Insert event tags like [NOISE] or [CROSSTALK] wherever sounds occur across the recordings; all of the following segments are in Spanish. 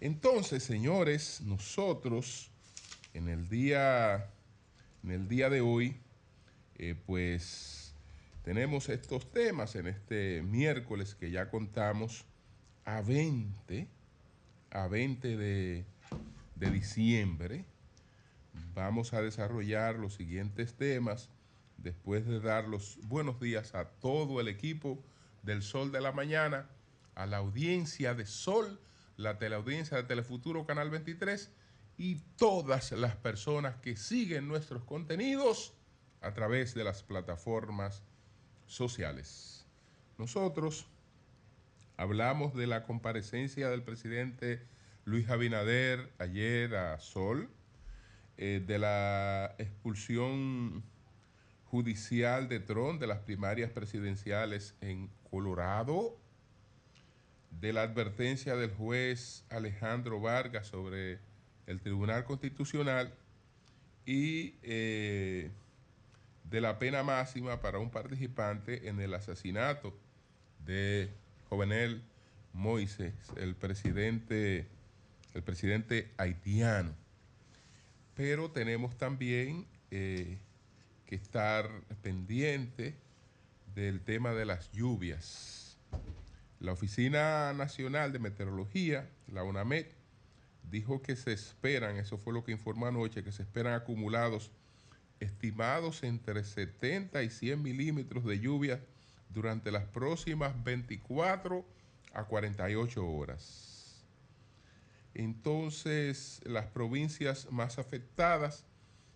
Entonces, señores, nosotros en el día, en el día de hoy, eh, pues tenemos estos temas en este miércoles que ya contamos a 20, a 20 de, de diciembre. Vamos a desarrollar los siguientes temas después de dar los buenos días a todo el equipo del Sol de la Mañana, a la audiencia de Sol, la teleaudiencia de Telefuturo Canal 23 y todas las personas que siguen nuestros contenidos a través de las plataformas sociales. Nosotros hablamos de la comparecencia del presidente Luis Abinader ayer a Sol, eh, de la expulsión judicial de Trump de las primarias presidenciales en Colorado, de la advertencia del juez Alejandro Vargas sobre el Tribunal Constitucional y eh, de la pena máxima para un participante en el asesinato de Jovenel Moises, el presidente, el presidente haitiano. Pero tenemos también eh, que estar pendiente del tema de las lluvias. La Oficina Nacional de Meteorología, la UNAMED, dijo que se esperan, eso fue lo que informó anoche, que se esperan acumulados estimados entre 70 y 100 milímetros de lluvia durante las próximas 24 a 48 horas. Entonces, las provincias más afectadas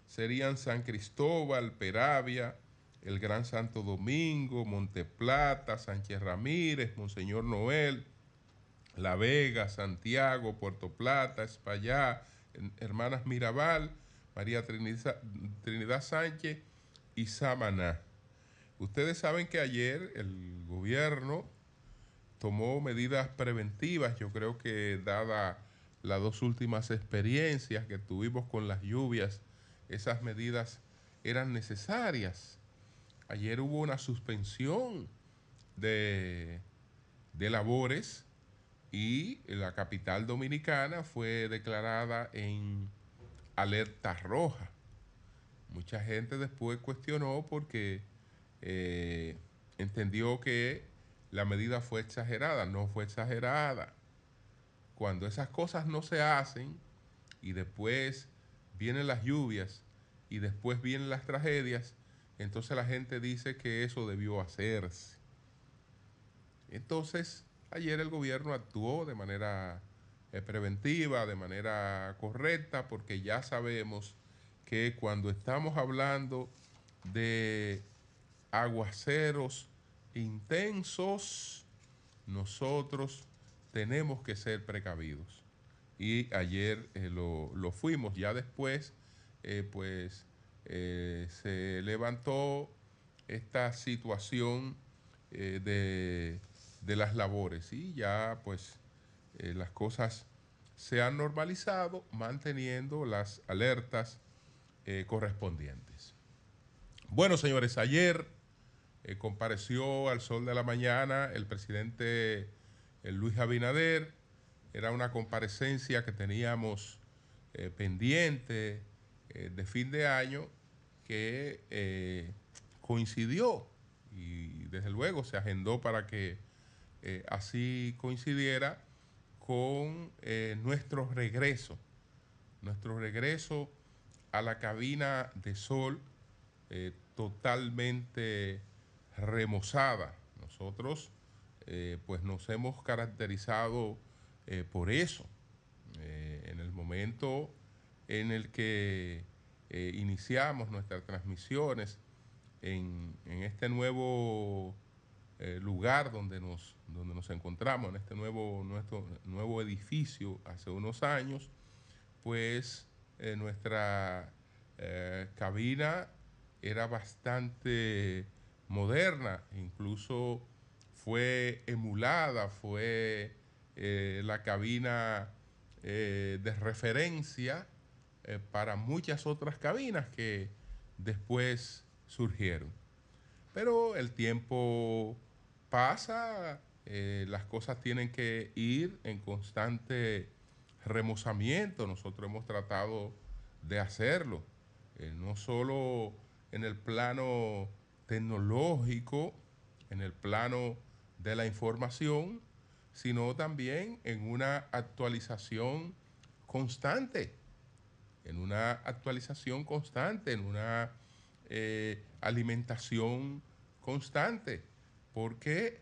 serían San Cristóbal, Peravia, el Gran Santo Domingo, Monteplata, Sánchez Ramírez, Monseñor Noel, La Vega, Santiago, Puerto Plata, Espaillá, Hermanas Mirabal, María Trinidad, Trinidad Sánchez y Samaná. Ustedes saben que ayer el gobierno tomó medidas preventivas, yo creo que dada las dos últimas experiencias que tuvimos con las lluvias, esas medidas eran necesarias. Ayer hubo una suspensión de, de labores y la capital dominicana fue declarada en alerta roja. Mucha gente después cuestionó porque eh, entendió que la medida fue exagerada. No fue exagerada. Cuando esas cosas no se hacen y después vienen las lluvias y después vienen las tragedias, entonces la gente dice que eso debió hacerse. Entonces, ayer el gobierno actuó de manera eh, preventiva, de manera correcta, porque ya sabemos que cuando estamos hablando de aguaceros intensos, nosotros tenemos que ser precavidos. Y ayer eh, lo, lo, fuimos, ya después, eh, pues eh, se levantó esta situación eh, de, de, las labores y ya pues eh, las cosas se han normalizado manteniendo las alertas correspondientes. Bueno, señores, ayer compareció al sol de la mañana el presidente Luis Abinader, era una comparecencia que teníamos pendiente de fin de año que eh, coincidió y desde luego se agendó para que eh, así coincidiera con eh, nuestro regreso, nuestro regreso a la cabina de sol totalmente remozada. Nosotros pues nos hemos caracterizado por eso. en el momento en el que eh, iniciamos nuestras transmisiones en, este nuevo eh, lugar donde nos, donde nos encontramos, en este nuevo, nuestro, nuevo edificio hace unos años, pues nuestra cabina era bastante moderna, incluso fue emulada, fue la cabina de referencia para muchas otras cabinas que después surgieron. Pero el tiempo pasa, eh, las cosas tienen que ir en constante remozamiento. Nosotros hemos tratado de hacerlo, eh, no solo en el plano tecnológico, en el plano de la información, sino también en una actualización constante, en una actualización constante, en una eh, alimentación constante, porque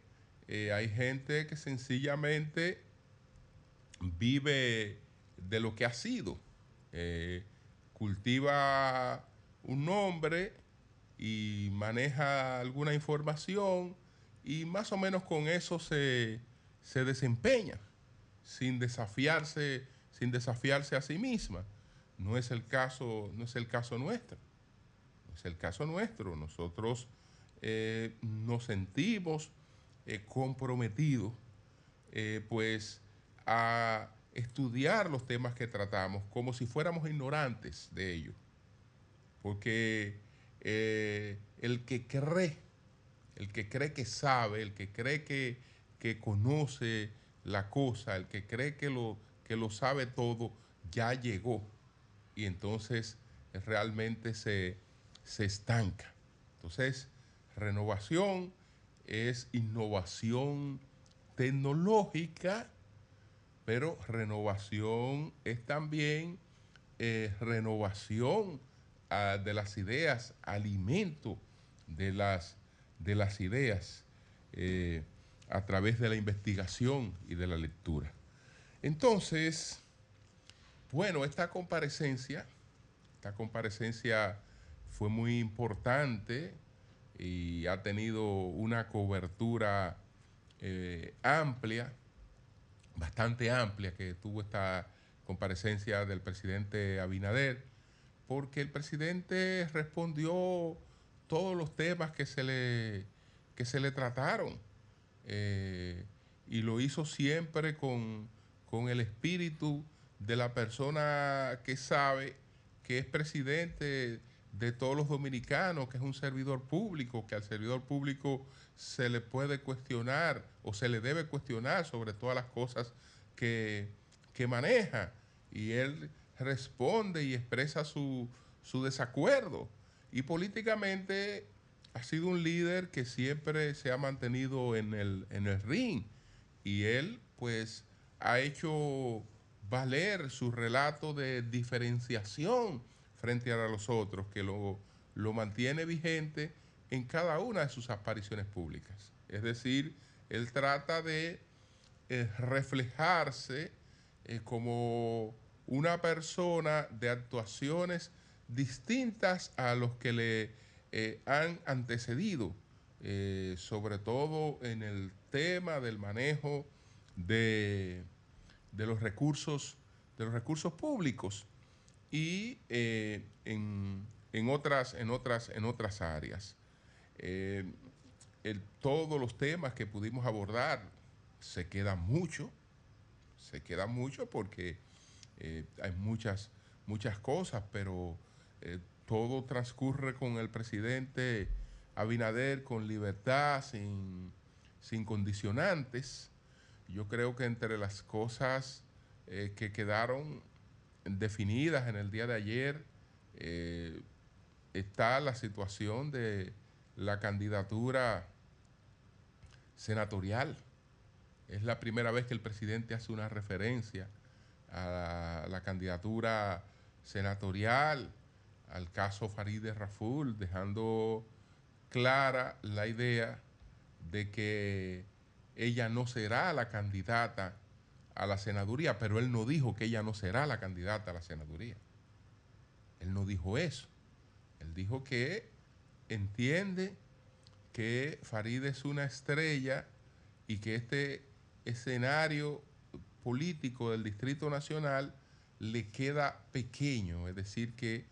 eh, hay gente que sencillamente vive de lo que ha sido, eh, cultiva un nombre y maneja alguna información y más o menos con eso se, se desempeña, sin desafiarse, sin desafiarse a sí misma. No es el caso, no es el caso nuestro es el caso nuestro. Nosotros eh, nos sentimos eh, comprometidos eh, pues a estudiar los temas que tratamos como si fuéramos ignorantes de ellos. Porque el que cree, el que cree que sabe, el que cree que, que conoce la cosa, el que cree que lo, que lo sabe todo, ya llegó. Y entonces realmente se, se estanca. Entonces, renovación es innovación tecnológica, pero renovación es también eh, renovación ah, de las ideas, alimento de las, de las ideas eh, a través de la investigación y de la lectura. Entonces, bueno, esta comparecencia, esta comparecencia fue muy importante y ha tenido una cobertura eh, amplia, bastante amplia, que tuvo esta comparecencia del presidente Abinader, porque el presidente respondió todos los temas que se le, que se le trataron eh, y lo hizo siempre con, con el espíritu de la persona que sabe que es presidente de todos los dominicanos, que es un servidor público, que al servidor público se le puede cuestionar o se le debe cuestionar sobre todas las cosas que, maneja. Y él responde y expresa su, desacuerdo. Y políticamente ha sido un líder que siempre se ha mantenido en el, en el ring. Y él, pues, ha hecho valer su relato de diferenciación frente a los otros, que lo, lo mantiene vigente en cada una de sus apariciones públicas. Es decir, él trata de eh, reflejarse eh, como una persona de actuaciones distintas a los que le eh, han antecedido, sobre todo en el tema del manejo de, de, los recursos, de los recursos públicos y eh, en, otras, en, otras, en otras áreas. Eh, todos los temas que pudimos abordar, se queda mucho, se queda mucho porque eh, hay muchas, muchas cosas, pero todo transcurre con el presidente Abinader con libertad, sin, sin condicionantes. Yo creo que entre las cosas que quedaron definidas en el día de ayer eh, está la situación de la candidatura senatorial. Es la primera vez que el presidente hace una referencia a la, candidatura senatorial, al caso Farideh Raful, dejando clara la idea de que ella no será la candidata a la senaduría, pero él no dijo que ella no será la candidata a la senaduría. Él no dijo eso. Él dijo que entiende que Farid es una estrella y que este escenario político del Distrito Nacional le queda pequeño, es decir, que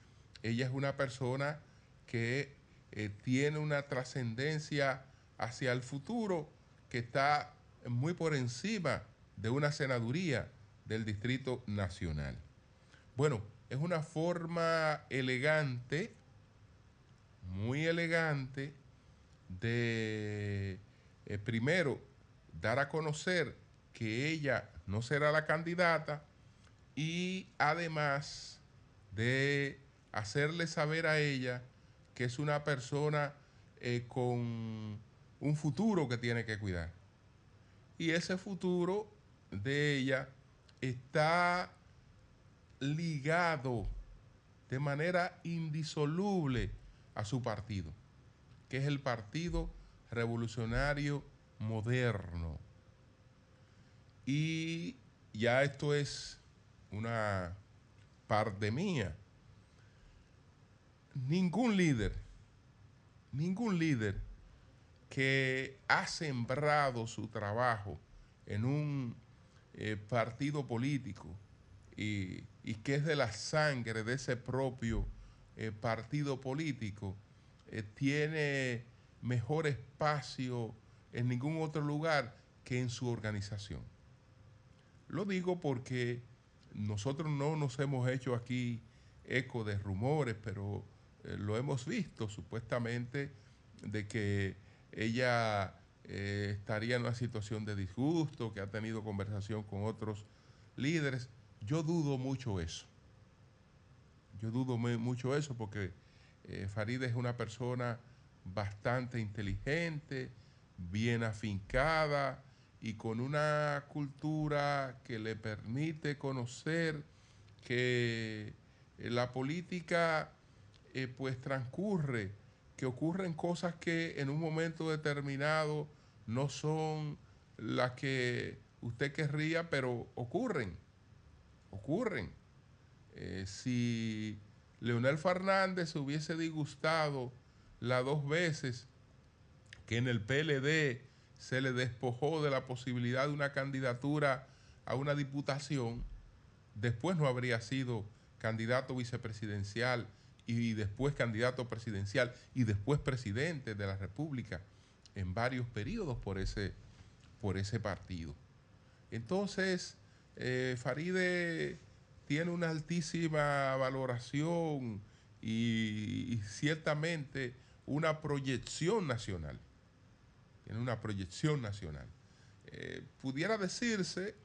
ella es una persona que eh, tiene una trascendencia hacia el futuro que está muy por encima de una senaduría del Distrito Nacional. Bueno, es una forma elegante, muy elegante, de eh, primero dar a conocer que ella no será la candidata y además de hacerle saber a ella que es una persona eh, con un futuro que tiene que cuidar. Y ese futuro de ella está ligado de manera indisoluble a su partido, que es el Partido Revolucionario Moderno. Y ya esto es una parte mía. Ningún líder, ningún líder que ha sembrado su trabajo en un eh, partido político y, que es de la sangre de ese propio eh, partido político, eh, tiene mejor espacio en ningún otro lugar que en su organización. Lo digo porque nosotros no nos hemos hecho aquí eco de rumores, pero lo hemos visto supuestamente de que ella eh, estaría en una situación de disgusto, que ha tenido conversación con otros líderes. Yo dudo mucho eso. Yo dudo mucho eso porque eh, es una persona bastante inteligente, bien afincada y con una cultura que le permite conocer que eh, la política pues transcurre que ocurren cosas que en un momento determinado no son las que usted querría, pero ocurren, ocurren. Eh, si Leonel Fernández se hubiese disgustado las dos veces que en el PLD se le despojó de la posibilidad de una candidatura a una diputación, después no habría sido candidato vicepresidencial y después candidato presidencial y después presidente de la República en varios periodos por ese, por ese partido. Entonces, eh, Faride tiene una altísima valoración y, ciertamente una proyección nacional. Tiene una proyección nacional. Eh, pudiera decirse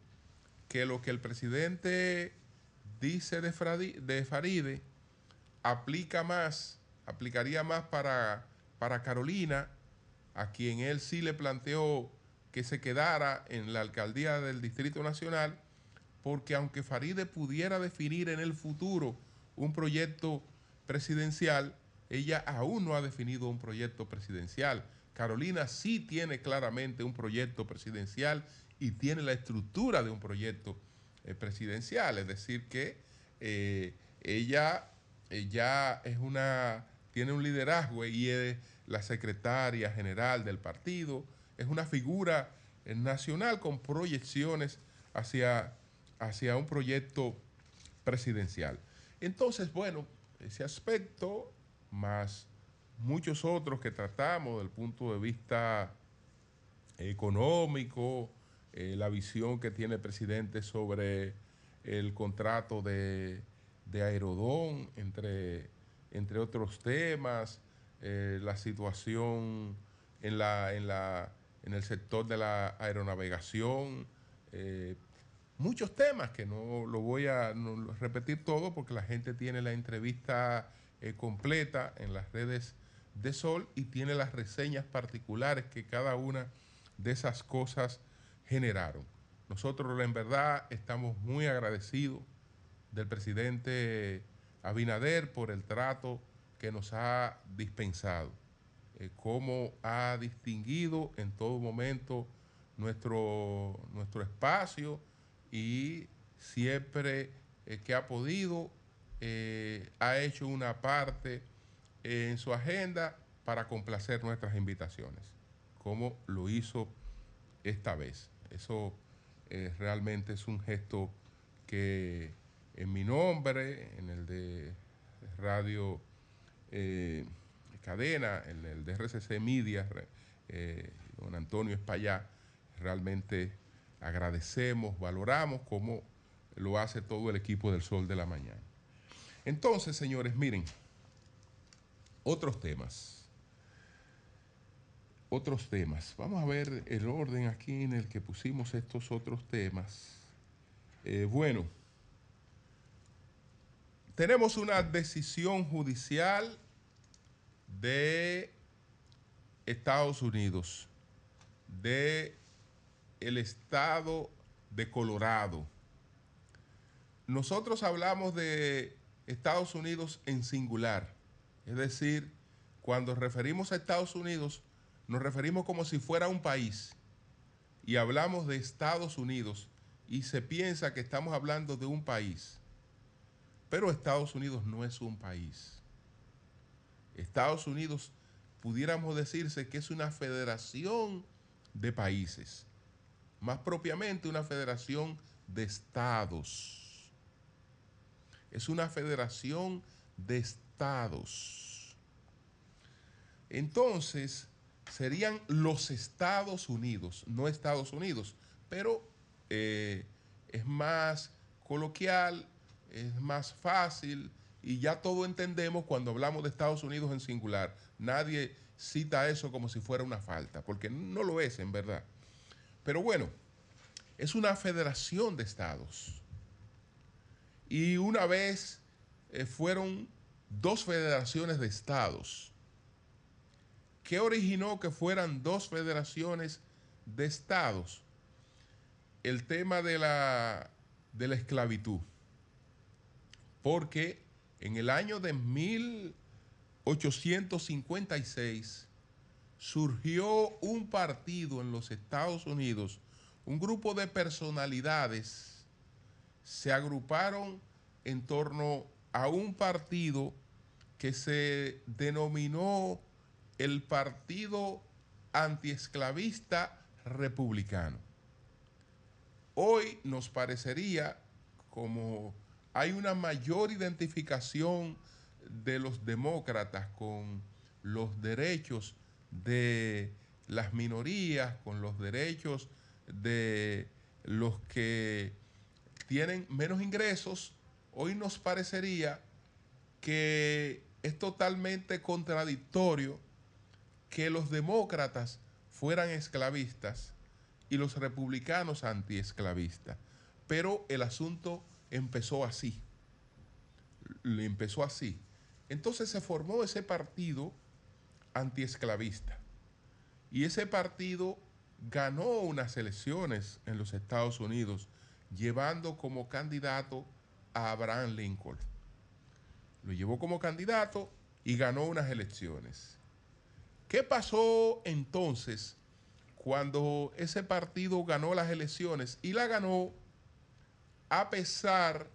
que lo que el presidente dice de, de Faride aplica más, aplicaría más para, para Carolina, a quien él sí le planteó que se quedara en la alcaldía del Distrito Nacional, porque aunque Faride pudiera definir en el futuro un proyecto presidencial, ella aún no ha definido un proyecto presidencial. Carolina sí tiene claramente un proyecto presidencial y tiene la estructura de un proyecto eh, presidencial, es decir, que eh, ella ella es una, tiene un liderazgo y es la secretaria general del partido, es una figura nacional con proyecciones hacia, hacia un proyecto presidencial. Entonces, bueno, ese aspecto, más muchos otros que tratamos del punto de vista económico, eh, la visión que tiene el presidente sobre el contrato de de Aerodón, entre, entre otros temas, eh, la situación en, la, en, la, en el sector de la aeronavegación, eh, muchos temas que no lo voy a repetir todo porque la gente tiene la entrevista eh, completa en las redes de Sol y tiene las reseñas particulares que cada una de esas cosas generaron. Nosotros en verdad estamos muy agradecidos del presidente Abinader por el trato que nos ha dispensado, eh, cómo ha distinguido en todo momento nuestro, nuestro espacio y siempre eh, que ha podido eh, ha hecho una parte en su agenda para complacer nuestras invitaciones, como lo hizo esta vez. Eso realmente es un gesto que en mi nombre, en el de Radio eh, Cadena, en el de RCC Media, eh, don Antonio Espallá, realmente agradecemos, valoramos como lo hace todo el equipo del Sol de la Mañana. Entonces, señores, miren, otros temas. Otros temas. Vamos a ver el orden aquí en el que pusimos estos otros temas. Eh, bueno, tenemos una decisión judicial de Estados Unidos, de el estado de Colorado. Nosotros hablamos de Estados Unidos en singular, es decir, cuando referimos a Estados Unidos, nos referimos como si fuera un país y hablamos de Estados Unidos y se piensa que estamos hablando de un país. Pero Estados Unidos no es un país. Estados Unidos pudiéramos decirse que es una federación de países, más propiamente una federación de estados. Es una federación de estados. Entonces, serían los Estados Unidos, no Estados Unidos, pero eh, es más coloquial, es más fácil y ya todo entendemos cuando hablamos de Estados Unidos en singular. Nadie cita eso como si fuera una falta, porque no lo es en verdad. Pero bueno, es una federación de estados. Y una vez eh, fueron dos federaciones de estados. ¿Qué originó que fueran dos federaciones de estados? El tema de la, de la esclavitud porque en el año de 1856 surgió un partido en los Estados Unidos, un grupo de personalidades se agruparon en torno a un partido que se denominó el Partido Antiesclavista Republicano. Hoy nos parecería como hay una mayor identificación de los demócratas con los derechos de las minorías, con los derechos de los que tienen menos ingresos, hoy nos parecería que es totalmente contradictorio que los demócratas fueran esclavistas y los republicanos antiesclavistas. Pero el asunto empezó así. Empezó así. Entonces se formó ese partido antiesclavista. Y ese partido ganó unas elecciones en los Estados Unidos, llevando como candidato a Abraham Lincoln. Lo llevó como candidato y ganó unas elecciones. ¿Qué pasó entonces cuando ese partido ganó las elecciones y la ganó a pesar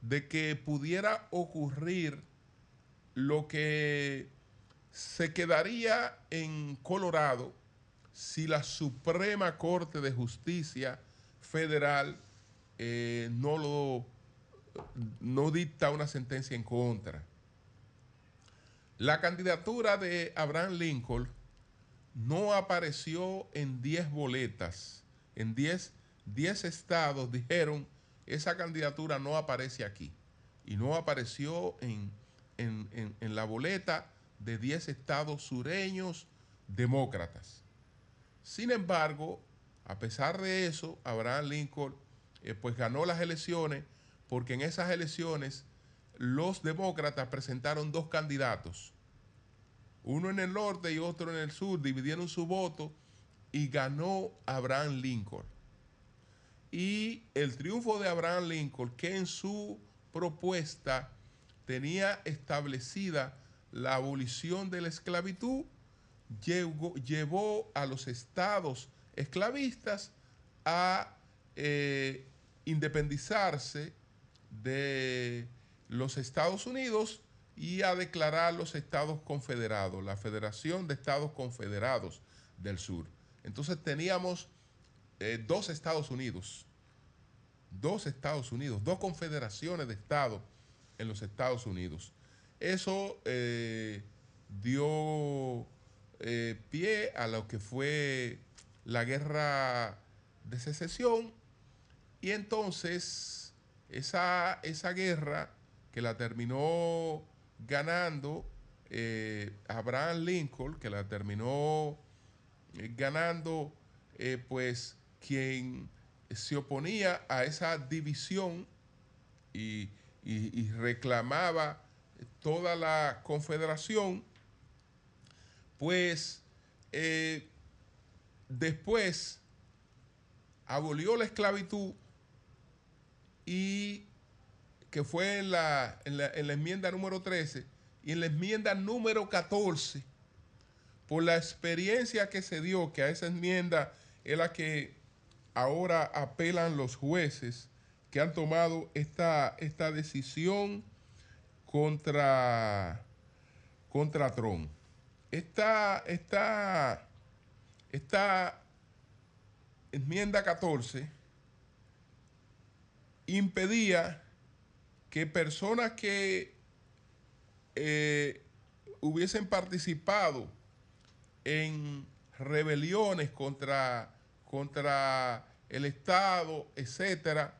de que pudiera ocurrir lo que se quedaría en Colorado si la Suprema Corte de Justicia Federal eh, no lo no dicta una sentencia en contra. La candidatura de Abraham Lincoln no apareció en 10 boletas, en 10 estados dijeron esa candidatura no aparece aquí. Y no apareció en, la boleta de 10 estados sureños demócratas. Sin embargo, a pesar de eso, Abraham Lincoln eh, pues ganó las elecciones porque en esas elecciones los demócratas presentaron dos candidatos, uno en el norte y otro en el sur, dividieron su voto y ganó Abraham Lincoln y el triunfo de Abraham Lincoln, que en su propuesta tenía establecida la abolición de la esclavitud, llevó, a los estados esclavistas a eh, independizarse de los Estados Unidos y a declarar los estados confederados, la Federación de Estados Confederados del Sur. Entonces teníamos eh, dos Estados Unidos, dos Estados Unidos, dos confederaciones de Estados en los Estados Unidos. Eso eh, dio eh, pie a lo que fue la guerra de secesión y entonces esa, esa guerra que la terminó ganando Abraham Lincoln, que la terminó ganando pues quien se oponía a esa división y reclamaba toda la confederación, pues eh, después abolió la esclavitud y que fue en la, en la, enmienda número 13 y en la enmienda número 14, por la experiencia que se dio, que a esa enmienda es la que ahora apelan los jueces que han tomado esta, esta decisión contra, contra Trump. Esta, esta, esta enmienda 14 impedía que personas que eh, hubiesen participado en rebeliones contra, contra el Estado, etcétera,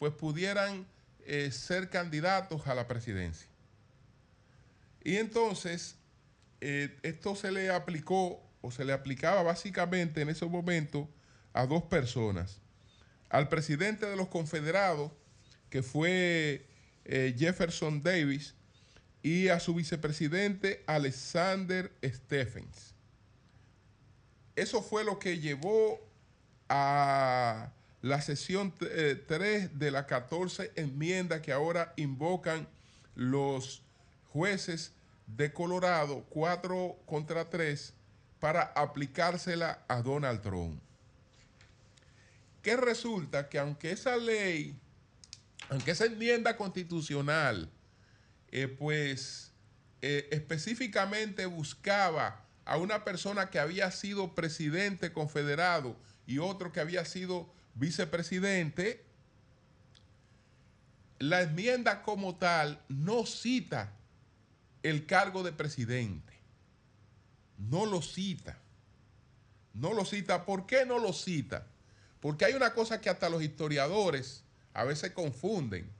pues pudieran eh, ser candidatos a la presidencia. Y entonces, eh, esto se le aplicó o se le aplicaba básicamente en esos momentos a dos personas. Al presidente de los confederados, que fue eh, Jefferson Davis, y a su vicepresidente Alexander Stephens. Eso fue lo que llevó a la sesión 3 eh, de la 14 enmienda que ahora invocan los jueces de Colorado, 4 contra 3, para aplicársela a Donald Trump. Que resulta que aunque esa ley, aunque esa enmienda constitucional, eh, pues eh, específicamente buscaba a una persona que había sido presidente confederado y otro que había sido vicepresidente, la enmienda como tal no cita el cargo de presidente. No lo cita. No lo cita. ¿Por qué no lo cita? Porque hay una cosa que hasta los historiadores a veces confunden.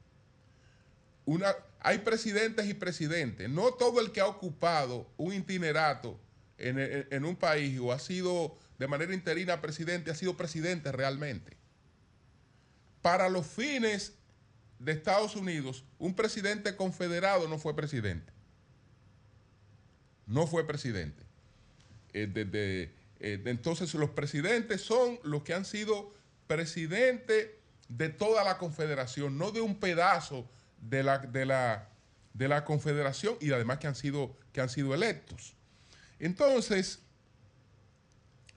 Una, hay presidentes y presidentes. No todo el que ha ocupado un itinerato en, en un país o ha sido de manera interina presidente ha sido presidente realmente para los fines de Estados Unidos, un presidente confederado no fue presidente. No fue presidente. Eh, eh, entonces los presidentes son los que han sido presidentes de toda la confederación, no de un pedazo de la, de la, de la confederación y además que han, sido, que han sido electos. Entonces,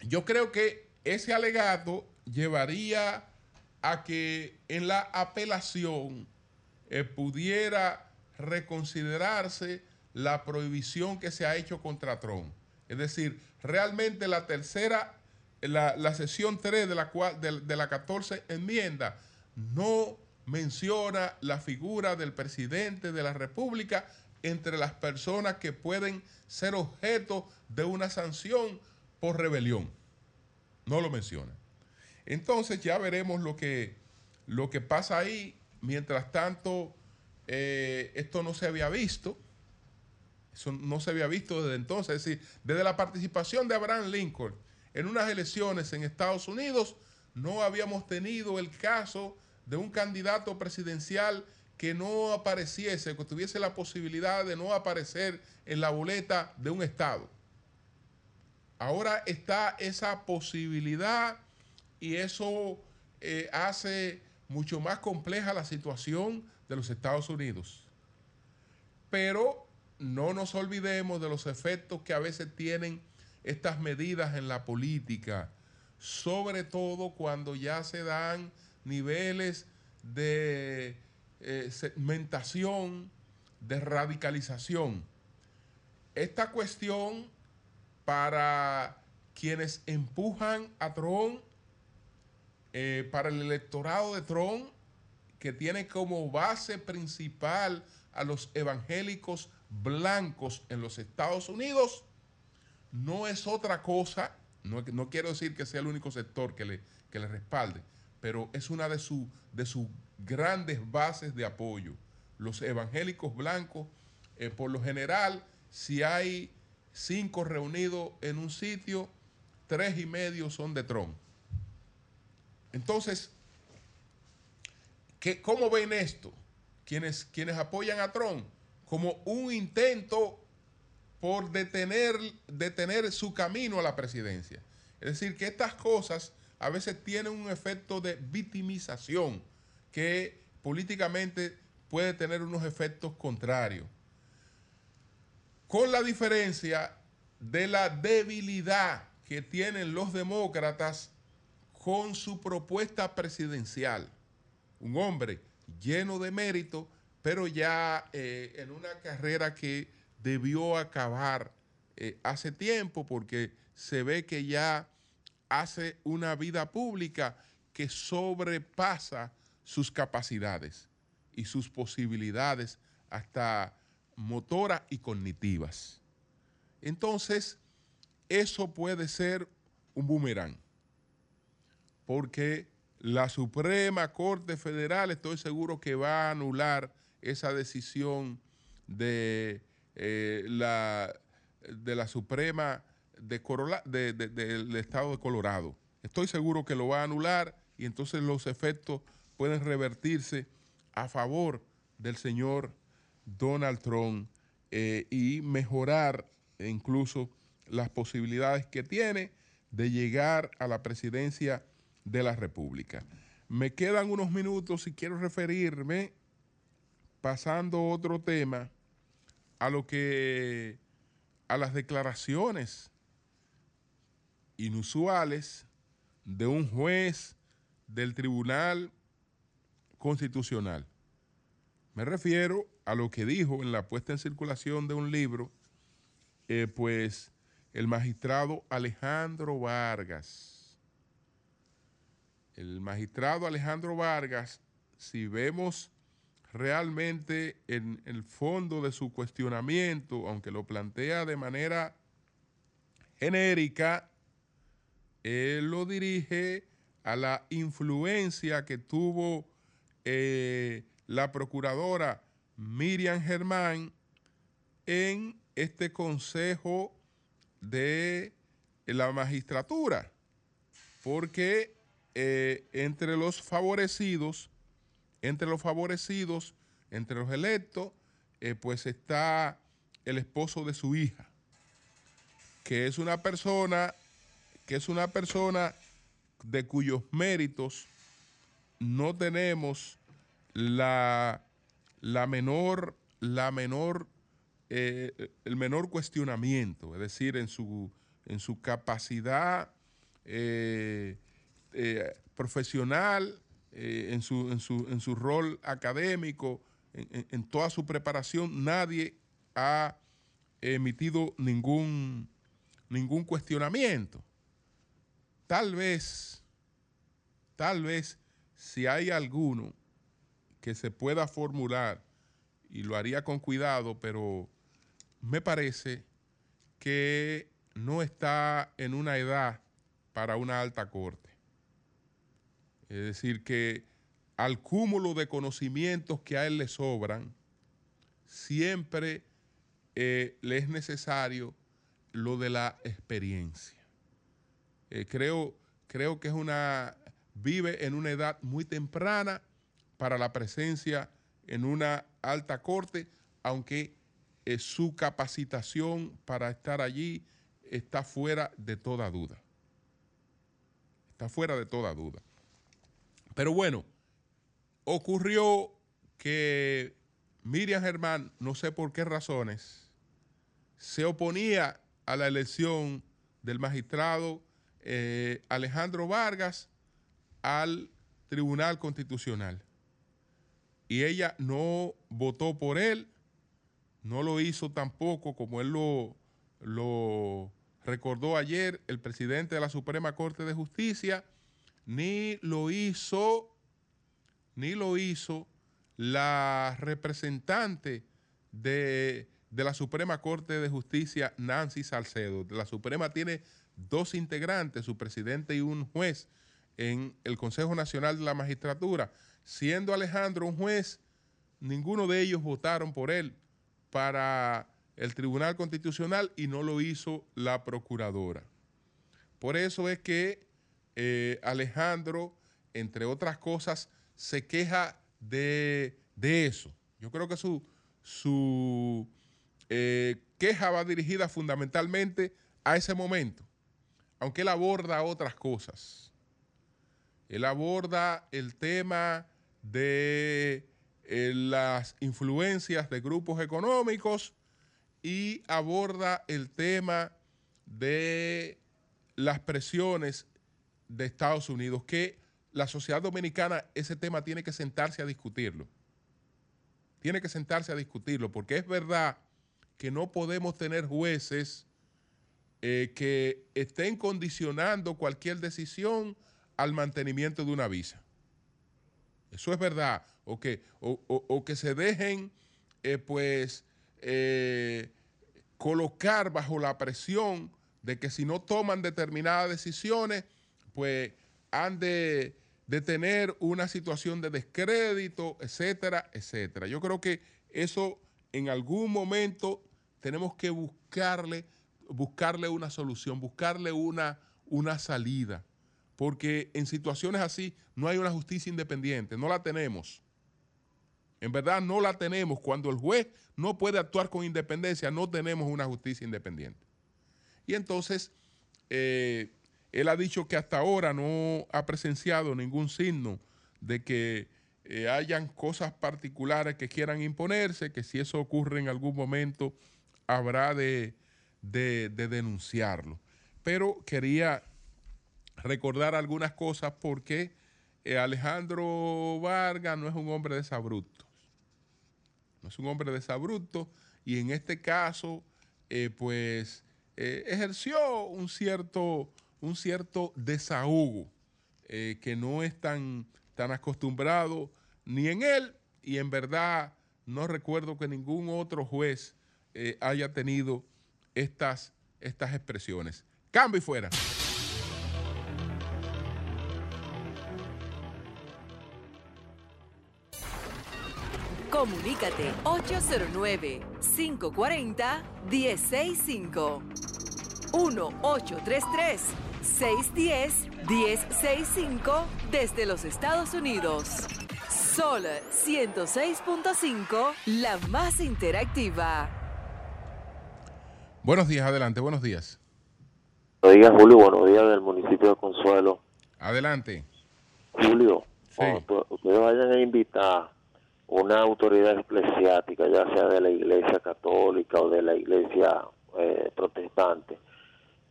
yo creo que ese alegato llevaría a que en la apelación eh, pudiera reconsiderarse la prohibición que se ha hecho contra Trump. Es decir, realmente la tercera, la, sesión 3 de la, de, de la 14 enmienda no menciona la figura del presidente de la República entre las personas que pueden ser objeto de una sanción por rebelión. No lo menciona. Entonces ya veremos lo que, lo que pasa ahí. Mientras tanto, eh, esto no se había visto. Eso no se había visto desde entonces. Es decir, desde la participación de Abraham Lincoln en unas elecciones en Estados Unidos, no habíamos tenido el caso de un candidato presidencial que no apareciese, que tuviese la posibilidad de no aparecer en la boleta de un estado. Ahora está esa posibilidad y eso eh, hace mucho más compleja la situación de los Estados Unidos. Pero no nos olvidemos de los efectos que a veces tienen estas medidas en la política, sobre todo cuando ya se dan niveles de eh, segmentación, de radicalización. Esta cuestión para quienes empujan a Trump eh, para el electorado de Trump que tiene como base principal a los evangélicos blancos en los Estados Unidos, no es otra cosa, no, quiero decir que sea el único sector que le, que le respalde, pero es una de, de sus grandes bases de apoyo. Los evangélicos blancos, eh, por lo general, si hay cinco reunidos en un sitio, tres y medio son de Trump. Entonces, ¿qué, ¿cómo ven esto? Quienes, quienes apoyan a Trump como un intento por detener, detener su camino a la presidencia. Es decir, que estas cosas a veces tienen un efecto de victimización que políticamente puede tener unos efectos contrarios. Con la diferencia de la debilidad que tienen los demócratas con su propuesta presidencial. Un hombre lleno de mérito, pero ya eh, en una carrera que debió acabar eh, hace tiempo porque se ve que ya hace una vida pública que sobrepasa sus capacidades y sus posibilidades hasta motoras y cognitivas. Entonces, eso puede ser un boomerang, porque la Suprema Corte Federal estoy seguro que va a anular esa decisión de, eh, la, de la Suprema de del Estado de Colorado. Estoy seguro que lo va a anular y entonces los efectos pueden revertirse a favor del señor Donald Trump eh, y mejorar incluso las posibilidades que tiene de llegar a la presidencia de la República. Me quedan unos minutos y quiero referirme, pasando otro tema, a lo que a las declaraciones inusuales de un juez del Tribunal Constitucional. Me refiero a lo que dijo en la puesta en circulación de un libro, eh, pues el magistrado Alejandro Vargas. El magistrado Alejandro Vargas, si vemos realmente en el fondo de su cuestionamiento, aunque lo plantea de manera genérica, él lo dirige a la influencia que tuvo eh, la procuradora Miriam Germán en este consejo de la magistratura, porque eh, entre los favorecidos, entre los favorecidos, entre los electos, eh, pues está el esposo de su hija, que es una persona, que es una persona de cuyos méritos no tenemos la, la menor, la menor eh, el menor cuestionamiento, es decir, en su, en su capacidad eh, eh, profesional, en su, en, su, en, su, rol académico, en, en, toda su preparación, nadie ha emitido ningún, ningún cuestionamiento. Tal vez, tal vez, si hay alguno que se pueda formular, y lo haría con cuidado, pero me parece que no está en una edad para una alta corte. Es decir, que al cúmulo de conocimientos que a él le sobran, siempre eh, le es necesario lo de la experiencia. Eh, creo, creo que es una, vive en una edad muy temprana para la presencia en una alta corte, aunque su capacitación para estar allí está fuera de toda duda. Está fuera de toda duda. Pero bueno, ocurrió que Miriam Germán, no sé por qué razones, se oponía a la elección del magistrado eh, Alejandro Vargas al Tribunal Constitucional. Y ella no votó por él, no lo hizo tampoco, como él lo, lo recordó ayer, el presidente de la Suprema Corte de Justicia, ni lo hizo ni lo hizo la representante de, de la Suprema Corte de Justicia, Nancy Salcedo. La Suprema tiene dos integrantes, su presidente y un juez en el Consejo Nacional de la Magistratura. Siendo Alejandro un juez, ninguno de ellos votaron por él para el Tribunal Constitucional y no lo hizo la Procuradora. Por eso es que eh, Alejandro, entre otras cosas, se queja de, eso. Yo creo que su, su eh, queja va dirigida fundamentalmente a ese momento, aunque él aborda otras cosas. Él aborda el tema de eh, las influencias de grupos económicos y aborda el tema de las presiones de Estados Unidos, que la sociedad dominicana ese tema tiene que sentarse a discutirlo. Tiene que sentarse a discutirlo, porque es verdad que no podemos tener jueces eh, que estén condicionando cualquier decisión al mantenimiento de una visa. Eso es verdad. O que, o, que se dejen, eh, pues, eh, colocar bajo la presión de que si no toman determinadas decisiones, pues han de, tener una situación de descrédito, etcétera, etcétera. Yo creo que eso en algún momento tenemos que buscarle, buscarle una solución, buscarle una, una salida porque en situaciones así no hay una justicia independiente, no la tenemos. En verdad no la tenemos. Cuando el juez no puede actuar con independencia, no tenemos una justicia independiente. Y entonces, eh, él ha dicho que hasta ahora no ha presenciado ningún signo de que eh, hayan cosas particulares que quieran imponerse, que si eso ocurre en algún momento, habrá de denunciarlo. Pero quería recordar algunas cosas porque eh, Alejandro Vargas no es un hombre de sabruptos. No es un hombre de sabruptos y en este caso, eh, pues, eh, ejerció un cierto, un cierto desahogo que no es tan, tan acostumbrado ni en él y en verdad no recuerdo que ningún otro juez haya tenido estas, estas expresiones. Cambio y fuera. Comunícate 809-540-1065. 1-833-610-1065 desde los Estados Unidos. Sol 106.5, la más interactiva. Buenos días, adelante, buenos días. Buenos días, Julio, buenos días del municipio de Consuelo. Adelante. Julio, sí. ustedes vayan a invitar una autoridad eclesiástica, ya sea de la iglesia católica o de la iglesia eh, protestante,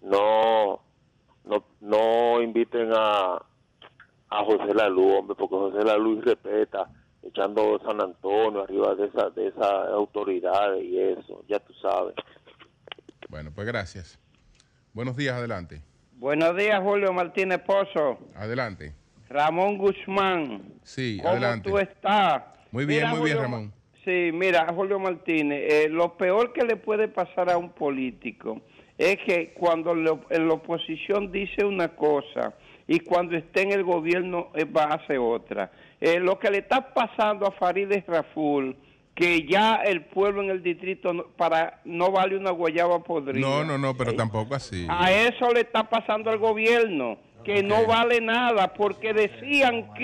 no, no, no inviten a, a José Lalú, hombre, porque José Lalú respeta echando San Antonio arriba de esa de esas autoridades y eso, ya tú sabes. Bueno, pues gracias. Buenos días, adelante. Buenos días, Julio Martínez Pozo. Adelante. Ramón Guzmán. Sí, ¿Cómo adelante. tú estás? Muy bien, muy bien, Ramón. Sí, mira, Julio Martínez, eh, lo peor que le puede pasar a un político es que cuando en la oposición dice una cosa y cuando esté en el gobierno eh, va a hacer otra. Eh, lo que le está pasando a Farideh Raful, que ya el pueblo en el distrito no, para no vale una guayaba podrida. No, no, no, pero tampoco así. A eso le está pasando al gobierno, que no vale nada, porque decían,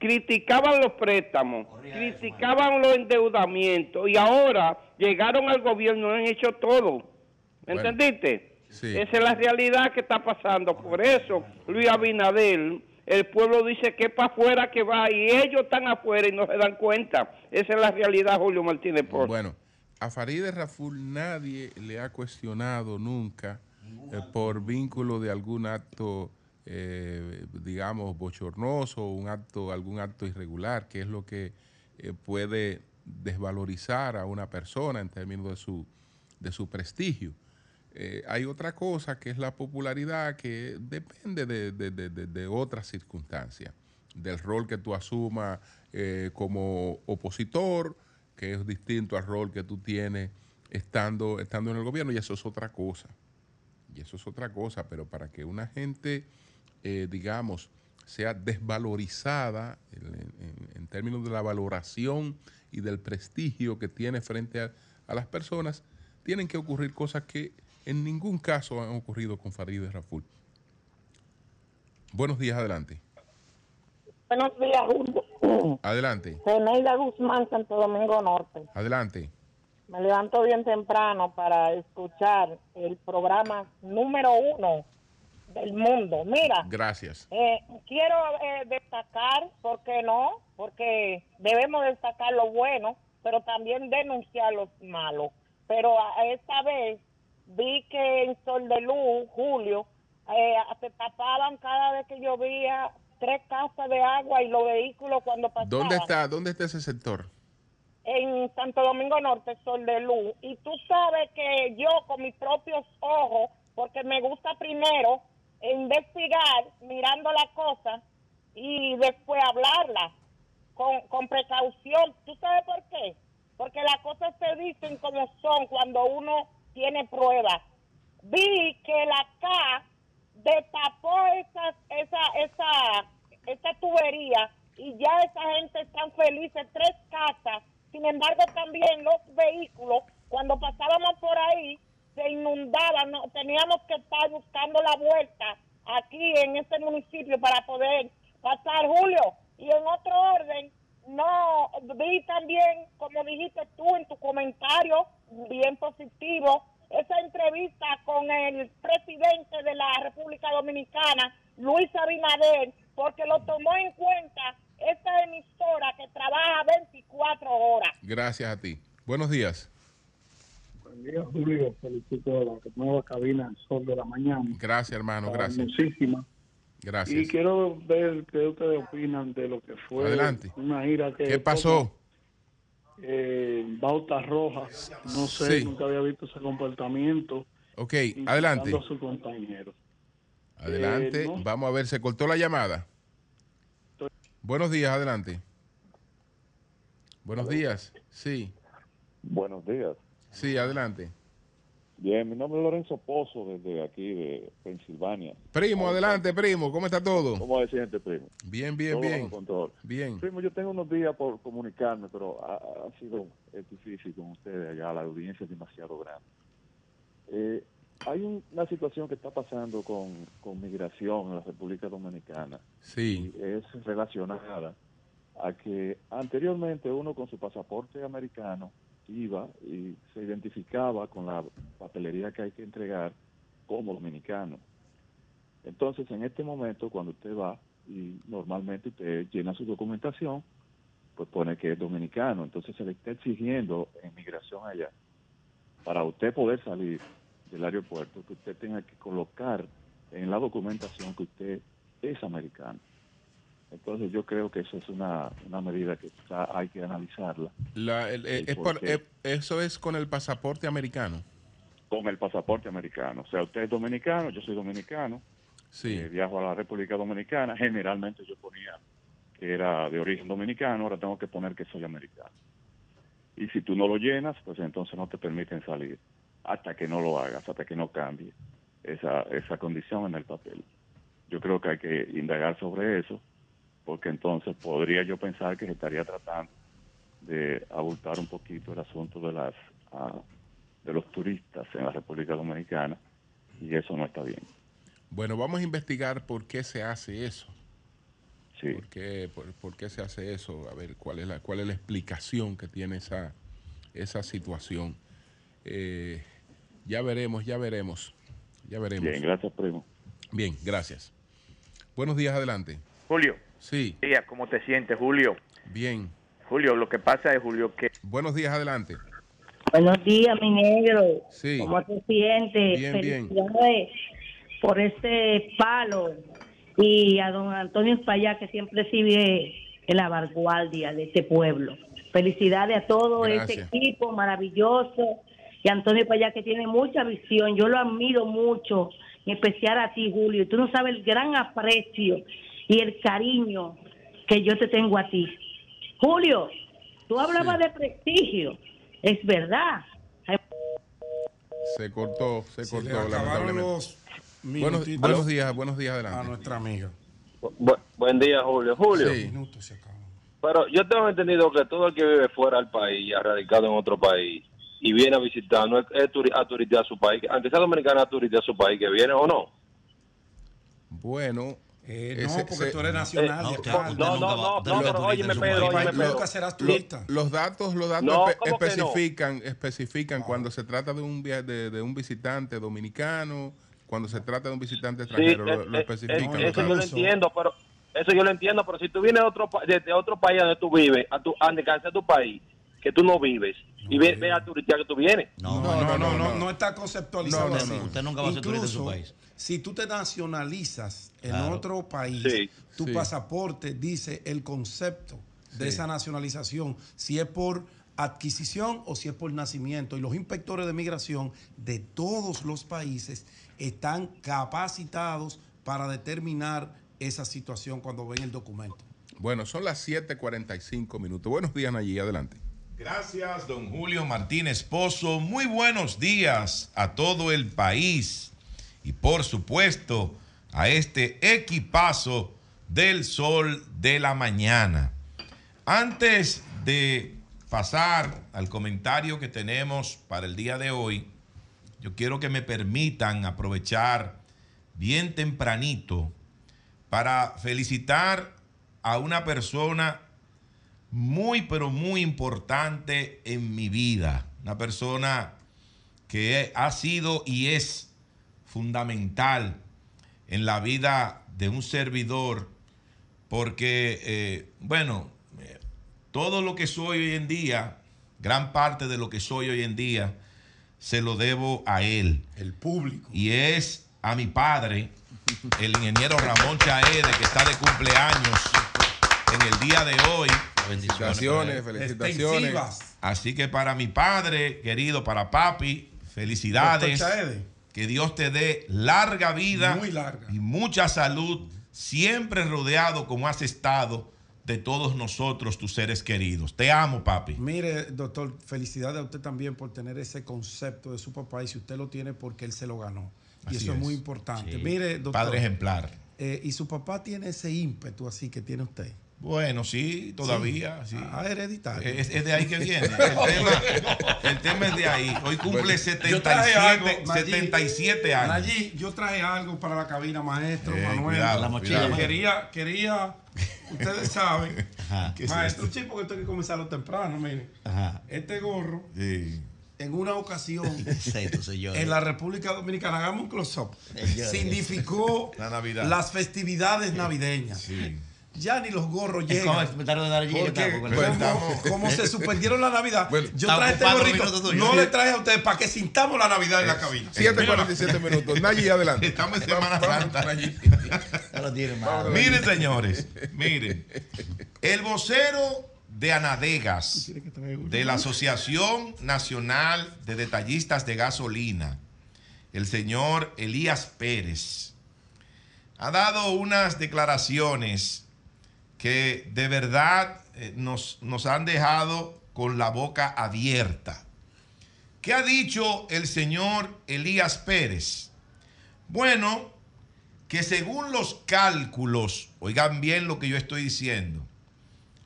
criticaban los préstamos, criticaban los endeudamientos y ahora llegaron al gobierno y han hecho todo. ¿Me entendiste? Esa es la realidad que está pasando. Por eso, Luis Abinadel, el pueblo dice que es para afuera que va y ellos están afuera y no se dan cuenta. Esa es la realidad, Julio Martínez Bueno, a Farideh Raful nadie le ha cuestionado nunca eh, por vínculo de algún acto eh, digamos, bochornoso, un acto, algún acto irregular, que es lo que eh, puede desvalorizar a una persona en términos de su, de su prestigio. Eh, hay otra cosa que es la popularidad que depende de, otras circunstancias. del rol que tú asumas como opositor, que es distinto al rol que tú tienes estando, estando en el gobierno, y eso es otra cosa. Y eso es otra cosa, pero para que una gente, eh, digamos, sea desvalorizada en, términos de la valoración y del prestigio que tiene frente a, las personas, tienen que ocurrir cosas que en ningún caso han ocurrido con Farideh Raful. Buenos días, adelante. Buenos días, Julio. Adelante. Guzmán, Santo Domingo Norte. Adelante. Me levanto bien temprano para escuchar el programa número uno del mundo. Mira. Gracias. Eh, quiero eh, destacar, ¿por qué no? Porque debemos destacar lo bueno, pero también denunciar lo malo. Pero a, esta vez vi que en Sol de Luz, Julio, eh, se tapaban cada vez que llovía tres casas de agua y los vehículos cuando pasaban. ¿Dónde está, dónde está ese sector? En Santo Domingo Norte, Sol de Luz. Y tú sabes que yo con mis propios ojos, porque me gusta primero investigar mirando la cosa y después hablarla con, con precaución. ¿Tú sabes por qué? Porque las cosas se dicen como son cuando uno tiene pruebas. Vi que la K destapó esa, esa, esa, esa tubería y ya esa gente están felices, tres casas. Sin embargo, también los vehículos, cuando pasábamos por ahí, se inundaban, no, teníamos que estar buscando la vuelta aquí en este municipio para poder pasar, Julio. Y en otro orden, no, vi también, como dijiste tú en tu comentario, bien positivo, esa entrevista con el presidente de la República Dominicana, Luis Abinader, porque lo tomó en cuenta esta emisora que trabaja 24 horas. Gracias a ti. Buenos días. Buenos días, Julio. Felicito la nueva cabina El Sol de la Mañana. Gracias, hermano. Gracias. Muchísimas. Gracias. Y quiero ver qué ustedes opinan de lo que fue Adelante. una gira que... ¿Qué pasó? eh, Bauta Roja. No sé, nunca había visto ese comportamiento. Ok, adelante. A su compañero. Adelante, eh, vamos a ver, se cortó la llamada. Buenos días, adelante. Buenos días, sí. Buenos días. Sí, adelante. Bien, mi nombre es Lorenzo Pozo, desde aquí de Pensilvania. Primo, adelante, primo, ¿cómo está todo? ¿Cómo se siente, primo? Bien, bien, bien. Bien. Primo, yo tengo unos días por comunicarme, pero ha, sido difícil con ustedes allá, la audiencia es demasiado grande. Eh, hay una situación que está pasando con, con migración en la República Dominicana. Sí. Y es relacionada a que anteriormente uno con su pasaporte americano iba y se identificaba con la papelería que hay que entregar como dominicano. Entonces, en este momento, cuando usted va y normalmente usted llena su documentación, pues pone que es dominicano. Entonces, se le está exigiendo en migración allá, para usted poder salir del aeropuerto, que usted tenga que colocar en la documentación que usted es americano. Entonces yo creo que eso es una, medida que hay que analizarla. Eh, ¿Eso es con el pasaporte americano? Con el pasaporte americano. O sea, usted es dominicano, yo soy dominicano. Sí. Eh, viajo a la República Dominicana. Generalmente yo ponía que era de origen dominicano, ahora tengo que poner que soy americano. Y si tú no lo llenas, pues entonces no te permiten salir hasta que no lo hagas, hasta que no cambie esa, esa condición en el papel. Yo creo que hay que indagar sobre eso porque entonces podría yo pensar que se estaría tratando de abultar un poquito el asunto de las ah, de los turistas en la República Dominicana y eso no está bien. Bueno, vamos a investigar por qué se hace eso. Sí. ¿Por qué, por, qué se hace eso? A ver, ¿cuál es la, cuál es la explicación que tiene esa, esa situación? Eh, ya veremos, ya veremos. Ya veremos. Bien, gracias, primo. Bien, gracias. Buenos días, adelante. Julio. Sí. Días, ¿cómo te sientes, Julio? Bien. Julio, lo que pasa es, Julio, que... Buenos días, adelante. Buenos días, mi negro. Sí. ¿Cómo te sientes? Bien, bien. por este palo y a don Antonio Espallá, que siempre sigue en la vanguardia de este pueblo. Felicidades a todo este equipo maravilloso y Antonio Espallá, que tiene mucha visión. Yo lo admiro mucho, en especial a ti, Julio. Tú no sabes el gran aprecio y el cariño que yo te tengo a ti. Julio, tú hablabas de prestigio, es verdad. Se cortó, se cortó. los Buenos, días, buenos días, a adelante. nuestra amiga. Bu- buen día, Julio. Julio, Sí. Minutos se acaban. pero yo tengo entendido que todo el que vive fuera del país, y ha radicado en otro país, y viene a visitar, no es, es turi- a turistear su país, aunque sea dominicana, a turistear su país, que viene o no. Bueno, Eh, Ese- no, porque se- tú eres nacional. Eh, no, acá. no, no, no, no, pero óyeme, Pedro, Tu país óyeme, Pedro. nunca serás lo- turista. los datos, los datos No, espe- ¿cómo que no? especifican, especifican cuando se trata de un via- de, de un visitante dominicano, cuando se trata de un visitante Sí, extranjero, eh, lo, lo eh, especifican. eh, eso yo lo entiendo, pero eso yo lo entiendo, pero si tú vienes de otro, de, de otro país donde tú vives, a tu, a descansar tu país, que tú no vives, y ve, ve a turistear que tú vienes. No, no, no, no, no, está conceptualizado No, no, así. no. Usted nunca va a ser turista en su país. Si tú te nacionalizas en Claro. otro país, Sí. tu Sí. pasaporte dice el concepto de esa nacionalización, si es por adquisición o si es por nacimiento. Y los inspectores de migración de todos los países están capacitados para determinar esa situación cuando ven el documento. Bueno, son las 7:45 minutos. Buenos días, allí adelante. Gracias, don Julio Martínez Pozo. Muy buenos días a todo el país y por supuesto a este equipazo del sol de la mañana. Antes de pasar al comentario que tenemos para el día de hoy, yo quiero que me permitan aprovechar bien tempranito para felicitar a una persona muy, pero muy importante en mi vida. Una persona que ha sido y es fundamental en la vida de un servidor, porque, eh, bueno, todo lo que soy hoy en día, gran parte de lo que soy hoy en día, se lo debo a él. El público. Y es a mi padre, el ingeniero Ramón Chaede, que está de cumpleaños en el día de hoy. Felicitaciones, felicitaciones. Así que para mi padre, querido, para papi, felicidades. Doctor Chaede. Que Dios te dé larga vida Muy larga. y mucha salud, siempre rodeado como has estado de todos nosotros, tus seres queridos. Te amo, papi. Mire, doctor, felicidades a usted también por tener ese concepto de su papá y si usted lo tiene porque él se lo ganó. Y eso es. es. muy importante. Sí. Mire, doctor. Padre ejemplar. eh, y su papá tiene ese ímpetu así que tiene usted. Bueno, sí, todavía. Sí. Ah, hereditario. Es, es de ahí que viene. [LAUGHS] El tema, el tema es de ahí. Hoy cumple algo, 77, Nayib. 77 años. Allí yo traje algo para la cabina, maestro, Eh, Manuel. cuidado, La mochila, cuidado. Quería, quería, ustedes saben, [LAUGHS] ¿Qué es maestro, sí, porque esto hay que comenzarlo temprano, miren. Ajá. Este gorro, Sí. en una ocasión, [LAUGHS] en la República Dominicana, hagamos un close-up, significó La las festividades navideñas. Sí. Ya ni los gorros llegan. allí, Porque ¿qué tal? como, como se suspendieron la Navidad, Bueno, yo traje este gorrito. No le traje a ustedes para que sintamos la Navidad en la cabina. 7:47 minutos. Nayi, adelante. Estamos en Semana Santa. [LAUGHS] No lo tiene mal. Miren, señores, miren. El vocero de Anadegas, de la Asociación Nacional de Detallistas de Gasolina, el señor Elías Pérez, ha dado unas declaraciones que de verdad eh, nos, nos han dejado con la boca abierta. ¿Qué ha dicho el señor Elías Pérez? Bueno, que según los cálculos, oigan bien lo que yo estoy diciendo,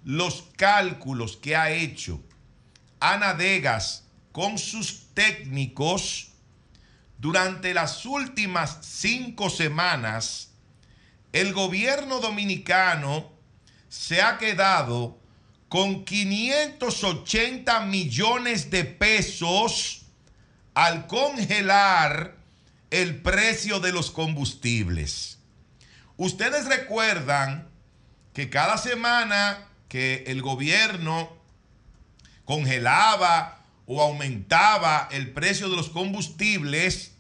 los cálculos que ha hecho Ana Degas con sus técnicos durante las últimas cinco semanas, el gobierno dominicano se ha quedado con 580 millones de pesos al congelar el precio de los combustibles. Ustedes recuerdan que cada semana que el gobierno congelaba o aumentaba el precio de los combustibles,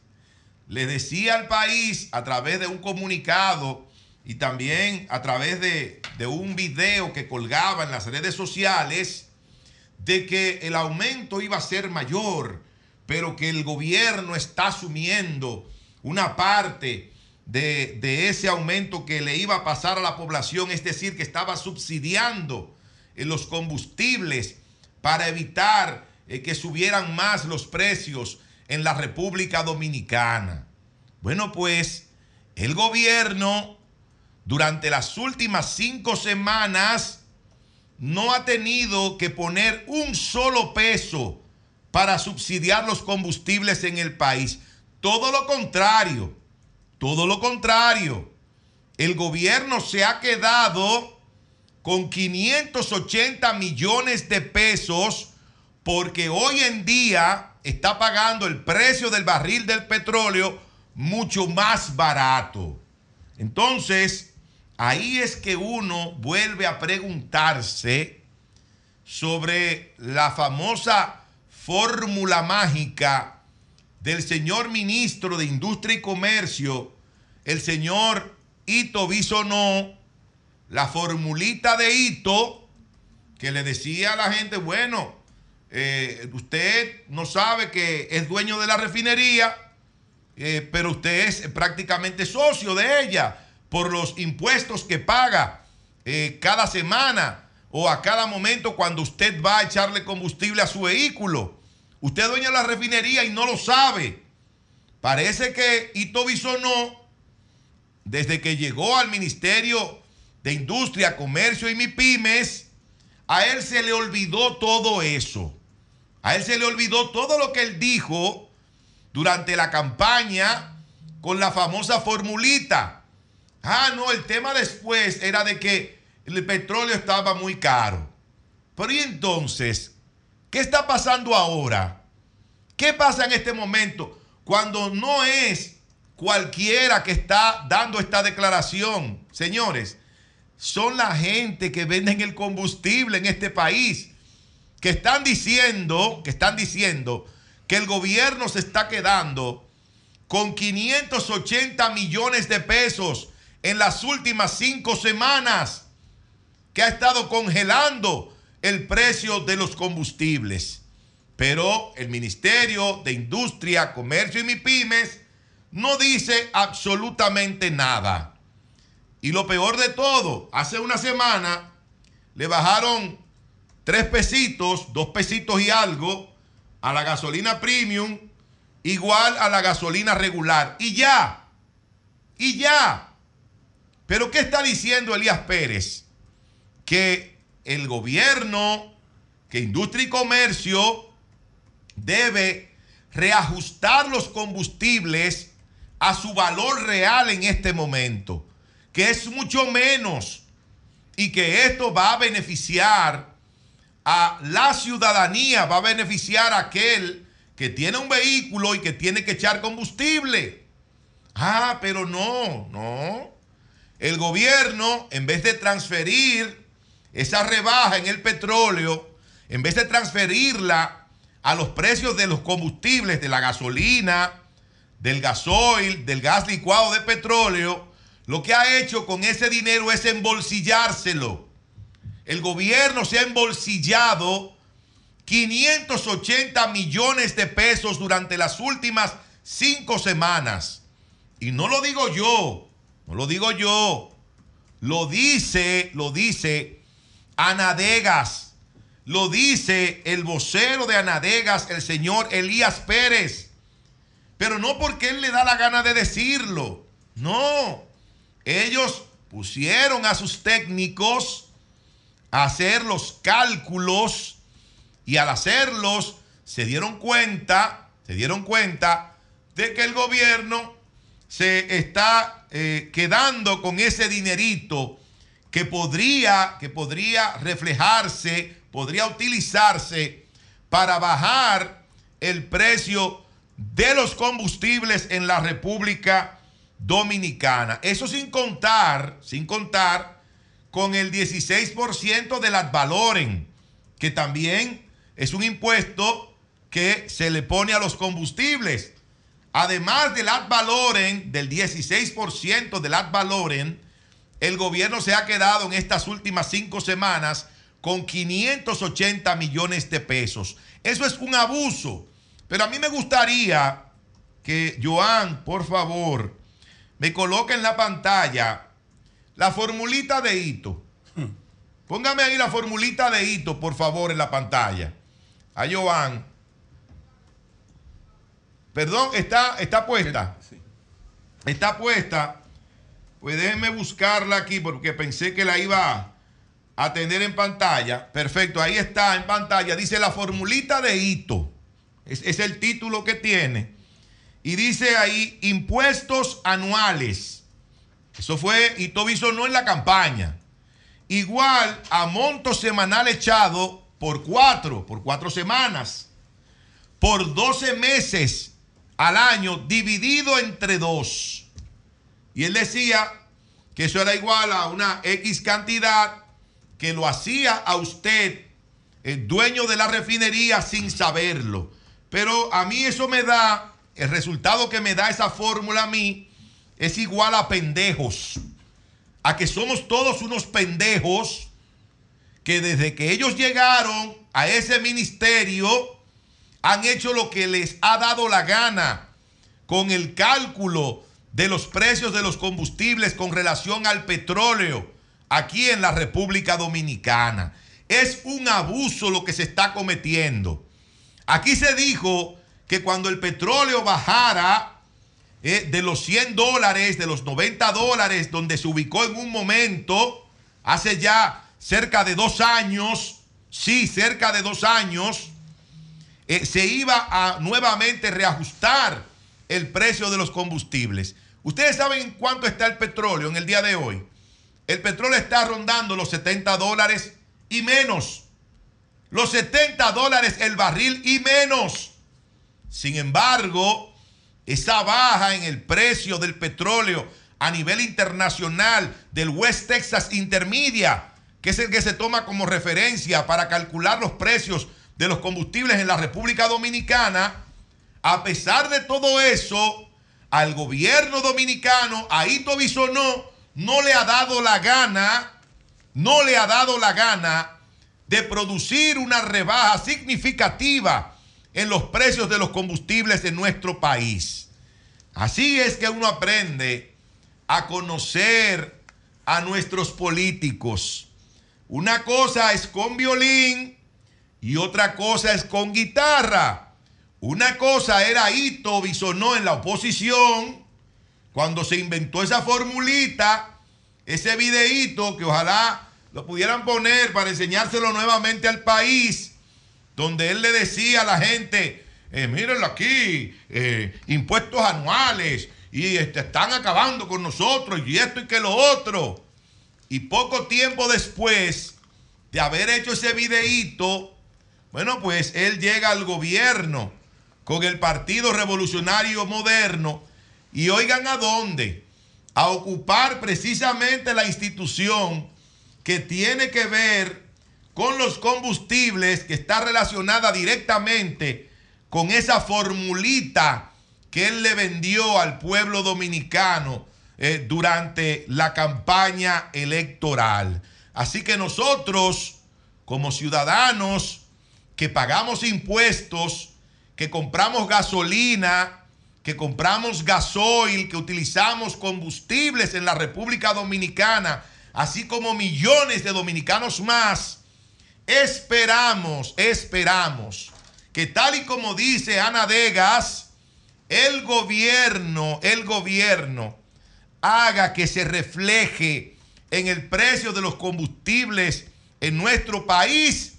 le decía al país a través de un comunicado y también a través de, un video que colgaba en las redes sociales, de que el aumento iba a ser mayor, pero que el gobierno está asumiendo una parte de, de ese aumento que le iba a pasar a la población, es decir, que estaba subsidiando eh, los combustibles para evitar eh, que subieran más los precios en la República Dominicana. Bueno, pues el gobierno durante las últimas cinco semanas no ha tenido que poner un solo peso para subsidiar los combustibles en el país. Todo lo contrario, todo lo contrario. El gobierno se ha quedado con 580 millones de pesos porque hoy en día está pagando el precio del barril del petróleo mucho más barato. Entonces, ahí es que uno vuelve a preguntarse sobre la famosa fórmula mágica del señor ministro de Industria y Comercio, el señor Ito Bisonó, la formulita de Ito, que le decía a la gente, bueno, eh, usted no sabe que es dueño de la refinería, eh, pero usted es prácticamente socio de ella por los impuestos que paga eh, cada semana o a cada momento cuando usted va a echarle combustible a su vehículo. Usted es dueño de la refinería y no lo sabe. Parece que Ito Bisonó, desde que llegó al Ministerio de Industria, Comercio y MIPIMES, a él se le olvidó todo eso. A él se le olvidó todo lo que él dijo durante la campaña con la famosa formulita. Ah, no, el tema después era de que el petróleo estaba muy caro. Pero y entonces, ¿qué está pasando ahora? ¿Qué pasa en este momento cuando no es cualquiera que está dando esta declaración? Señores, son la gente que venden el combustible en este país que están diciendo, que están diciendo que el gobierno se está quedando con 580 millones de pesos en las últimas cinco semanas que ha estado congelando el precio de los combustibles. Pero el Ministerio de Industria, Comercio y MIPIMES no dice absolutamente nada. Y lo peor de todo, hace una semana le bajaron tres pesitos, dos pesitos y algo a la gasolina premium, igual a la gasolina regular. Y ya, y ya. Pero ¿qué está diciendo Elías Pérez? Que el gobierno, que Industria y Comercio debe reajustar los combustibles a su valor real en este momento, que es mucho menos y que esto va a beneficiar a la ciudadanía, va a beneficiar a aquel que tiene un vehículo y que tiene que echar combustible. Ah, pero no, no. El gobierno, en vez de transferir esa rebaja en el petróleo, en vez de transferirla a los precios de los combustibles, de la gasolina, del gasoil, del gas licuado de petróleo, lo que ha hecho con ese dinero es embolsillárselo. El gobierno se ha embolsillado 580 millones de pesos durante las últimas cinco semanas. Y no lo digo yo, no lo digo yo. Lo dice, lo dice Anadegas. Lo dice el vocero de Anadegas, el señor Elías Pérez. Pero no porque él le da la gana de decirlo. No. Ellos pusieron a sus técnicos a hacer los cálculos y al hacerlos se dieron cuenta, se dieron cuenta de que el gobierno se está eh, quedando con ese dinerito que podría, que podría reflejarse, podría utilizarse para bajar el precio de los combustibles en la República Dominicana. Eso sin contar, sin contar con el 16% del ad valoren, que también es un impuesto que se le pone a los combustibles. Además del ad valoren, del 16% del ad valoren, el gobierno se ha quedado en estas últimas cinco semanas con 580 millones de pesos. Eso es un abuso. Pero a mí me gustaría que, Joan, por favor, me coloque en la pantalla la formulita de hito. Póngame ahí la formulita de hito, por favor, en la pantalla. A Joan. Perdón, está, está puesta. Está puesta. Pues déjenme buscarla aquí porque pensé que la iba a tener en pantalla. Perfecto, ahí está en pantalla. Dice la formulita de hito. Es, es el título que tiene. Y dice ahí impuestos anuales. Eso fue Hito no en la campaña. Igual a monto semanal echado por cuatro, por cuatro semanas, por 12 meses al año dividido entre dos. Y él decía que eso era igual a una X cantidad que lo hacía a usted, el dueño de la refinería, sin saberlo. Pero a mí eso me da, el resultado que me da esa fórmula a mí es igual a pendejos. A que somos todos unos pendejos que desde que ellos llegaron a ese ministerio han hecho lo que les ha dado la gana con el cálculo de los precios de los combustibles con relación al petróleo aquí en la República Dominicana. Es un abuso lo que se está cometiendo. Aquí se dijo que cuando el petróleo bajara eh, de los 100 dólares, de los 90 dólares, donde se ubicó en un momento, hace ya cerca de dos años, sí, cerca de dos años, eh, se iba a nuevamente reajustar el precio de los combustibles. Ustedes saben cuánto está el petróleo en el día de hoy. El petróleo está rondando los 70 dólares y menos. Los 70 dólares el barril y menos. Sin embargo, esa baja en el precio del petróleo a nivel internacional del West Texas Intermedia, que es el que se toma como referencia para calcular los precios de los combustibles en la República Dominicana, a pesar de todo eso, al gobierno dominicano, a Ito Bisonó, no le ha dado la gana, no le ha dado la gana de producir una rebaja significativa en los precios de los combustibles en nuestro país. Así es que uno aprende a conocer a nuestros políticos. Una cosa es con violín y otra cosa es con guitarra. Una cosa era Ito Bisonó en la oposición cuando se inventó esa formulita, ese videíto que ojalá lo pudieran poner para enseñárselo nuevamente al país, donde él le decía a la gente, eh, mírenlo aquí, eh, impuestos anuales, y este, están acabando con nosotros, y esto y que lo otro. Y poco tiempo después de haber hecho ese videíto, bueno, pues él llega al gobierno con el Partido Revolucionario Moderno, y oigan a dónde, a ocupar precisamente la institución que tiene que ver con los combustibles, que está relacionada directamente con esa formulita que él le vendió al pueblo dominicano eh, durante la campaña electoral. Así que nosotros, como ciudadanos que pagamos impuestos, que compramos gasolina, que compramos gasoil, que utilizamos combustibles en la República Dominicana, así como millones de dominicanos más, esperamos, esperamos que tal y como dice Ana Degas, el gobierno, el gobierno haga que se refleje en el precio de los combustibles en nuestro país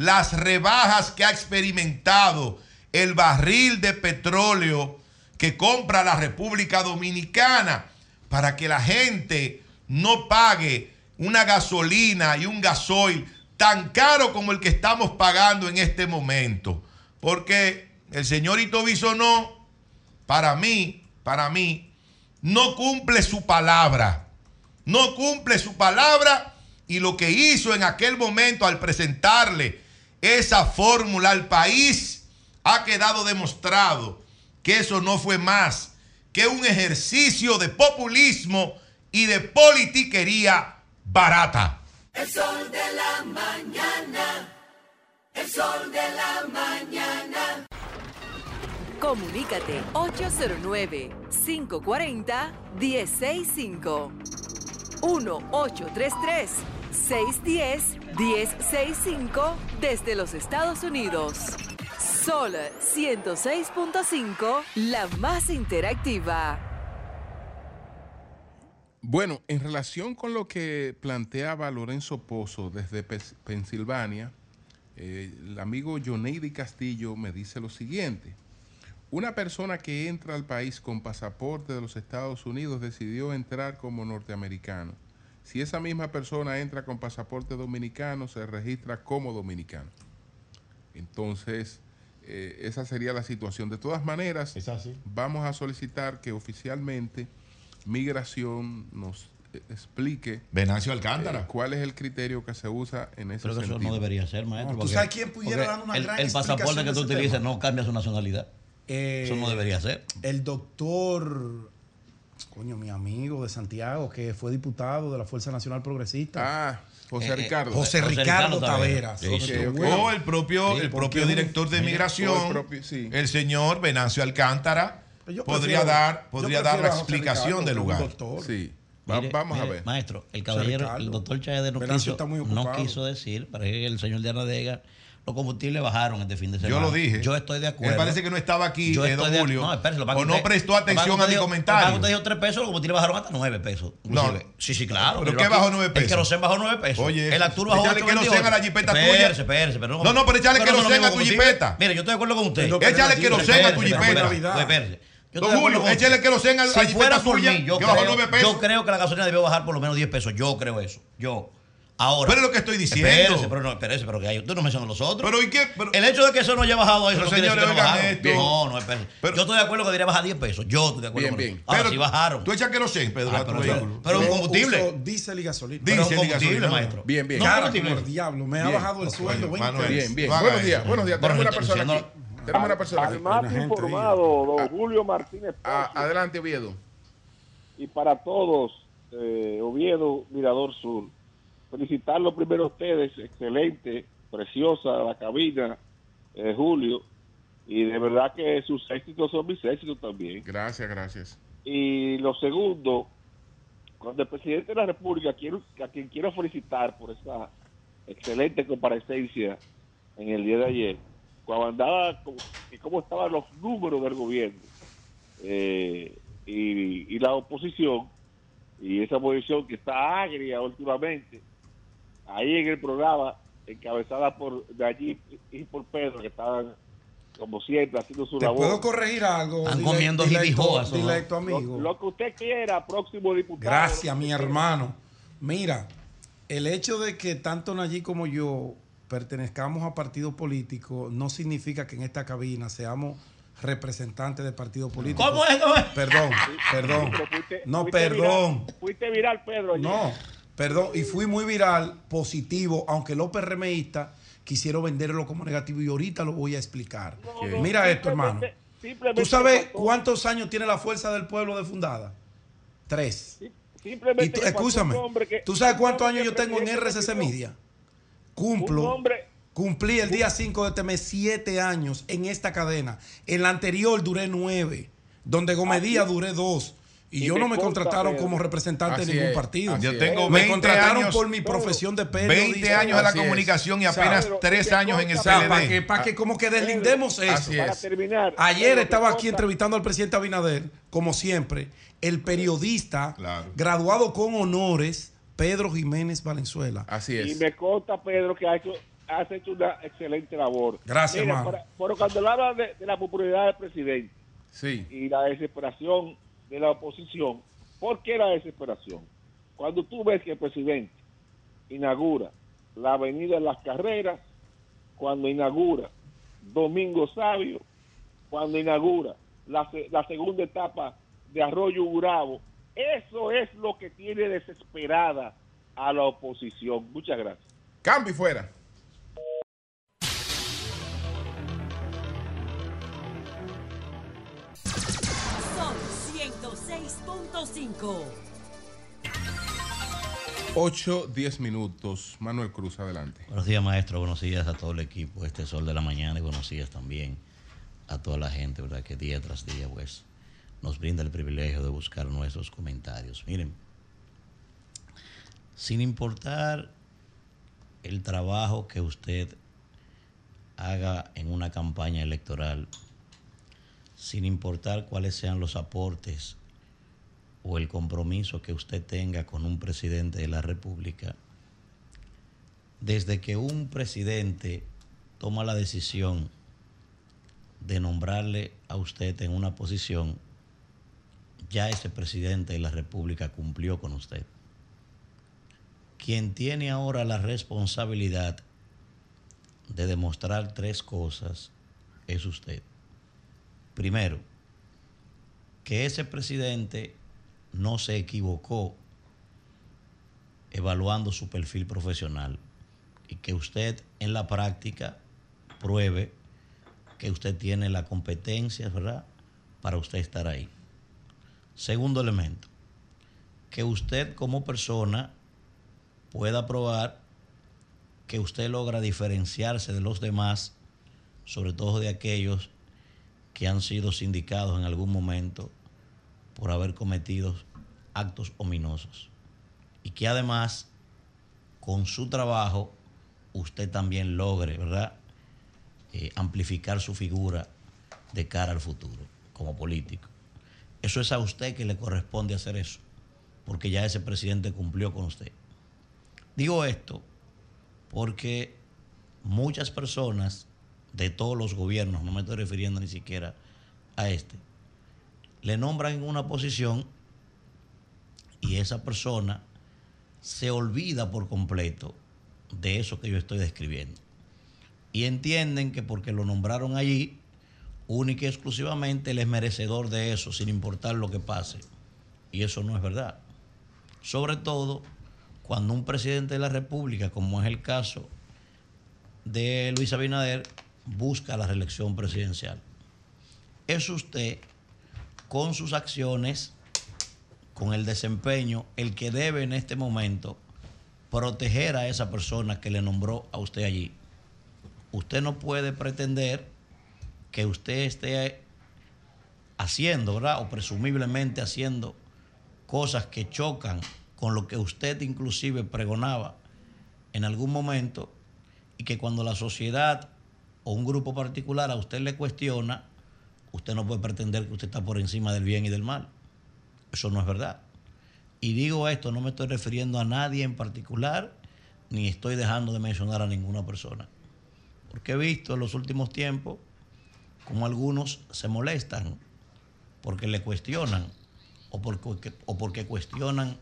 las rebajas que ha experimentado el barril de petróleo que compra la República Dominicana para que la gente no pague una gasolina y un gasoil tan caro como el que estamos pagando en este momento. Porque el señor Ito no, para mí, para mí, no cumple su palabra. No cumple su palabra y lo que hizo en aquel momento al presentarle esa fórmula al país ha quedado demostrado que eso no fue más que un ejercicio de populismo y de politiquería barata. El sol de la mañana, el sol de la mañana. Comunícate 809-540-1065. 1-833-610-1065 desde los Estados Unidos. Sol 106.5, la más interactiva. Bueno, en relación con lo que planteaba Lorenzo Pozo desde Pensilvania, eh, el amigo Joneidi Castillo me dice lo siguiente. Una persona que entra al país con pasaporte de los Estados Unidos decidió entrar como norteamericano. Si esa misma persona entra con pasaporte dominicano, se registra como dominicano. Entonces, eh, esa sería la situación. De todas maneras, vamos a solicitar que oficialmente Migración nos eh, explique Venancio Alcántara eh, cuál es el criterio que se usa en ese Pero sentido. eso no debería ser, maestro. ¿Tú sabes quién pudiera dar una el, gran El pasaporte que tú utilices no cambia su nacionalidad. eso no debería ser. El doctor, coño, mi amigo de Santiago, que fue diputado de la Fuerza Nacional Progresista. Ah, José Ricardo. José, Ricardo, Taveras. O el propio, el propio director de migración, el, señor Venancio Alcántara, podría dar, podría dar la explicación del lugar. Sí. Mire, vamos mire, a ver. Maestro, el caballero, el doctor Chaeder no, quiso, no quiso decir, parece que el señor de Arnadega, los combustibles bajaron este fin de semana. Yo lo dije. Yo estoy de acuerdo. Él parece que no estaba aquí, Yo eh, don de- Julio. No, espérese, lo que o no prestó lo que atención a mi dijo- comentario. lo que usted dijo 3 pesos, los combustibles bajaron hasta 9 pesos. No. Sí, sí, claro. ¿Pero qué aquí. bajó 9 pesos? El querosén bajó 9 pesos. Oye, el Arturo bajó échale 8.28. querosén a la jipeta tuya. Espérese, espérese, pero No, no, pero échale pero no querosén lo a tu jipeta. Mire, yo estoy de acuerdo con usted. Échale querosén a tu jipeta. espérese. Yo Don Julio, con échale usted. querosén a la Si jipeta fuera por suya, mí, yo que bajó creo- 9 pesos. Yo creo que la gasolina debió bajar por lo menos 10 pesos. Yo creo eso. Yo. Ahora. Pero es lo que estoy diciendo. Espérese, pero no, espérese, pero que hay, tú no mencionas los otros. Pero ¿y qué? Pero- el hecho de que eso no haya bajado a eso Pero, no quiere decir señores, que no oigan bajaron. esto. No, no, espérese. yo estoy de acuerdo que debería bajar 10 pesos. Yo estoy de acuerdo Bien, con bien. eso. Ahora Pero sí bajaron. Tú echas querosén, Pedro. Ah, pero, pero un combustible. diésel y gasolina. Diésel y combustible, gasolina. maestro. Bien, bien. No, Cara, el diablo, me ha Bien. bajado el sueldo 20 Manuel. pesos. Bien, bien. Buenos días, buenos días. Tenemos una persona aquí. Tenemos una persona Al aquí. más Una gente informado, don Julio Martínez Ah, adelante, Oviedo. y para todos, eh, Oviedo, Mirador Sur. Felicitarlo primero a ustedes, excelente, preciosa la cabina, eh, Julio, y de verdad que sus éxitos son mis éxitos también. Gracias, gracias. Y lo segundo, cuando el presidente de la República, quiero, a quien quiero felicitar por esa excelente comparecencia en el día de ayer, cuando andaba, y cómo estaban los números del gobierno eh, y, y la oposición, y esa oposición que está agria últimamente, ahí en el programa, encabezada por de allí y por Pedro, que estaban como siempre haciendo su ¿Te labor. puedo corregir algo? Están Dile- comiendo jibijoas, ¿o no? dilecto Lo, amigo. lo que usted quiera, próximo diputado. Gracias, mi hermano. Mira, el hecho de que tanto Nayí como yo pertenezcamos a partidos políticos no significa que en esta cabina seamos representantes de partidos políticos. ¿Cómo es? ¿Cómo es? Perdón, perdón. No, perdón. viral- fuiste viral, Pedro. ayer. No, perdón. Y fui muy viral, positivo, aunque los PRMistas quisieron venderlo como negativo y ahorita lo voy a explicar. No, no, Mira esto, hermano. ¿Tú sabes cuántos años tiene la fuerza del pueblo de fundada? Tres. simplemente Y tú, escúchame, que- ¿tú sabes cuántos años yo tengo en RCC Media? Cumplo, hombre, cumplí el día 5 de este mes siete años en esta cadena. En la anterior duré nueve, donde Gómez Así Díaz es. duré dos. Y, Y yo me no me contrataron Pedro. como representante de ningún es, partido. Yo tengo me 20 contrataron años, por mi profesión de Veinte periodista. años en la comunicación y apenas Pedro, 3 te años en el sea, para que, PLD. para que como que deslindemos eso. Así para es. terminar. Ayer Pedro, estaba aquí entrevistando al presidente Abinader, como siempre, el periodista Claro. graduado con honores, Pedro Jiménez Valenzuela. Así Y es. me consta, Pedro, que ha hecho, has hecho una excelente labor. Gracias, Mira, hermano. para- pero cuando habla de, de la popularidad del presidente Sí. y la desesperación de la oposición, ¿por qué la desesperación? Cuando tú ves que el presidente inaugura la avenida de las carreras, cuando inaugura Domingo Sabio, cuando inaugura la, se- la segunda etapa de Arroyo Urabo, eso es lo que tiene desesperada a la oposición. Muchas gracias. Cambio fuera. 106.5. 8, 10 minutos. Manuel Cruz, adelante. Buenos días, maestro. Buenos días a todo el equipo. Este sol de la mañana y buenos días también a toda la gente, ¿verdad? Que día tras día, pues, nos brinda el privilegio de buscar nuestros comentarios. Miren, sin importar el trabajo que usted haga en una campaña electoral, sin importar cuáles sean los aportes o el compromiso que usted tenga con un presidente de la República, desde que un presidente toma la decisión de nombrarle a usted en una posición, ya ese presidente de la República cumplió con usted. Quien tiene ahora la responsabilidad de demostrar tres cosas es usted. Primero, que ese presidente no se equivocó evaluando su perfil profesional y que usted en la práctica pruebe que usted tiene la competencia, ¿verdad?, para usted estar ahí. Segundo elemento, que usted como persona pueda probar que usted logra diferenciarse de los demás, sobre todo de aquellos que han sido sindicados en algún momento por haber cometido actos ominosos. Y que además, con su trabajo, usted también logre, ¿verdad?, eh, amplificar su figura de cara al futuro como político. Eso es a usted que le corresponde hacer eso, porque ya ese presidente cumplió con usted. Digo esto porque muchas personas de todos los gobiernos, no me estoy refiriendo ni siquiera a este, le nombran en una posición y esa persona se olvida por completo de eso que yo estoy describiendo. Y entienden que porque lo nombraron allí, única y exclusivamente él es merecedor de eso, sin importar lo que pase. Y eso no es verdad. Sobre todo cuando un presidente de la República, como es el caso de Luis Abinader, busca la reelección presidencial. Es usted, con sus acciones, con el desempeño, el que debe en este momento proteger a esa persona que le nombró a usted allí. Usted no puede pretender que usted esté haciendo, ¿verdad? O presumiblemente haciendo cosas que chocan con lo que usted inclusive pregonaba en algún momento y que cuando la sociedad o un grupo particular a usted le cuestiona, usted no puede pretender que usted está por encima del bien y del mal. Eso no es verdad. Y digo esto, no me estoy refiriendo a nadie en particular, ni estoy dejando de mencionar a ninguna persona. Porque he visto en los últimos tiempos como algunos se molestan porque le cuestionan o porque, o porque cuestionan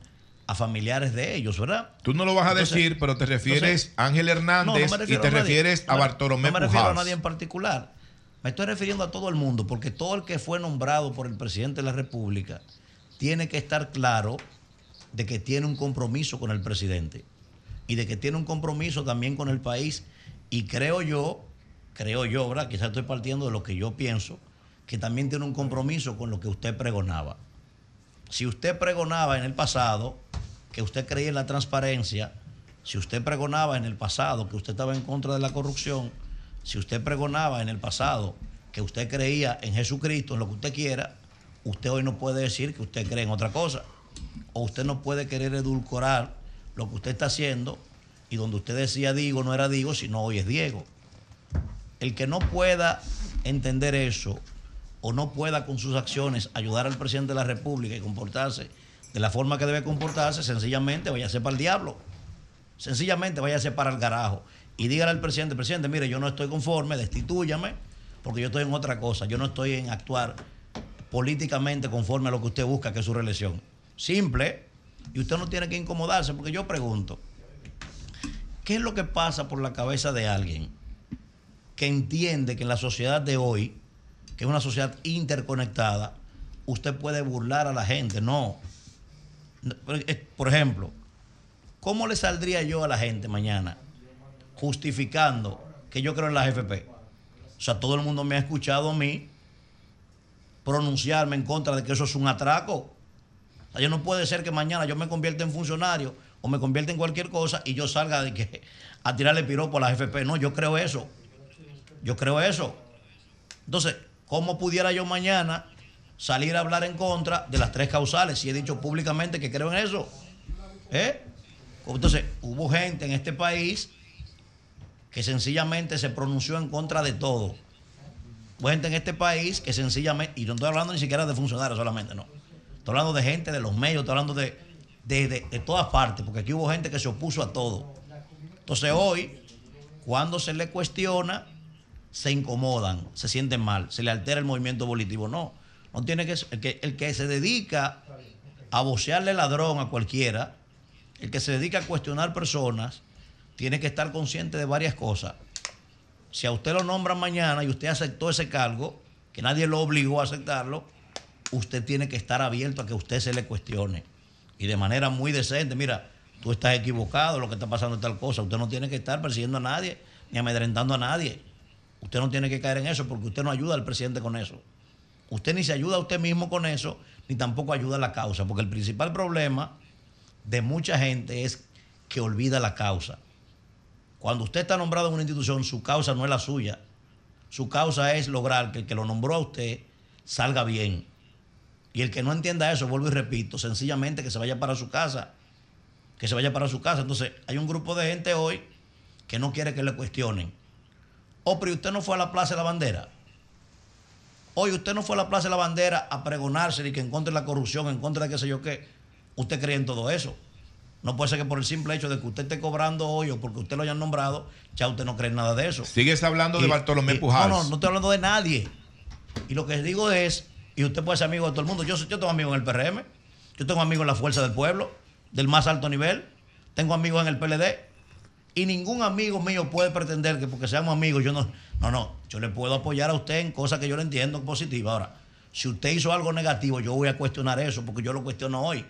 a familiares de ellos, ¿verdad? Tú no lo vas a decir, pero te refieres a Ángel Hernández y te refieres a, Bartolomé No me refiero a nadie en particular. Me estoy refiriendo a todo el mundo, porque todo el que fue nombrado por el presidente de la República tiene que estar claro de que tiene un compromiso con el presidente y de que tiene un compromiso también con el país. Y creo yo, creo yo, ¿verdad? Quizás estoy partiendo de lo que yo pienso, que también tiene un compromiso con lo que usted pregonaba. Si usted pregonaba en el pasado que usted creía en la transparencia, si usted pregonaba en el pasado que usted estaba en contra de la corrupción, si usted pregonaba en el pasado que usted creía en Jesucristo, en lo que usted quiera, usted hoy no puede decir que usted cree en otra cosa o usted no puede querer edulcorar lo que usted está haciendo y donde usted decía digo no era digo, sino hoy es Diego. El que no pueda entender eso o no pueda con sus acciones ayudar al presidente de la República y comportarse de la forma que debe comportarse, sencillamente váyase para el diablo. Sencillamente váyase para el garajo. Y dígale al presidente, presidente, mire, yo no estoy conforme, destitúyame, porque yo estoy en otra cosa. Yo no estoy en actuar políticamente conforme a lo que usted busca, que es su reelección simple, y usted no tiene que incomodarse, porque yo pregunto, ¿qué es lo que pasa por la cabeza de alguien que entiende que en la sociedad de hoy, que es una sociedad interconectada, usted puede burlar a la gente? No. Por ejemplo, ¿cómo le saldría yo a la gente mañana justificando que yo creo en la FP? O sea, todo el mundo me ha escuchado a mí pronunciarme en contra de que eso es un atraco. O sea, yo no puede ser que mañana yo me convierta en funcionario o me convierta en cualquier cosa y yo salga de que a tirarle piropo a la FP. No, yo creo eso. Yo creo eso. Entonces, ¿cómo pudiera yo mañana salir a hablar en contra de las tres causales si he dicho públicamente que creo en eso? ¿Eh? Entonces, hubo gente en este país que sencillamente se pronunció en contra de todo. Gente en este país que sencillamente, y no estoy hablando ni siquiera de funcionarios solamente, no. Estoy hablando de gente de los medios, estoy hablando de, de, de- de todas partes, porque aquí hubo gente que se opuso a todo. Entonces hoy, cuando se le cuestiona, se incomodan, se sienten mal, se le altera el movimiento volitivo. No, no tiene que el que, el que se dedica a vocearle ladrón a cualquiera, el que se dedica a cuestionar personas, tiene que estar consciente de varias cosas. Si a usted lo nombran mañana y usted aceptó ese cargo, que nadie lo obligó a aceptarlo, usted tiene que estar abierto a que usted se le cuestione. Y de manera muy decente, mira, tú estás equivocado, lo que está pasando es tal cosa. Usted no tiene que estar persiguiendo a nadie, ni amedrentando a nadie. Usted no tiene que caer en eso porque usted no ayuda al presidente con eso. Usted ni se ayuda a usted mismo con eso, ni tampoco ayuda a la causa. Porque el principal problema de mucha gente es que olvida la causa. Cuando usted está nombrado en una institución, su causa no es la suya. Su causa es lograr que el que lo nombró a usted salga bien. Y el que no entienda eso, vuelvo y repito, sencillamente que se vaya para su casa. Que se vaya para su casa. Entonces, hay un grupo de gente hoy que no quiere que le cuestionen. Oh, pero usted no fue a la Plaza de la Bandera. Hoy usted no fue a la Plaza de la Bandera a pregonarse y que en contra de la corrupción, en contra de qué sé yo qué. Usted cree en todo eso. No puede ser que por el simple hecho de que usted esté cobrando hoy o porque usted lo hayan nombrado, ya usted no cree nada de eso. Sigues hablando de Bartolomé y- Pujals. No, no, no estoy hablando de nadie. Y lo que digo es, y usted puede ser amigo de todo el mundo. Yo, soy- yo tengo amigos en el PRM, yo tengo amigos en la Fuerza del Pueblo, del más alto nivel, tengo amigos en el PLD, y ningún amigo mío puede pretender que porque seamos amigos, yo no. No, no, yo le puedo apoyar a usted en cosas que yo le entiendo positivas. Ahora, si usted hizo algo negativo, yo voy a cuestionar eso, porque yo lo cuestiono hoy.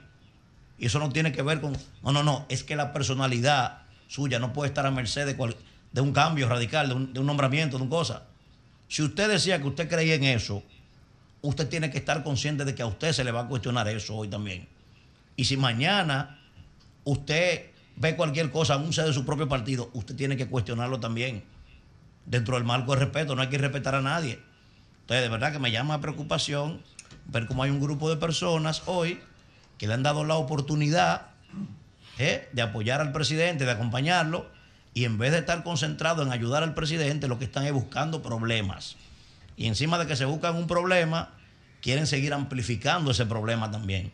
Y eso no tiene que ver con. No, no, no. Es que la personalidad suya no puede estar a merced de, cual- de un cambio radical, de un, de un nombramiento, de una cosa. Si usted decía que usted creía en eso, usted tiene que estar consciente de que a usted se le va a cuestionar eso hoy también. Y si mañana usted ve cualquier cosa, aún sea de su propio partido, usted tiene que cuestionarlo también. Dentro del marco de respeto, no hay que respetar a nadie. Entonces, de verdad que me llama a preocupación ver cómo hay un grupo de personas hoy que le han dado la oportunidad ¿eh? de apoyar al presidente, de acompañarlo, y en vez de estar concentrado en ayudar al presidente, lo que están es buscando problemas. Y encima de que se buscan un problema, quieren seguir amplificando ese problema también.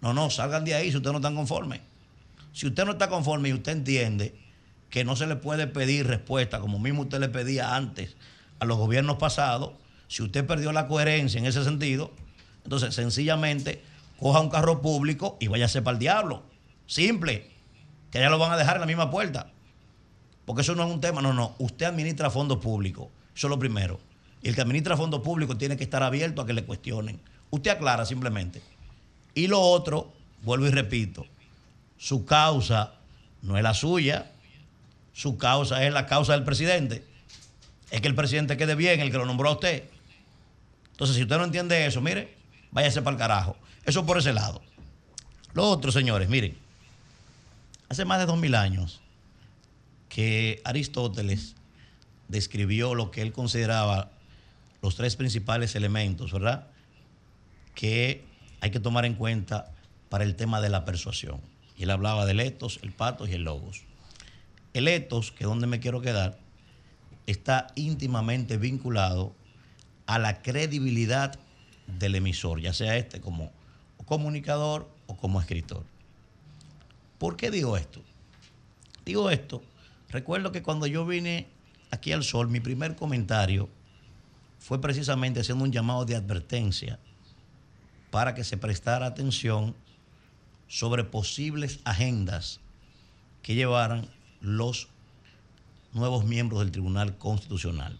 No, no, salgan de ahí si ustedes no están conformes. Si usted no está conforme y usted entiende que no se le puede pedir respuesta, como mismo usted le pedía antes a los gobiernos pasados, si usted perdió la coherencia en ese sentido, entonces sencillamente coja un carro público y váyase para el diablo. Simple. Que ya lo van a dejar en la misma puerta. Porque eso no es un tema, no, no. Usted administra fondos públicos. Eso es lo primero. Y el que administra fondos públicos tiene que estar abierto a que le cuestionen. Usted aclara simplemente. Y lo otro, vuelvo y repito, su causa no es la suya, su causa es la causa del presidente. Es que el presidente quede bien, el que lo nombró a usted. Entonces, si usted no entiende eso, mire, váyase para el carajo. Eso por ese lado. Lo otro, señores, miren, hace más de dos mil años que Aristóteles describió lo que él consideraba los tres principales elementos, ¿verdad? Que hay que tomar en cuenta para el tema de la persuasión. Y él hablaba del etos, el patos y el logos. El etos, que es donde me quiero quedar, está íntimamente vinculado a la credibilidad del emisor, ya sea este como comunicador o como escritor. ¿Por qué digo esto? Digo esto, recuerdo que cuando yo vine aquí al sol, mi primer comentario fue precisamente haciendo un llamado de advertencia para que se prestara atención sobre posibles agendas que llevaran los nuevos miembros del Tribunal Constitucional.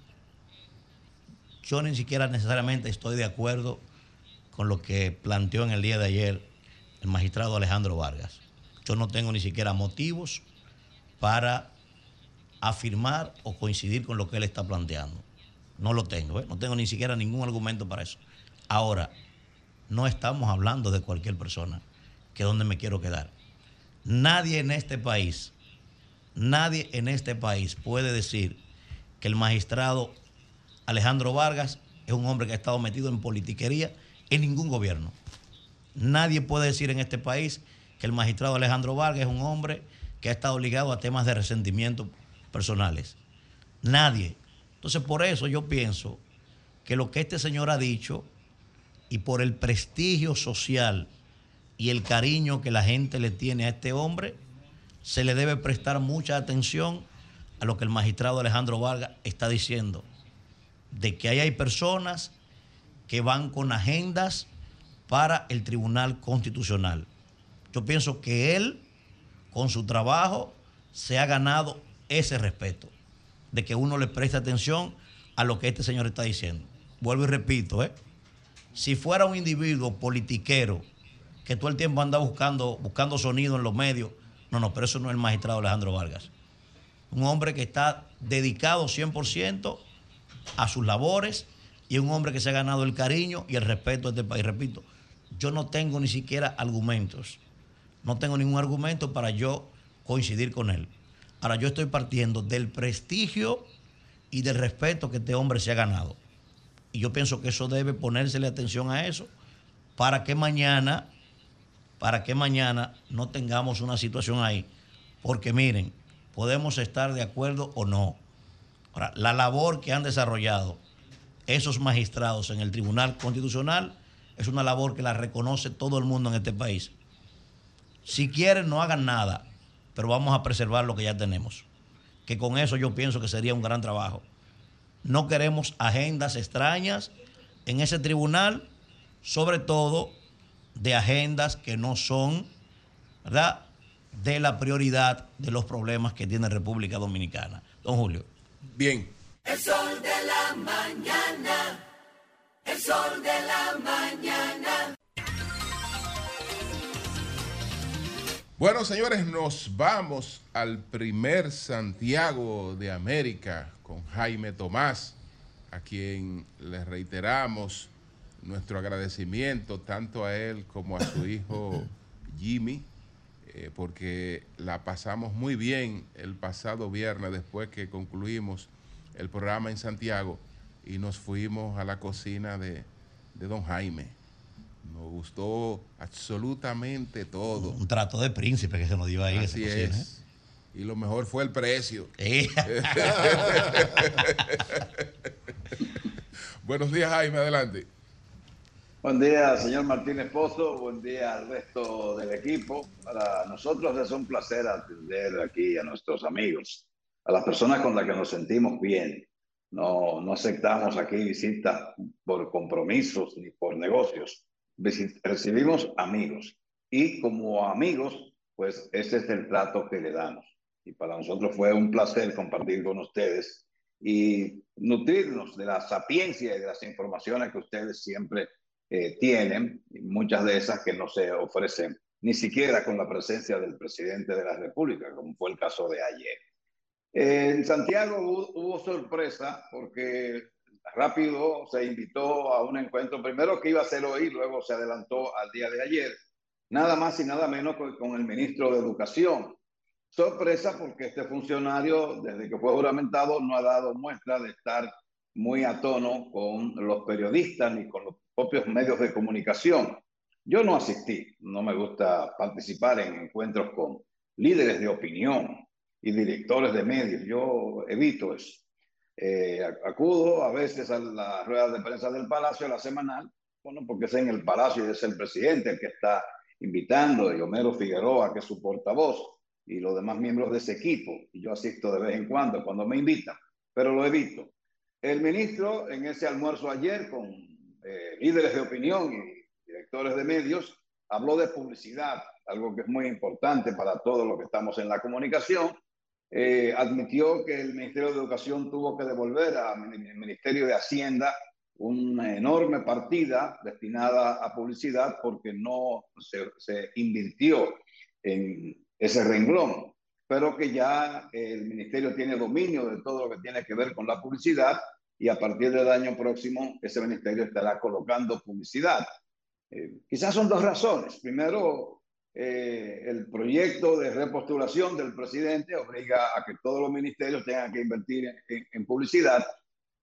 Yo ni siquiera necesariamente estoy de acuerdo con lo que planteó en el día de ayer el magistrado Alejandro Vargas. Yo no tengo ni siquiera motivos para afirmar o coincidir con lo que él está planteando. No lo tengo, ¿eh? no tengo ni siquiera ningún argumento para eso. Ahora, no estamos hablando de cualquier persona, que es donde me quiero quedar. Nadie en este país, nadie en este país puede decir que el magistrado Alejandro Vargas es un hombre que ha estado metido en politiquería en ningún gobierno. Nadie puede decir en este país que el magistrado Alejandro Vargas es un hombre que ha estado ligado a temas de resentimiento personales. Nadie. Entonces, por eso yo pienso que lo que este señor ha dicho y por el prestigio social y el cariño que la gente le tiene a este hombre, se le debe prestar mucha atención a lo que el magistrado Alejandro Vargas está diciendo, de que ahí hay personas que van con agendas para el Tribunal Constitucional. Yo pienso que él, con su trabajo, se ha ganado ese respeto, de que uno le preste atención a lo que este señor está diciendo. Vuelvo y repito, ¿eh? si fuera un individuo politiquero que todo el tiempo anda buscando, buscando sonido en los medios, no, no, pero eso no es el magistrado Alejandro Vargas. Un hombre que está dedicado 100% a sus labores y un hombre que se ha ganado el cariño y el respeto de este país. Repito, yo no tengo ni siquiera argumentos, no tengo ningún argumento para yo coincidir con él. Ahora yo estoy partiendo del prestigio y del respeto que este hombre se ha ganado. Y yo pienso que eso debe ponérsele atención a eso para que mañana, para que mañana no tengamos una situación ahí. Porque miren, podemos estar de acuerdo o no. Ahora, la labor que han desarrollado esos magistrados en el Tribunal Constitucional es una labor que la reconoce todo el mundo en este país. Si quieren, no hagan nada, pero vamos a preservar lo que ya tenemos. Que con eso yo pienso que sería un gran trabajo. No queremos agendas extrañas en ese tribunal, sobre todo de agendas que no son, ¿verdad?, de la prioridad de los problemas que tiene República Dominicana. Don Julio. Bien. El sol de la mañana. El sol de la mañana. Bueno, señores, nos vamos al primer Santiago de América con Jaime Tomás, a quien le reiteramos nuestro agradecimiento tanto a él como a su hijo [LAUGHS] Jimmy, eh, porque la pasamos muy bien el pasado viernes después que concluimos el programa en Santiago y nos fuimos a la cocina de, de don Jaime. Nos gustó absolutamente todo. Un trato de príncipe que se nos dio ahí. Así es. ¿eh? Y lo mejor fue el precio. [LAUGHS] [LAUGHS] Buenos días, Jaime, adelante. Buen día, señor Martínez Pozo. Buen día al resto del equipo. Para nosotros es un placer atender aquí a nuestros amigos, a las personas con las que nos sentimos bien. No, no aceptamos aquí visitas por compromisos ni por negocios recibimos amigos y como amigos, pues ese es el trato que le damos. Y para nosotros fue un placer compartir con ustedes y nutrirnos de la sapiencia y de las informaciones que ustedes siempre eh, tienen, muchas de esas que no se ofrecen ni siquiera con la presencia del presidente de la República, como fue el caso de ayer. En Santiago hubo sorpresa porque rápido se invitó a un encuentro, primero que iba a ser hoy, luego se adelantó al día de ayer, nada más y nada menos con, con el ministro de Educación. Sorpresa porque este funcionario, desde que fue juramentado, no ha dado muestra de estar muy a tono con los periodistas ni con los propios medios de comunicación. Yo no asistí, no me gusta participar en encuentros con líderes de opinión y directores de medios, yo evito eso. Eh, acudo a veces a las ruedas de prensa del Palacio, a la semanal, bueno, porque es en el Palacio y es el presidente el que está invitando, y Homero Figueroa, que es su portavoz, y los demás miembros de ese equipo, y yo asisto de vez en cuando cuando me invitan, pero lo evito. El ministro en ese almuerzo ayer con eh, líderes de opinión y directores de medios habló de publicidad, algo que es muy importante para todos los que estamos en la comunicación, eh, admitió que el Ministerio de Educación tuvo que devolver al Ministerio de Hacienda una enorme partida destinada a publicidad porque no se, se invirtió en ese renglón, pero que ya el Ministerio tiene dominio de todo lo que tiene que ver con la publicidad y a partir del año próximo ese Ministerio estará colocando publicidad. Eh, quizás son dos razones. Primero, eh, el proyecto de repostulación del presidente obliga a que todos los ministerios tengan que invertir en, publicidad.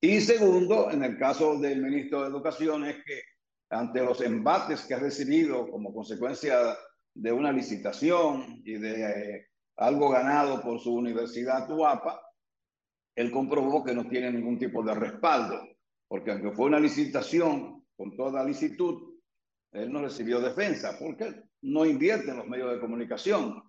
Y segundo, en el caso del ministro de Educación, es que ante los embates que ha recibido como consecuencia de una licitación y de eh, algo ganado por su universidad Tuapa, él comprobó que no tiene ningún tipo de respaldo, porque aunque fue una licitación con toda licitud, él no recibió defensa, porque no invierte en los medios de comunicación.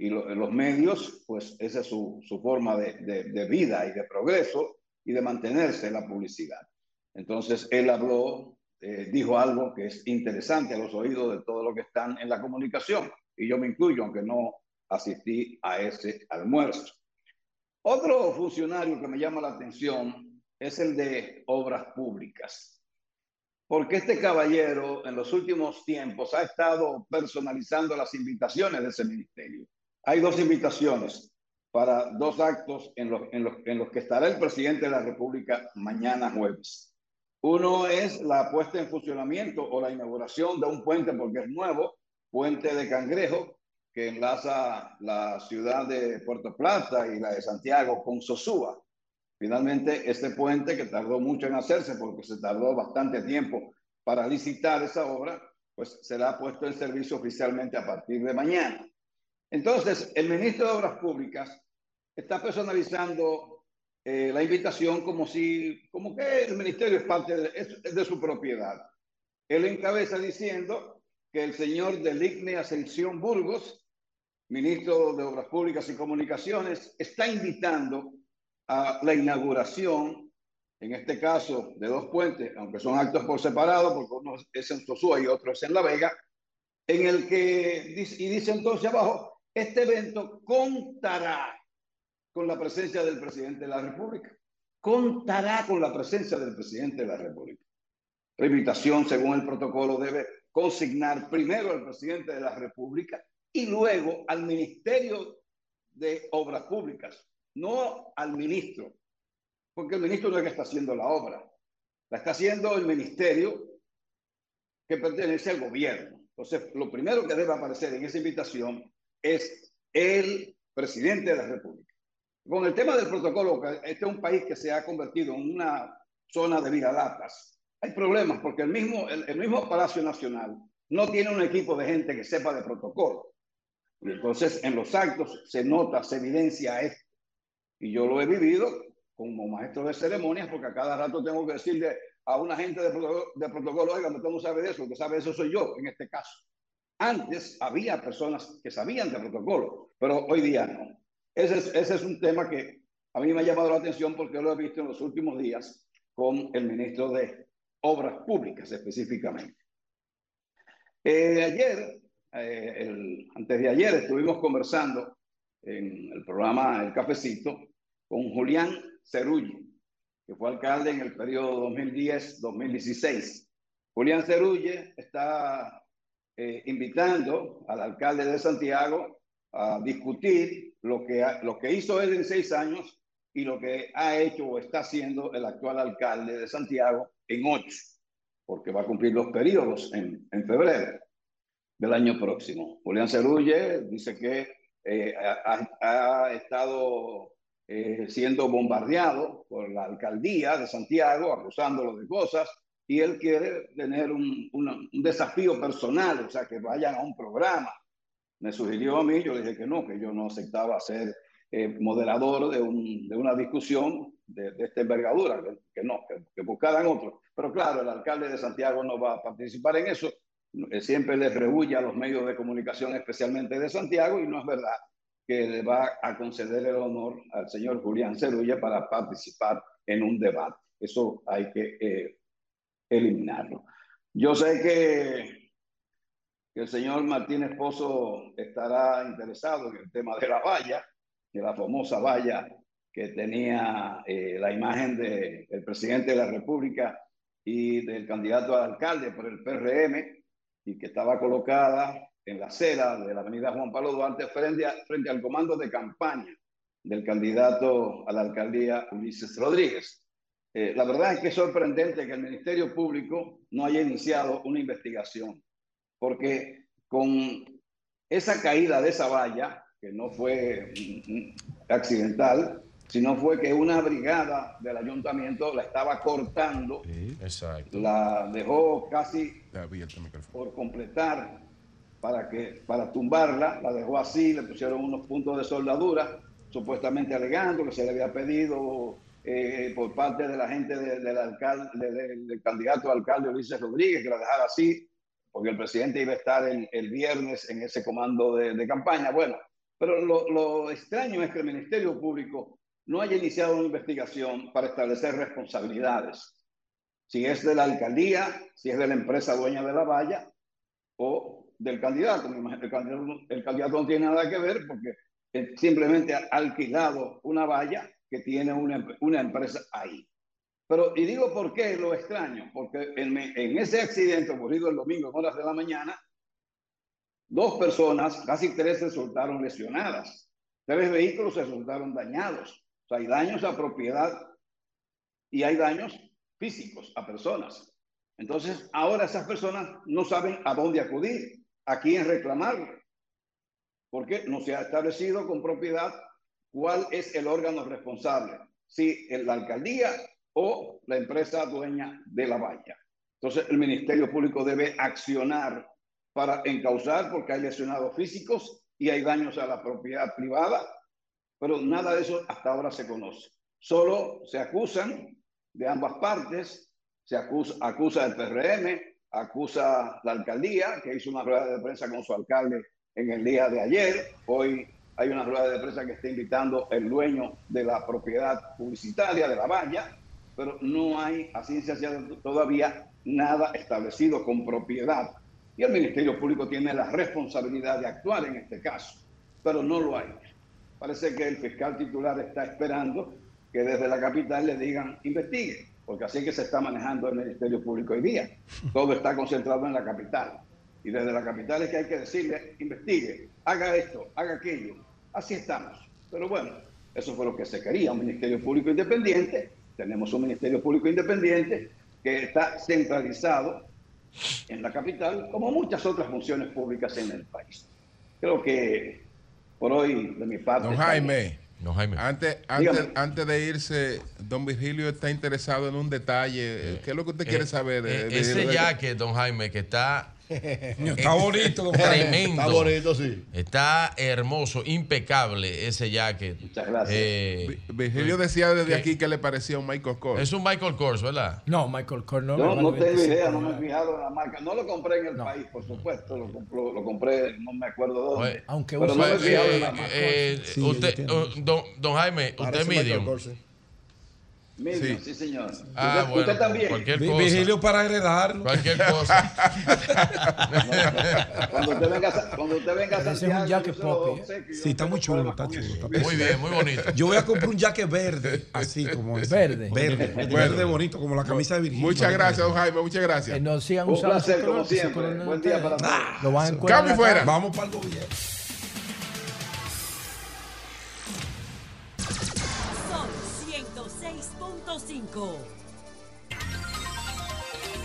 Y los medios, pues esa es su, su forma de, de, vida y de progreso y de mantenerse en la publicidad. Entonces, él habló, eh, dijo algo que es interesante a los oídos de todos los que están en la comunicación, y yo me incluyo, aunque no asistí a ese almuerzo. Otro funcionario que me llama la atención es el de obras públicas porque este caballero en los últimos tiempos ha estado personalizando las invitaciones de ese ministerio. Hay dos invitaciones para dos actos en los, en, los, que estará el presidente de la República mañana jueves. Uno es la puesta en funcionamiento o la inauguración de un puente, porque es nuevo, puente de Cangrejo, que enlaza la ciudad de Puerto Plata y la de Santiago con Sosúa. Finalmente, este puente que tardó mucho en hacerse porque se tardó bastante tiempo para licitar esa obra, pues será puesto en servicio oficialmente a partir de mañana. Entonces, el ministro de Obras Públicas está personalizando eh, la invitación como si, como que el ministerio es parte de, de su propiedad. Él encabeza diciendo que el señor Deligne Ascensión Burgos, ministro de Obras Públicas y Comunicaciones, está invitando a la inauguración, en este caso de dos puentes, aunque son actos por separado, porque uno es en Sosúa y otro es en La Vega, en el que, y dice entonces abajo, este evento contará con la presencia del presidente de la República. Contará con la presencia del presidente de la República. La invitación, según el protocolo, debe consignar primero al presidente de la República y luego al Ministerio de Obras Públicas, no al ministro, porque el ministro no es el que está haciendo la obra, la está haciendo el ministerio que pertenece al gobierno. Entonces, lo primero que debe aparecer en esa invitación es el presidente de la República. Con el tema del protocolo, este es un país que se ha convertido en una zona de viralatas. Hay problemas porque el mismo, el, el mismo Palacio Nacional no tiene un equipo de gente que sepa de protocolo. Y entonces en los actos se nota, se evidencia esto. Y yo lo he vivido como maestro de ceremonias porque a cada rato tengo que decirle a una gente de protocolo, de protocolo oiga, no sabe de eso, lo que sabe de eso soy yo en este caso. Antes había personas que sabían de protocolo, pero hoy día no. Ese es, ese es un tema que a mí me ha llamado la atención porque lo he visto en los últimos días con el ministro de Obras Públicas específicamente. Eh, ayer, eh, el, antes de ayer, estuvimos conversando en el programa El Cafecito con Julián Cerulli, que fue alcalde en el periodo 2010-2016. Julián Cerulli está eh, invitando al alcalde de Santiago a discutir lo que, lo que hizo él en seis años y lo que ha hecho o está haciendo el actual alcalde de Santiago en ocho, porque va a cumplir los periodos en, en febrero del año próximo. Julián Cerulle dice que eh, ha, estado eh, siendo bombardeado por la alcaldía de Santiago, acusándolo de cosas, y él quiere tener un, desafío personal, o sea, que vayan a un programa. Me sugirió a mí, yo dije que no, que yo no aceptaba ser eh, moderador de, un, de, una discusión de, de esta envergadura, que, no, que, que, buscaran otro. Pero claro, el alcalde de Santiago no va a participar en eso, siempre le rehuye a los medios de comunicación, especialmente de Santiago, y no es verdad que le va a conceder el honor al señor Julián Cerulla para participar en un debate. Eso hay que eh, eliminarlo. Yo sé que, que, el señor Martínez Pozo estará interesado en el tema de la valla, de la famosa valla que tenía eh, la imagen del de presidente de la República y del candidato al alcalde por el PRM y que estaba colocada en la acera de la avenida Juan Pablo Duarte frente, a, frente al comando de campaña del candidato a la alcaldía Ulises Rodríguez. Eh, la verdad es que es sorprendente que el Ministerio Público no haya iniciado una investigación, porque con esa caída de esa valla, que no fue accidental, sino fue que una brigada del ayuntamiento la estaba cortando, Exacto. la dejó casi por completar para que para tumbarla, la dejó así, le pusieron unos puntos de soldadura, supuestamente alegando que se le había pedido eh, por parte de la gente de- del alcalde, de- del, candidato alcalde Ulises Rodríguez, que la dejara así, porque el presidente iba a estar el, el viernes en ese comando de, de campaña. Bueno, pero lo, lo extraño es que el Ministerio Público no haya iniciado una investigación para establecer responsabilidades. Si es de la alcaldía, si es de la empresa dueña de la valla o del candidato. El candidato, no tiene nada que ver porque simplemente ha alquilado una valla que tiene una, una empresa ahí. Pero, y digo por qué lo extraño, porque en ese accidente ocurrido el domingo en horas de la mañana, dos personas, casi tres, resultaron lesionadas. Tres vehículos resultaron dañados. O hay daños a propiedad y hay daños físicos a personas. Entonces, ahora esas personas no saben a dónde acudir, a quién reclamar, porque no se ha establecido con propiedad cuál es el órgano responsable, si la alcaldía o la empresa dueña de la valla. Entonces, el Ministerio Público debe accionar para encauzar porque hay lesionados físicos y hay daños a la propiedad privada, pero nada de eso hasta ahora se conoce. Solo se acusan de ambas partes, se acusa, acusa el PRM, acusa la alcaldía, que hizo una rueda de prensa con su alcalde en el día de ayer. Hoy hay una rueda de prensa que está invitando el dueño de la propiedad publicitaria de la valla, pero no hay a ciencia cierta todavía nada establecido con propiedad. Y el Ministerio Público tiene la responsabilidad de actuar en este caso, pero no lo hay. Parece que el fiscal titular está esperando que desde la capital le digan investigue, porque así es que se está manejando el Ministerio Público hoy día. [LAUGHS] Todo está concentrado en la capital. Y desde la capital es que hay que decirle, investigue, haga esto, haga aquello. Así estamos. Pero bueno, eso fue lo que se quería, un Ministerio Público independiente. Tenemos un Ministerio Público independiente que está centralizado en la capital, como muchas otras funciones públicas en el país. Creo que por hoy, de mi parte... Don Jaime, Don Jaime. Antes, antes, antes de irse, don Virgilio está interesado en un detalle. ¿Qué es lo que usted quiere Eh, saber? de- eh, de- ese de- jacket, don Jaime, que está. Está bonito, don Jaime. Tremendo. Está bonito, sí. Está hermoso, impecable ese jacket. Muchas gracias. Eh, Virgilio decía desde aquí que le parecía un Michael Kors. Es un Michael Kors, ¿verdad? No, Michael Kors no. No, no tengo 25 idea, no me he fijado en la marca. No lo compré en el país, por supuesto. Lo, compré, no me acuerdo dónde. Aunque pero no me he Pues, fijado en eh, la marca. eh, Sí, usted, uh, don, don Jaime, usted es medium. Medium, sí, señor. Ah, usted, bueno, usted también. cualquier cosa. Vigilio para heredarlo. Cualquier [LAUGHS] cosa. Cuando usted venga, a- cuando usted venga a Ese es un Santiago, se lo poppy, ¿eh? Sí, está muy chulo, está chulo. está Muy bien, muy bonito. Yo voy a comprar un jaque verde, así como ese. Verde. Verde, verde bonito, como la camisa de Virgilio. Muchas gracias, don Jaime, muchas gracias. Eh, no sigan Un usando placer, como siempre. Buen día para todos. Lo van a Cambio fuera. Vamos para el gobierno. 106.5.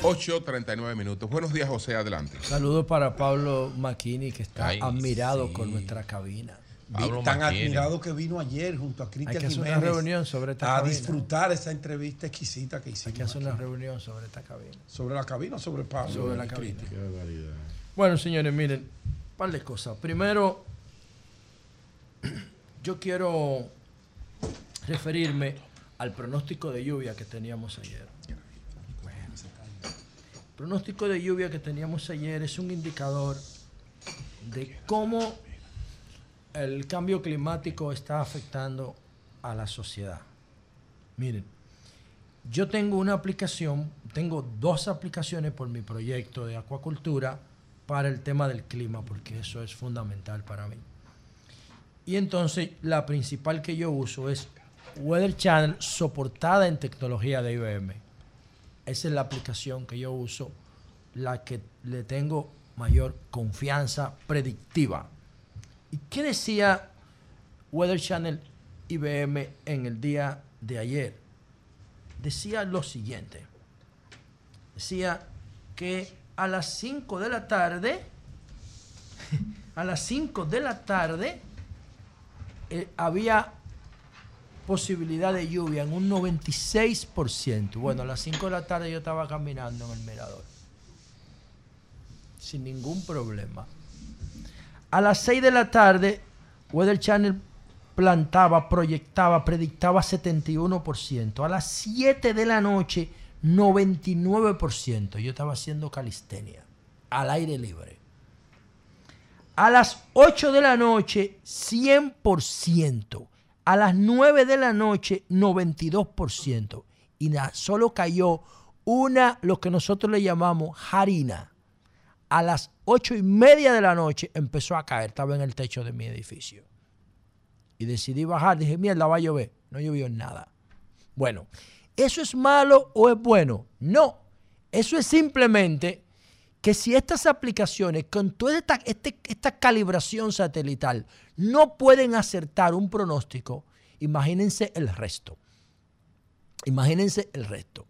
8.39 minutos. Buenos días, José, adelante. Saludos para Pablo Maquini, que está Ay, admirado sí. con nuestra cabina. Pablo Tan Martínez. admirado que vino ayer junto a Hay Cristian que hacer una Jiménez reunión sobre esta a cabina. disfrutar esa entrevista exquisita que Hay hicimos. que hacer una aquí. reunión sobre esta cabina. ¿Sobre la cabina o sobre Pablo? Sobre la cabina. Cristian? Bueno, señores, miren, un par de cosas. Primero, yo quiero referirme al pronóstico de lluvia que teníamos ayer. El pronóstico de lluvia que teníamos ayer es un indicador de cómo el cambio climático está afectando a la sociedad. Miren, yo tengo una aplicación, tengo dos aplicaciones por mi proyecto de acuacultura para el tema del clima, porque eso es fundamental para mí. Y entonces la principal que yo uso es Weather Channel soportada en tecnología de IBM. Esa es la aplicación que yo uso, la que le tengo mayor confianza predictiva. ¿Y qué decía Weather Channel IBM en el día de ayer? Decía lo siguiente. Decía que a las 5 de la tarde, [LAUGHS] a las 5 de la tarde, eh, había posibilidad de lluvia en un 96%. Bueno, a las 5 de la tarde yo estaba caminando en el mirador. Sin ningún problema. A las 6 de la tarde, Weather Channel plantaba, proyectaba, predictaba 71%. A las 7 de la noche, 99%. Yo estaba haciendo calistenia al aire libre. A las 8 de la noche, 100%. A las 9 de la noche, 92%. Y solo cayó una, lo que nosotros le llamamos harina. A las 8 y media de la noche empezó a caer. Estaba en el techo de mi edificio. Y decidí bajar. Dije, mierda, va a llover. No llovió nada. Bueno, ¿eso es malo o es bueno? No. Eso es simplemente que si estas aplicaciones, con toda esta, este, esta calibración satelital, no pueden acertar un pronóstico, imagínense el resto. Imagínense el resto.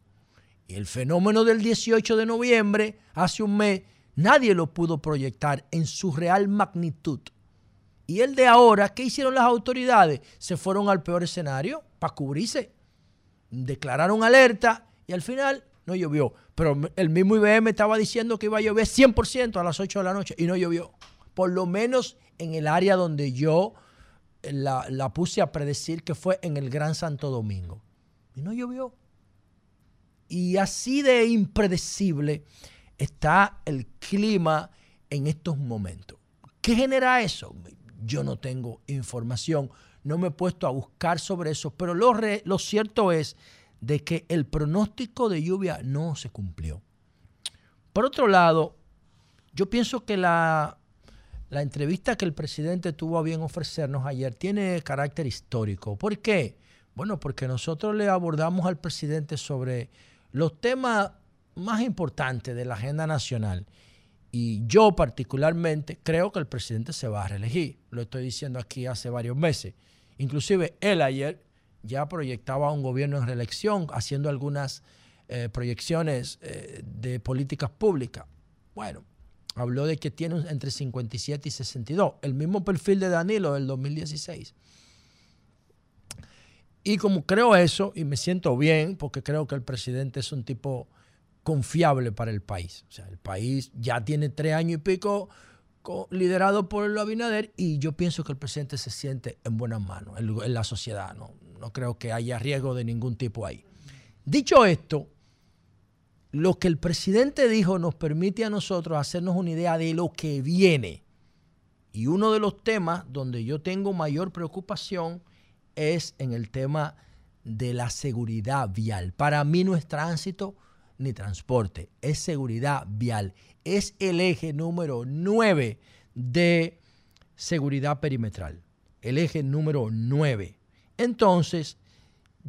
Y el fenómeno del 18 de noviembre, hace un mes, nadie lo pudo proyectar en su real magnitud. Y el de ahora, ¿qué hicieron las autoridades? Se fueron al peor escenario para cubrirse. Declararon alerta y al final no llovió. Pero el mismo IBM estaba diciendo que iba a llover 100% a las 8 de la noche y no llovió. Por lo menos en el área donde yo la, la puse a predecir que fue en el Gran Santo Domingo. Y no llovió. Y así de impredecible está el clima en estos momentos. ¿Qué genera eso? Yo no tengo información, no me he puesto a buscar sobre eso, pero lo, lo cierto es de que el pronóstico de lluvia no se cumplió. Por otro lado, yo pienso que la, la entrevista que el presidente tuvo a bien ofrecernos ayer tiene carácter histórico. ¿Por qué? Bueno, porque nosotros le abordamos al presidente sobre los temas más importantes de la agenda nacional. Y yo particularmente creo que el presidente se va a reelegir. Lo estoy diciendo aquí hace varios meses. Inclusive él ayer ya proyectaba un gobierno en reelección, haciendo algunas eh, proyecciones eh, de políticas públicas. Bueno, habló de que tiene entre 57 y 62, el mismo perfil de Danilo del 2016. Y como creo eso, y me siento bien, porque creo que el presidente es un tipo confiable para el país. O sea, el país ya tiene tres años y pico liderado por el Abinader y yo pienso que el presidente se siente en buenas manos, en, la sociedad. ¿no? no creo que haya riesgo de ningún tipo ahí. Dicho esto, lo que el presidente dijo nos permite a nosotros hacernos una idea de lo que viene. Y uno de los temas donde yo tengo mayor preocupación es en el tema de la seguridad vial. Para mí no es tránsito ni transporte, es seguridad vial es el eje número 9 de seguridad perimetral. El eje número 9. Entonces,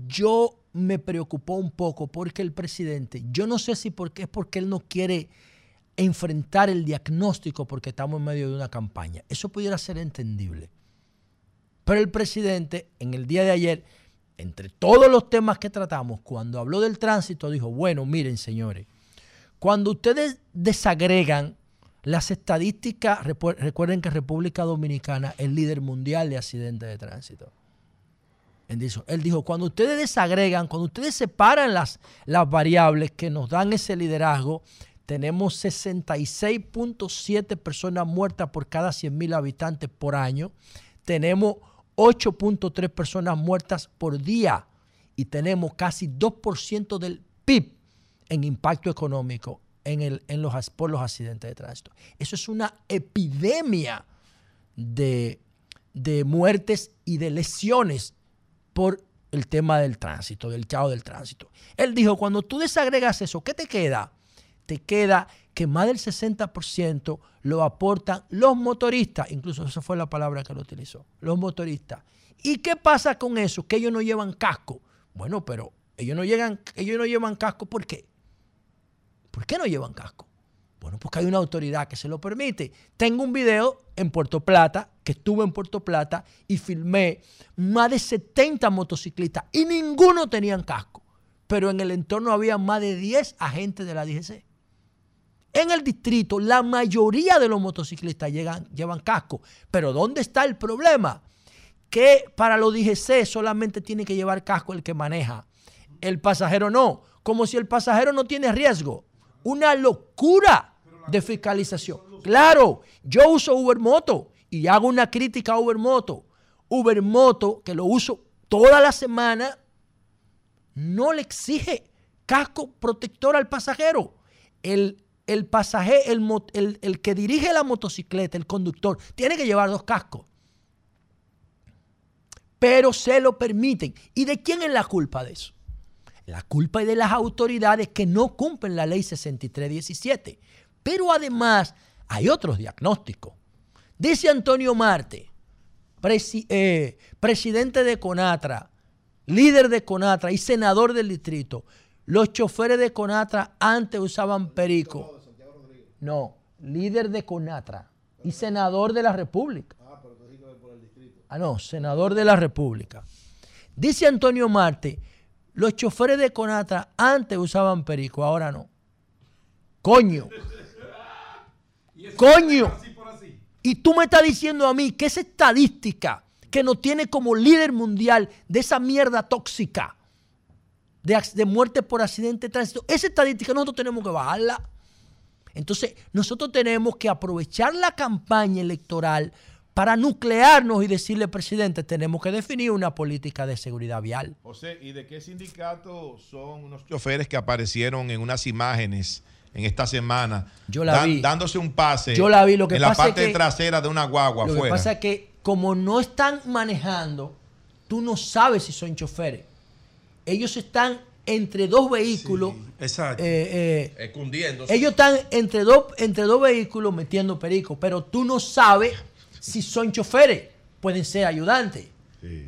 yo me preocupó un poco porque el presidente, yo no sé si porque es porque él no quiere enfrentar el diagnóstico porque estamos en medio de una campaña. Eso pudiera ser entendible. Pero el presidente en el día de ayer, entre todos los temas que tratamos, cuando habló del tránsito, dijo, bueno, miren señores, cuando ustedes desagregan las estadísticas, recuerden que República Dominicana es líder mundial de accidentes de tránsito. Él dijo, cuando ustedes desagregan, cuando ustedes separan las, las variables que nos dan ese liderazgo, tenemos 66.7 personas muertas por cada 100.000 habitantes por año, tenemos 8.3 personas muertas por día y tenemos casi 2% del PIB en impacto económico en los, por los accidentes de tránsito. Eso es una epidemia de, de muertes y de lesiones por el tema del tránsito, del chao del tránsito. Él dijo, cuando tú desagregas eso, ¿qué te queda? Te queda que más del 60% lo aportan los motoristas, incluso esa fue la palabra que lo utilizó, los motoristas. ¿Y qué pasa con eso? Que ellos no llevan casco. Bueno, pero ellos no, llegan, ellos no llevan casco, ¿por qué? ¿Por qué no llevan casco? Bueno, porque hay una autoridad que se lo permite. Tengo un video en Puerto Plata, que estuve en Puerto Plata y filmé más de 70 motociclistas y ninguno tenían casco. Pero en el entorno había más de 10 agentes de la DGC. En el distrito, la mayoría de los motociclistas llegan, llevan casco. Pero ¿dónde está el problema? que para los DGC solamente tiene que llevar casco el que maneja. El pasajero no. Como si el pasajero no tiene riesgo. Una locura de fiscalización. Claro, yo uso Uber Moto y hago una crítica a Uber Moto. Uber Moto, que lo uso toda la semana, no le exige casco protector al pasajero. El, el pasajero, el, el- el que dirige la motocicleta, el conductor, tiene que llevar dos cascos. Pero se lo permiten. ¿Y de quién es la culpa de eso? La culpa es de las autoridades que no cumplen la ley 6317. Pero además hay otros diagnósticos. Dice Antonio Marte, eh, presidente de Conatra, líder de Conatra y senador del distrito. Los choferes de Conatra antes usaban perico. No, líder de Conatra y senador de la República. Ah, no, senador de la República. Dice Antonio Marte, los choferes de Conatra antes usaban perico, ahora no. Coño. [LAUGHS] Coño. Y tú me estás diciendo a mí que esa estadística que nos tiene como líder mundial de esa mierda tóxica de, de muerte por accidente de tránsito, esa estadística nosotros tenemos que bajarla. Entonces, nosotros tenemos que aprovechar la campaña electoral para nuclearnos y decirle, presidente, tenemos que definir una política de seguridad vial. José, ¿y de qué sindicato son unos choferes que aparecieron en unas imágenes en esta semana? Yo la vi. Dándose un pase Yo la vi, lo que en la es parte que- trasera de una guagua Lo que pasa es que como no están manejando, tú no sabes si son choferes. Ellos están entre dos vehículos. Exacto. eh, eh, Escondiéndose. ellos están entre dos, entre dos vehículos metiendo perico, pero tú no sabes si son choferes. Pueden ser ayudantes.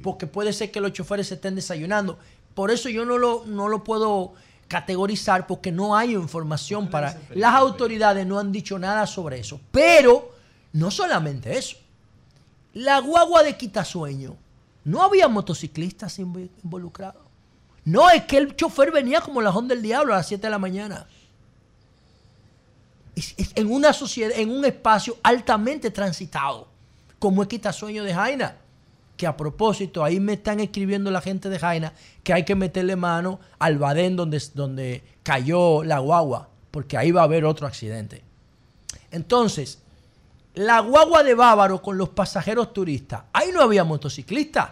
Porque puede ser que los choferes se estén desayunando. Por eso yo no lo, no lo puedo categorizar porque no hay información para... Las autoridades no han dicho nada sobre eso. Pero no solamente eso. La guagua de quitasueño, no había motociclistas invo- involucrados. No, es que el chofer venía como la Honda del Diablo a las 7 de la mañana. Es- en una sociedad, en un espacio altamente transitado, como es Quitasueño de Jaina. Que a propósito, ahí me están escribiendo la gente de Jaina que hay que meterle mano al badén donde, donde cayó la guagua, porque ahí va a haber otro accidente. Entonces, la guagua de Bávaro con los pasajeros turistas, ahí no había motociclistas.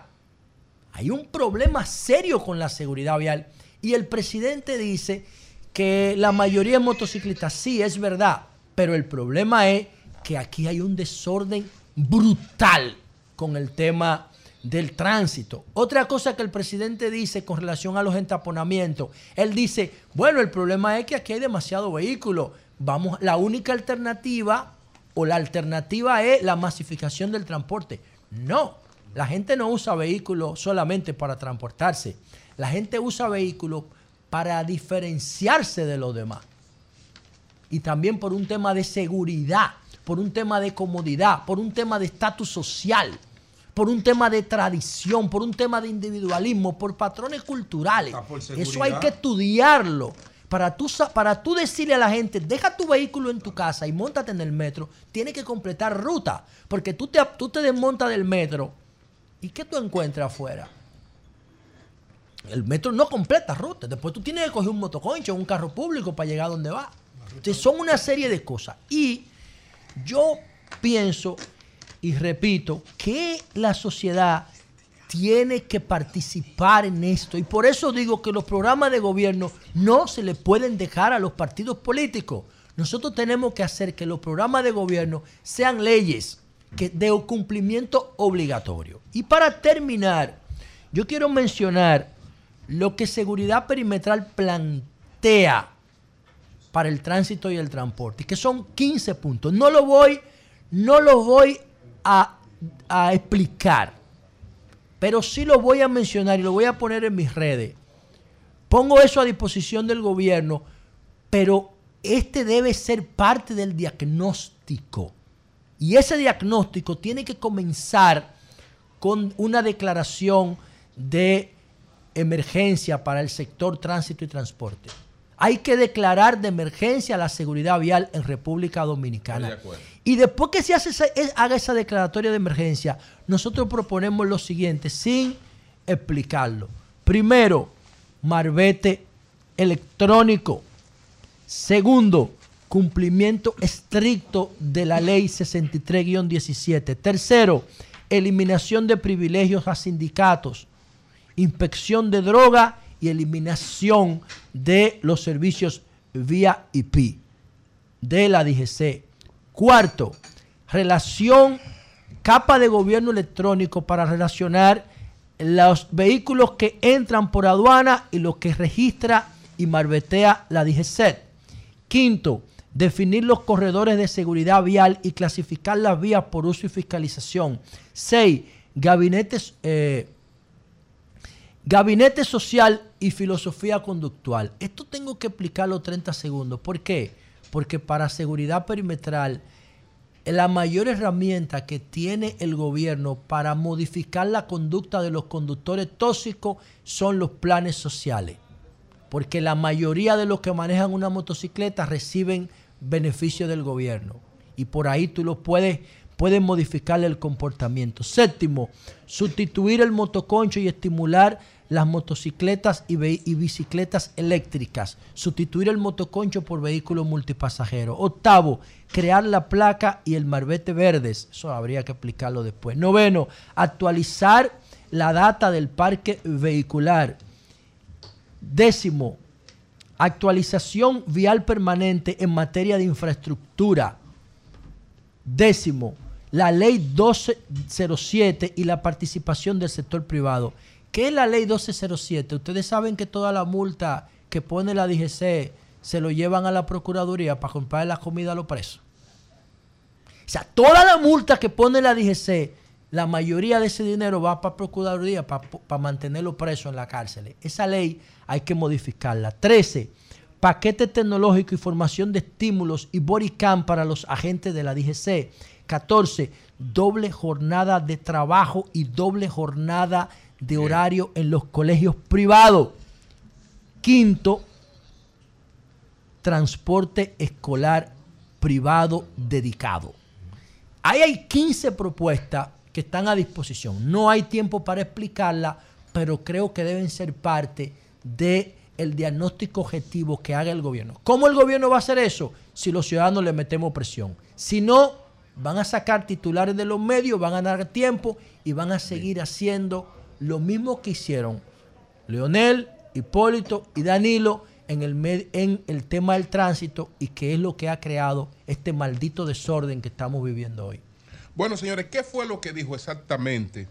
Hay un problema serio con la seguridad vial. Y el presidente dice que la mayoría de motociclistas, sí, es verdad, pero el problema es que aquí hay un desorden brutal con el tema del tránsito. Otra cosa que el presidente dice con relación a los entaponamientos, él dice, bueno, el problema es que aquí hay demasiado vehículo. Vamos, la única alternativa o la alternativa es la masificación del transporte. No, la gente no usa vehículos solamente para transportarse. La gente usa vehículos para diferenciarse de los demás. Y también por un tema de seguridad, por un tema de comodidad, por un tema de estatus social, por un tema de tradición, por un tema de individualismo, por patrones culturales. por Eso hay que estudiarlo. Para tú, para tú decirle a la gente, deja tu vehículo en tu casa y montate en el metro, tienes que completar ruta. Porque tú te, tú te desmontas del metro y ¿qué tú encuentras afuera? El metro no completa ruta. Después tú tienes que coger un motoconcho un carro público para llegar a donde va. Entonces son una serie de cosas. Y yo pienso y repito que la sociedad tiene que participar en esto. Y por eso digo que los programas de gobierno no se le pueden dejar a los partidos políticos. Nosotros tenemos que hacer que los programas de gobierno sean leyes de cumplimiento obligatorio. Y para terminar, yo quiero mencionar lo que Seguridad Perimetral plantea para el tránsito y el transporte, que son 15 puntos. No lo voy, no voy a, a explicar, pero sí lo voy a mencionar y lo voy a poner en mis redes. Pongo eso a disposición del gobierno, pero este debe ser parte del diagnóstico. Y ese diagnóstico tiene que comenzar con una declaración de emergencia para el sector tránsito y transporte. hay que declarar de emergencia la seguridad vial en República Dominicana. De. Y después que se hace esa- es- haga esa declaratoria de emergencia, nosotros proponemos lo siguiente, sin explicarlo. Primero, marbete electrónico. Segundo, cumplimiento estricto de la ley 63-17. Tercero, eliminación de privilegios a sindicatos, inspección de droga y eliminación de los servicios vía IP de la DGC. Cuarto, relación, capa de gobierno electrónico para relacionar los vehículos que entran por aduana y los que registra y marbetea la DGC. Quinto, definir los corredores de seguridad vial y clasificar las vías por uso y fiscalización. Seis, gabinetes, eh, gabinete social y filosofía conductual. Esto tengo que explicarlo 30 segundos. ¿Por qué? Porque para seguridad perimetral, la mayor herramienta que tiene el gobierno para modificar la conducta de los conductores tóxicos son los planes sociales porque la mayoría de los que manejan una motocicleta reciben beneficio del gobierno y por ahí tú lo puedes puedes modificarle el comportamiento. Séptimo, sustituir el motoconcho y estimular las motocicletas y, bicicletas eléctricas. Sustituir el motoconcho por vehículos multipasajeros. Octavo, crear la placa y el marbete verdes. Eso habría que explicarlo después. Noveno, actualizar la data del parque vehicular. Décimo, actualización vial permanente en materia de infraestructura. Décimo, la ley 1207 y la participación del sector privado. ¿Qué es la ley 1207? Ustedes saben que toda la multa que pone la DGC se lo llevan a la Procuraduría para comprar la comida a los presos. O sea, toda la multa que pone la DGC, la mayoría de ese dinero va para Procuraduría para mantenerlo preso en la cárcel. Esa ley hay que modificarla. 13. Paquete tecnológico y formación de estímulos y bodycam para los agentes de la DGC. 14. Doble jornada de trabajo y doble jornada de horario en los colegios privados. Quinto, transporte escolar privado dedicado. Ahí hay 15 propuestas que están a disposición. No hay tiempo para explicarlas, pero creo que deben ser parte de el diagnóstico objetivo que haga el gobierno. ¿Cómo el gobierno va a hacer eso? Si los ciudadanos le metemos presión. Si no, van a sacar titulares de los medios, van a dar tiempo y van a seguir haciendo lo mismo que hicieron Leonel, Hipólito y Danilo en el, med- en el tema del tránsito y que es lo que ha creado este maldito desorden que estamos viviendo hoy. Bueno, señores, ¿qué fue lo que dijo exactamente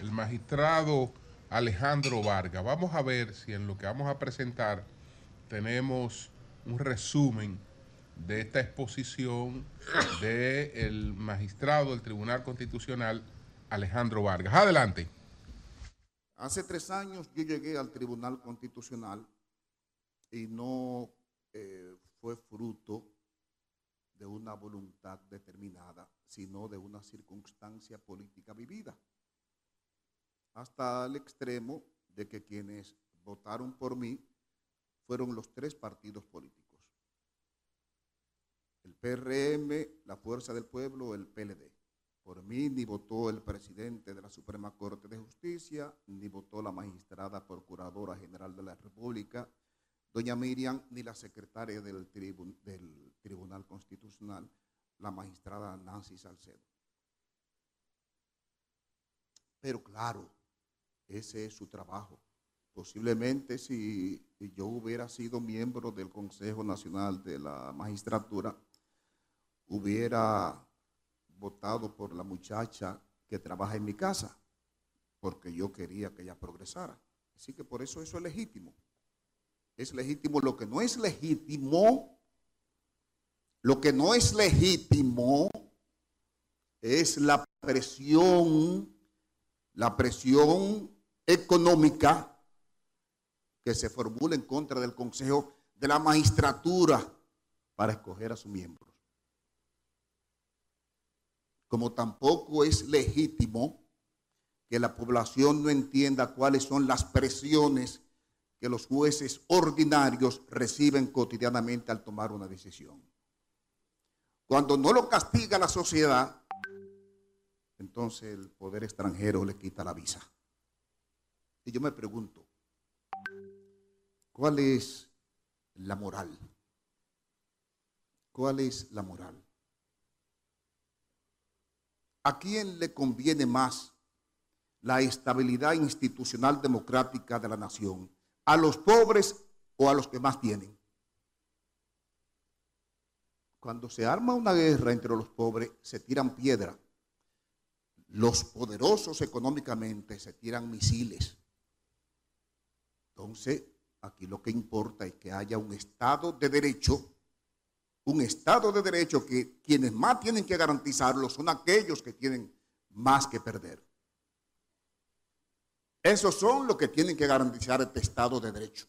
el magistrado Alejandro Vargas? Vamos a ver si en lo que vamos a presentar tenemos un resumen de esta exposición del magistrado del Tribunal Constitucional Alejandro Vargas. Adelante. Hace tres años yo llegué al Tribunal Constitucional y no eh, fue fruto de una voluntad determinada, sino de una circunstancia política vivida. Hasta el extremo de que quienes votaron por mí fueron los tres partidos políticos. El PRM, la Fuerza del Pueblo, el PLD. Por mí ni votó el presidente de la Suprema Corte de Justicia, ni votó la magistrada Procuradora General de la República, doña Miriam, ni la secretaria del, del Tribunal Constitucional, la magistrada Nancy Salcedo. Pero claro, ese es su trabajo. Posiblemente si yo hubiera sido miembro del Consejo Nacional de la Magistratura, hubiera votado por la muchacha que trabaja en mi casa, porque yo quería que ella progresara. Así que por eso eso es legítimo. Es legítimo. Lo que no es legítimo, lo que no es legítimo es la presión, la presión económica que se formula en contra del Consejo de la Magistratura para escoger a sus miembros. Como tampoco es legítimo que la población no entienda cuáles son las presiones que los jueces ordinarios reciben cotidianamente al tomar una decisión. Cuando no lo castiga la sociedad, entonces el poder extranjero le quita la visa. Y yo me pregunto, ¿cuál es la moral? ¿Cuál es la moral? ¿A quién le conviene más la estabilidad institucional democrática de la nación? ¿A los pobres o a los que más tienen? Cuando se arma una guerra entre los pobres, se tiran piedras. Los poderosos económicamente se tiran misiles. Entonces, aquí lo que importa es que haya un Estado de Derecho un Estado de Derecho que quienes más tienen que garantizarlo son aquellos que tienen más que perder. Esos son los que tienen que garantizar este Estado de Derecho.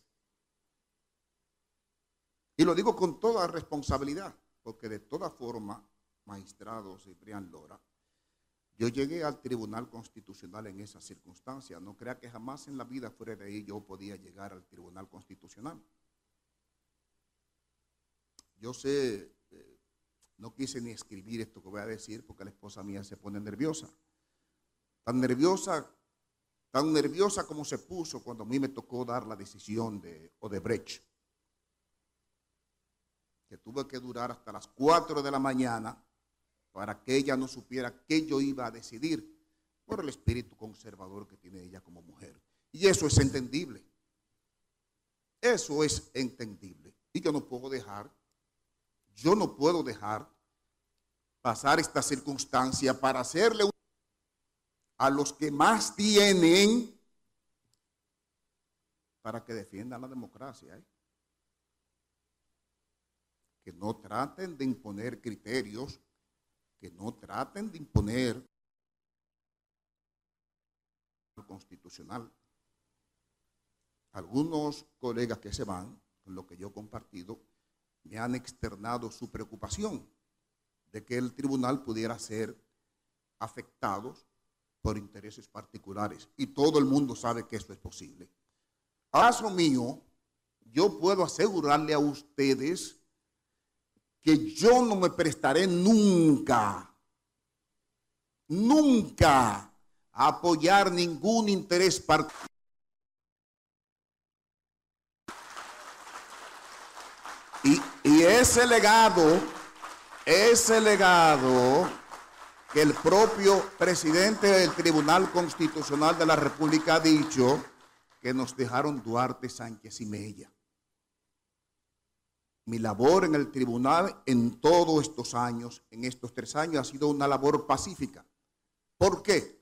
Y lo digo con toda responsabilidad, porque de toda forma, magistrado Ciprián Lora, yo llegué al Tribunal Constitucional en esa circunstancia. No crea que jamás en la vida fuera de ahí yo podía llegar al Tribunal Constitucional. Yo sé, eh, no quise ni escribir esto que voy a decir porque la esposa mía se pone nerviosa. Tan nerviosa, tan nerviosa como se puso cuando a mí me tocó dar la decisión de Odebrecht. Que tuve que durar hasta las 4 de la mañana para que ella no supiera qué yo iba a decidir por el espíritu conservador que tiene ella como mujer. Y eso es entendible. Eso es entendible. Y yo no puedo dejar yo no puedo dejar pasar esta circunstancia para hacerle a los que más tienen para que defiendan la democracia. ¿eh? Que no traten de imponer criterios, que no traten de imponer constitucional. Algunos colegas que se van, con lo que yo he compartido, me han externado su preocupación de que el tribunal pudiera ser afectado por intereses particulares. Y todo el mundo sabe que esto es posible. Caso mío, yo puedo asegurarle a ustedes que yo no me prestaré nunca, nunca a apoyar ningún interés particular Y, ese legado, ese legado que el propio presidente del Tribunal Constitucional de la República ha dicho que nos dejaron Duarte, Sánchez y Mella. Mi labor en el tribunal en todos estos años, en estos tres años, ha sido una labor pacífica. ¿Por qué?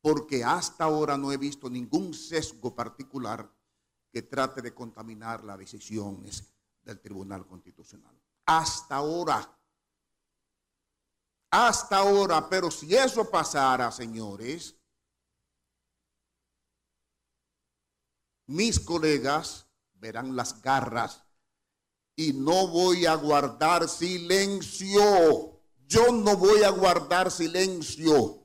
Porque hasta ahora no he visto ningún sesgo particular que trate de contaminar las decisiones del Tribunal Constitucional. Hasta ahora. Hasta ahora, pero si eso pasara, señores, mis colegas verán las garras y no voy a guardar silencio. Yo no voy a guardar silencio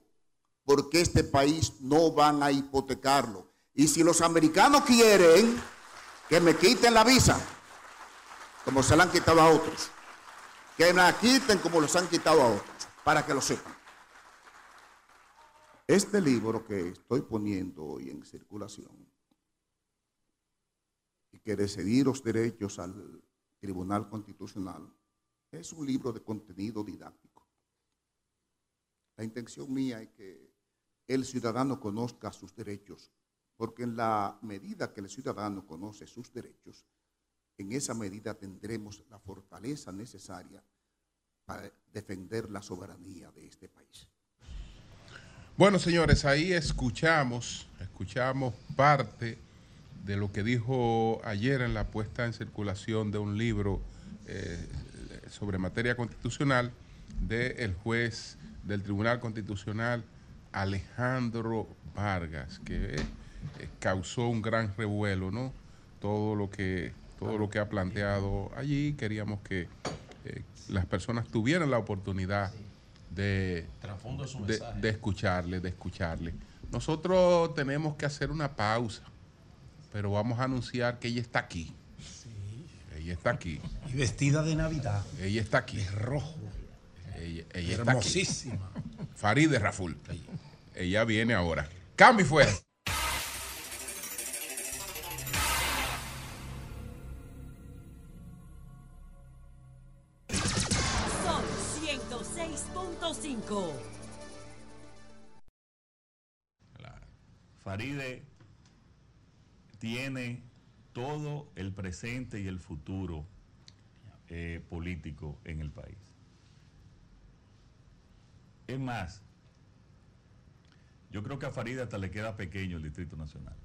porque este país no van a hipotecarlo. Y si los americanos quieren que me quiten la visa, como se la han quitado a otros. Que la quiten como los han quitado a otros, para que lo sepan. Este libro que estoy poniendo hoy en circulación y que decidir los derechos al Tribunal Constitucional es un libro de contenido didáctico. La intención mía es que el ciudadano conozca sus derechos, porque en la medida que el ciudadano conoce sus derechos, en esa medida tendremos la fortaleza necesaria para defender la soberanía de este país. Bueno, señores, ahí escuchamos, escuchamos parte de lo que dijo ayer en la puesta en circulación de un libro eh, sobre materia constitucional del juez del Tribunal Constitucional Alejandro Vargas, que eh, causó un gran revuelo, ¿no? Todo lo que todo lo que ha planteado allí. Queríamos que eh, las personas tuvieran la oportunidad de, de, escucharle, de escucharle. Nosotros tenemos que hacer una pausa. Pero vamos a anunciar que ella está aquí. Ella está aquí. Y vestida de Navidad. Ella está aquí. Es rojo. Ella, ella está aquí. Hermosísima. Farideh Raful. Ella viene ahora. Cambio y fuera. Son 106.5. Faride tiene todo el presente y el futuro eh, político en el país. Es más, yo creo que a Faride hasta le queda pequeño el Distrito Nacional.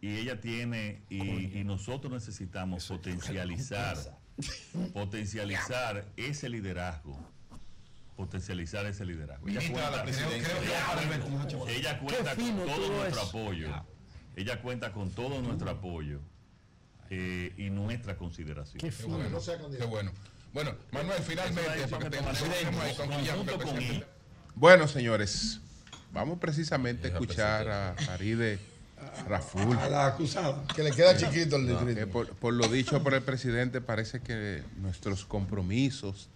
Y ella tiene, y, y nosotros necesitamos potencializar, potencializar ese liderazgo. Potencializar ese liderazgo. Ella la cuenta- Presidencia. ella- ella cuenta Qué con todo nuestro eso. apoyo. Ella cuenta con todo nuestro apoyo eh, y nuestra consideración. Qué bueno, qué bueno. Bueno, Manuel, finalmente, para que te- ahí, Bueno, señores, vamos precisamente a escuchar a Faride Raful. A la acusada. Que le queda chiquito el No, distrito. por, por lo dicho por el presidente, parece que nuestros compromisos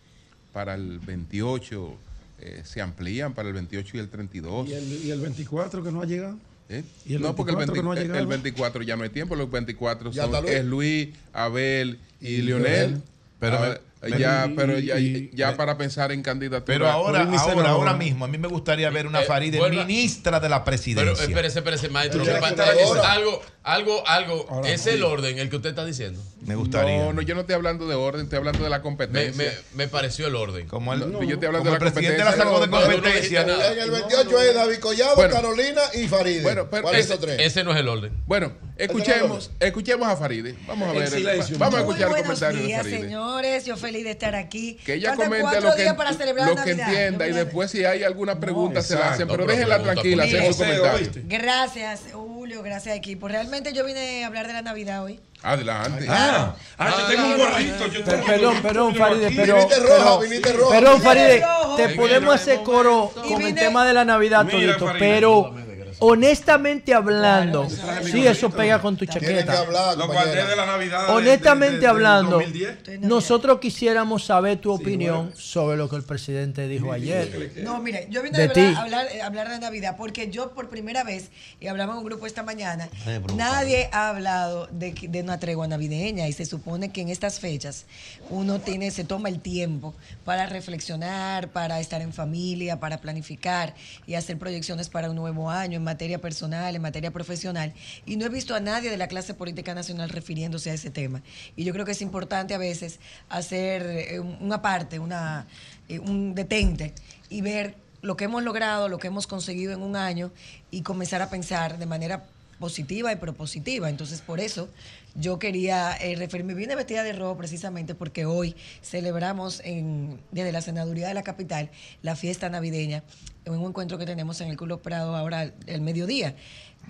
para el 28 eh, se amplían para el 28 y el 32. ¿Y el, y el 24 que no ha llegado? ¿Eh? ¿Y el no, porque el, 24 que no ha 20 llegado? el 24 ya no hay tiempo, los 24 Ya son, es Luis, Abel y, Y Lionel. Leonel. Pero me- ya, y- pero ya, y- ya para pensar en candidatura. Pero ahora, ahora, ahora mismo, a mí me gustaría ver una Eh, Faride ministra de la Pero presidencia. espérese, espérese, maestro. Pero que es algo, algo, algo. Ahora, es el orden el que usted está diciendo. Me gustaría. No, no, yo no estoy hablando de orden, estoy hablando de la Me, competencia. me, me pareció el orden. Como el, No, yo estoy hablando como de la el presidente la competencia. sacó de No, no, no competencia. En el 28 es David Collado, Bueno. Carolina y Faride. Bueno, pero ¿Cuál es ese, esos tres? ese no es el orden. Bueno, escuchemos, escuchemos a Faride. Vamos a ver. silencio, vamos a escuchar Muy el comentario de días, Faride. señores. Yo feliz de estar aquí. Que ella Faltan comente lo que, para celebrar lo que Navidad. entienda y voy a- después si hay alguna pregunta se la exacto. hacen, pero No, déjenla tranquila, hacer su comentario. ¿oíste? Gracias, Julio. Gracias, equipo. Realmente yo vine a hablar de la Navidad hoy. Adelante. Ah, ah, yo tengo un gorrito. Yo tengo Perdón, perdón, gorrito Faride, aquí. pero. Viniste roja, pero- viniste roja. Perdón, Viniste Faride, rojo. te podemos hacer coro Y con el tema de la Navidad, todito, pero honestamente hablando, sí, eso pega con tu chaqueta. hablar, Lo guardé compañera. de la Navidad. de- Honestamente de- de- del hablando, 2010. nosotros quisiéramos saber tu opinión sobre lo que el presidente dijo ayer. No, mire, yo vine De verdad a hablar, eh, hablar de Navidad porque yo por primera vez, y hablamos en un grupo esta mañana, nadie ha hablado de, de una tregua navideña y se supone que en estas fechas uno tiene, se toma el tiempo para reflexionar, para estar en familia, para planificar y hacer proyecciones para un nuevo año en materia personal, en materia profesional. Y no he visto a nadie de la clase política nacional refiriéndose a ese tema. Y yo creo que es importante a veces hacer eh, un- una parte, una, eh, un detente y ver lo que hemos logrado, lo que hemos conseguido en un año y comenzar a pensar de manera positiva y propositiva. Entonces, por eso yo quería eh, referirme, vine vestida de rojo precisamente porque hoy celebramos en, desde la Senaduría de la Capital la fiesta navideña, en un encuentro que tenemos en el Club Prado ahora el mediodía,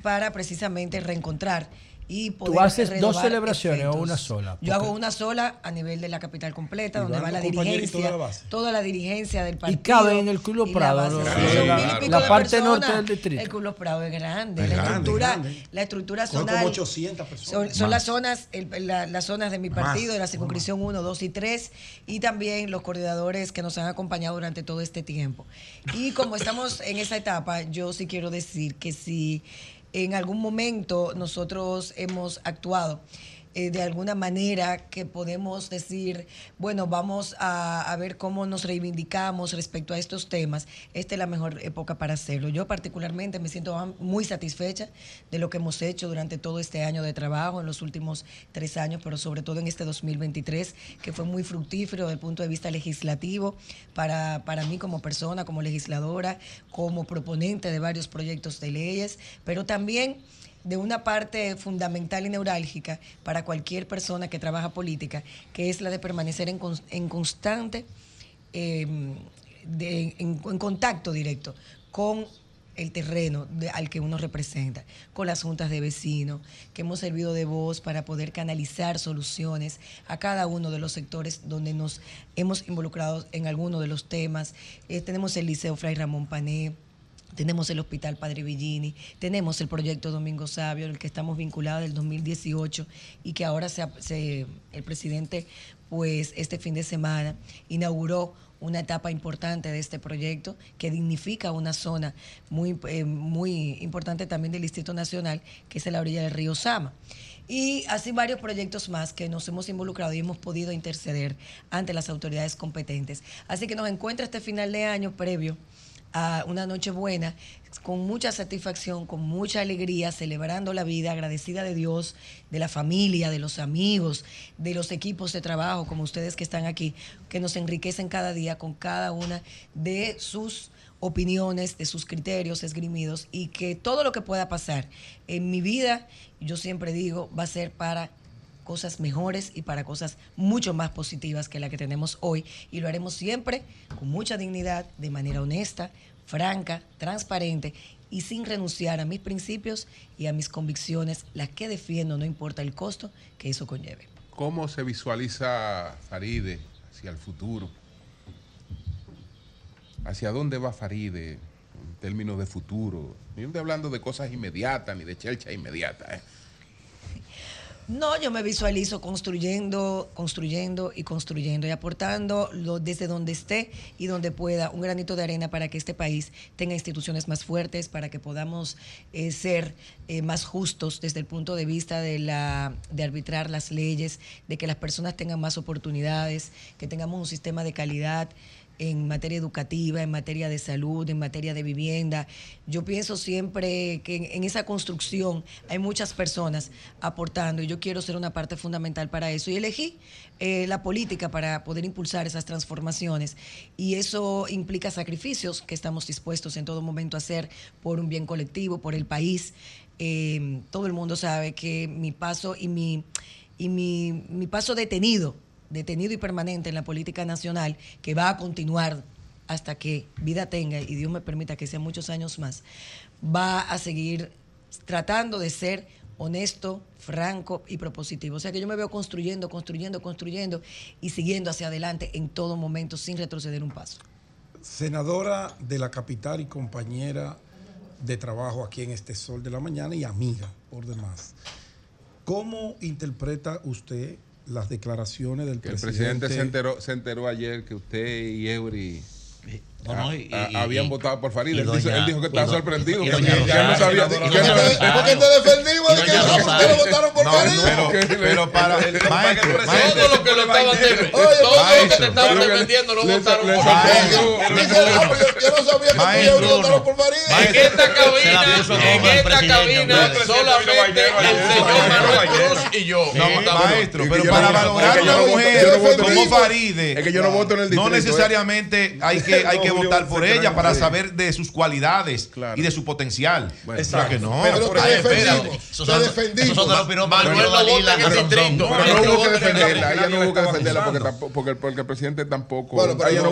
para precisamente reencontrar y poder ¿Tú haces dos celebraciones o una sola? Yo hago una sola a nivel de la capital completa, Y donde va la los dirigencia, de la base. toda la dirigencia del Y partido. cabe en el Club y Prado, la Sí, y La de parte personas. norte del distrito. El Club Prado es grande. Es la, grande, estructura, grande. la estructura Son zonal. como 800 personas. Son, las zonas, el- la- las zonas de mi partido, Más, de la circunscripción 1, 2 y 3, y también los coordinadores que nos han acompañado durante todo este tiempo. Y como estamos en esa etapa, yo sí quiero decir que si en algún momento nosotros hemos actuado eh, de alguna manera que podemos decir, bueno, vamos a, a ver cómo nos reivindicamos respecto a estos temas, esta es la mejor época para hacerlo. Yo particularmente me siento muy satisfecha de lo que hemos hecho durante todo este año de trabajo, en los últimos tres años, pero sobre todo en este 2023, que fue muy fructífero desde el punto de vista legislativo para, para mí como persona, como legisladora, como proponente de varios proyectos de leyes, pero también de una parte fundamental y neurálgica para cualquier persona que trabaja política, que es la de permanecer en, en constante de- en, contacto directo con el terreno al que uno representa, con las juntas de vecinos, que hemos servido de voz para poder canalizar soluciones a cada uno de los sectores donde nos hemos involucrado en alguno de los temas. Eh, tenemos el Liceo Fray Ramón Pané, tenemos el Hospital Padre Villini, tenemos el proyecto Domingo Sabio, el que estamos vinculados del 2018 y que ahora se, se- el presidente, pues este fin de semana, inauguró una etapa importante de este proyecto que dignifica una zona muy, eh, muy importante también del Distrito Nacional, que es la orilla del río Sama. Y así varios proyectos más que nos hemos involucrado y hemos podido interceder ante las autoridades competentes. Así que nos encuentra este final de año previo a una noche buena, con mucha satisfacción, con mucha alegría, celebrando la vida, agradecida de Dios, de la familia, de los amigos, de los equipos de trabajo, como ustedes que están aquí, que nos enriquecen cada día con cada una de sus opiniones, de sus criterios esgrimidos y que todo lo que pueda pasar en mi vida, yo siempre digo, va a ser para cosas mejores y para cosas mucho más positivas que la que tenemos hoy. Y lo haremos siempre con mucha dignidad, de manera honesta, franca, transparente y sin renunciar a mis principios y a mis convicciones, las que defiendo, no importa el costo que eso conlleve. ¿Cómo se visualiza Faride hacia el futuro? ¿Hacia dónde va Faride en términos de futuro? No estoy hablando de cosas inmediatas ni de chelcha inmediata. ¿eh? No, yo me visualizo construyendo, construyendo y construyendo y aportando lo- desde donde esté y donde pueda un granito de arena para que este país tenga instituciones más fuertes, para que podamos eh, ser eh, más justos desde el punto de vista de, la, de arbitrar las leyes, de que las personas tengan más oportunidades, que tengamos un sistema de calidad en materia educativa, en materia de salud, en materia de vivienda. Yo pienso siempre que en, esa construcción hay muchas personas aportando y yo quiero ser una parte fundamental para eso. Y elegí eh, la política para poder impulsar esas transformaciones y eso implica sacrificios que estamos dispuestos en todo momento a hacer por un bien colectivo, por el país. Eh, todo el mundo sabe que mi paso y mi, y mi, mi paso detenido detenido y permanente en la política nacional, que va a continuar hasta que vida tenga y Dios me permita que sean muchos años más, va a seguir tratando de ser honesto, franco y propositivo. O sea que yo me veo construyendo, construyendo, construyendo y siguiendo hacia adelante en todo momento sin retroceder un paso. senadora de la capital y compañera de trabajo aquí en este Sol de la Mañana y amiga por demás. ¿Cómo interpreta usted las declaraciones del Que el presidente? presidente se enteró, se enteró ayer que usted y Eury No, no, y- a- y- habían votado por Farid. Él, doña- él dijo que estaba do- sorprendido. y que doña no sabía. que doña no- Rosario. ¿Por qué te defendimos? ¿De qué doña ¿Por qué Rosario. lo votaron por No, Farid? pero, pero para maestro, Todo maestro, lo que lo estaban defendiendo, Oye, todo lo que te estaban que defendiendo le- votaron por. Dice, ah, yo- no sabía que votaron por Farid. En esta cabina, en el esta cabina, solamente el señor Manuel Cruz y yo. No, maestro, Es que pero para no- valorar que una no mujer no como el- Faride, Es que yo no voto en el distrito. no ¿eh? necesariamente hay que, que Julio, votar por ella para que- saber de sus cualidades Claro. y de su potencial. Bueno, Claro que no. Pero te Ay, defendimos. Te defendimos. Manuel no vota Dalila, en Rondón. distrito. Pero no hubo que defenderla, ella no hubo que defenderla porque, el, presidente tampoco. Bueno, pero ella no,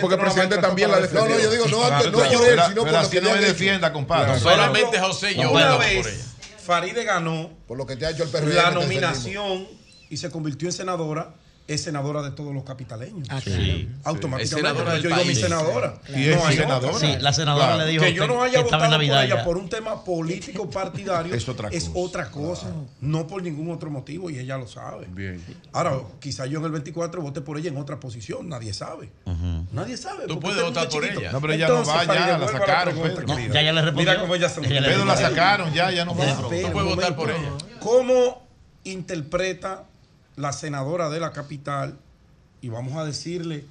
porque el presidente también la defendió. No, no, yo digo, no, antes, no claro. por él, Pero- sino por pero lo que no te defienda, compadre. Solamente José y yo Una vez. Faride ganó Por lo que te ha hecho el la te nominación y se convirtió en senadora, es senadora de todos los capitaleños. Ah. Es Automáticamente. yo digo mi senadora. Y es No hay senadora. otra. Sí, la senadora Claro. le dijo que yo no haya votado por ella ya. por un tema político partidario Es otra cosa. otra cosa, no por ningún otro motivo y ella lo sabe. Bien. Ahora, quizá yo en el 24 vote por ella en otra posición, nadie sabe. Nadie sabe. Tú puedes es votar por chiquito. ella. No, pero ella no va, ya, la sacaron, Pedro. querida. Ya, ya le respondió. Mira cómo ella se Pedro la sacaron, ya, ya no va. Tú puedes votar por ella. ¿Cómo interpreta la senadora de la capital, y vamos a decirle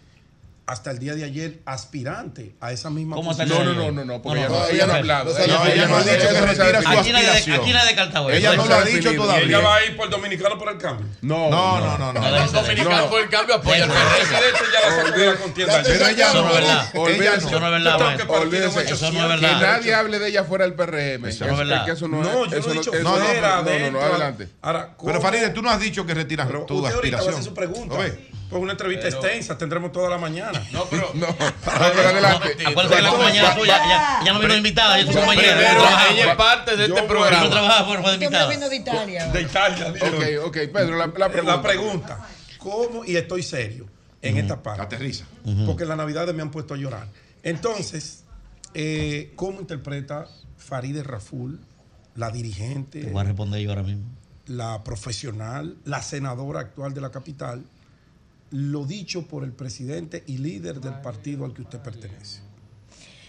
hasta el día de ayer, aspirante a esa misma ¿Cómo hasta el No, día no, de no, ayer? no, no, porque No, ella no, ella no ha hablado. Ella no, ella ella no ha dicho que retira su aspiración. aquí nadie descartado eso. Ella no lo ha dicho todavía. Ella va a ir por Dominicano por el cambio. No, No, no, no, no. No, no, no. Dominicano por el cambio apoya al. PRM. presidente ya la sacó de la contienda. Pero ella Eso no es verdad. Eso no. es verdad, Eso no es cierto. Que verdad. nadie hable de ella fuera del PRM. Eso no es verdad. no, yo no he dicho eso no, no, fuera, no, no, no, adelante. Ahora, ¿cómo- Pero Faride, tú no has dicho que retiras tu usted ahorita va a hacer aspiración. su pregunta. Pues una entrevista extensa, tendremos toda la mañana. No, pero. No, no, pero adelante. Acuérdate que la compañera tuya ya, ya no vino invitada, ya es su compañera. Trabaja- ella es parte de este Yo- no programa. trabajaba por me invitada. vino de Italia. De Italia. Ok, ok, Pedro, la, la pregunta. La pregunta, ¿cómo? Y estoy serio en esta parte. Aterriza. Porque en la Navidad me han puesto a llorar. Entonces, Eh, ¿Cómo interpreta Farideh Raful, la dirigente, Te voy a responder yo ahora mismo. la profesional, la senadora actual de la capital, lo dicho por el presidente y líder del partido al que usted pertenece?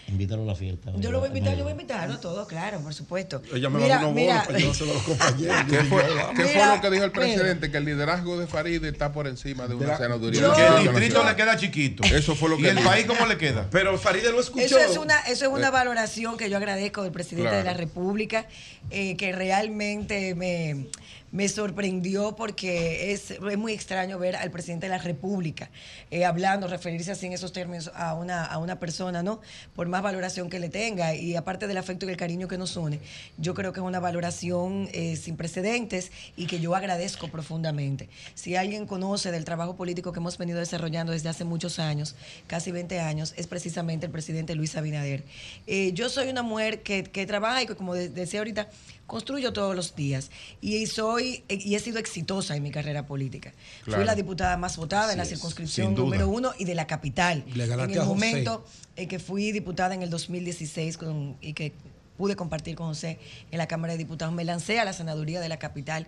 Invítalo a la fiesta. Yo lo voy a invitar, yo voy a invitarlo todo, claro, por supuesto. Ella me Mira, va a dar unos mira. bonos para llevárselo a los compañeros. [LAUGHS] ¿Qué fue, qué fue Mira, lo que dijo el presidente? Que el liderazgo de Farid está por encima de una la- senaduría. Yo- Que el distrito le queda chiquito. Eso fue lo ¿Y que el dijo. país cómo le queda? Pero Farideh lo escuchó. Eso es una, eso es una valoración que yo agradezco del presidente Claro. de la República, eh, que realmente me, me sorprendió porque es, es muy extraño ver al presidente de la República eh, hablando, referirse así en esos términos a una, a una persona, ¿no? Por más valoración que le tenga y aparte del afecto y el cariño que nos une, yo creo que es una valoración eh, sin precedentes y que yo agradezco profundamente. Si alguien conoce del trabajo político que hemos venido desarrollando desde hace muchos años, casi 20 años, es precisamente el presidente Luis Abinader. Eh, yo soy una mujer que, que trabaja y que, como de- decía ahorita, construyo todos los días y soy y he sido exitosa en mi carrera política. Claro. Fui la diputada más votada en la circunscripción número uno y de la capital. Le En el momento en que fui diputada en el 2016 con- y que pude compartir con José en la Cámara de Diputados, me lancé a la senaduría de la capital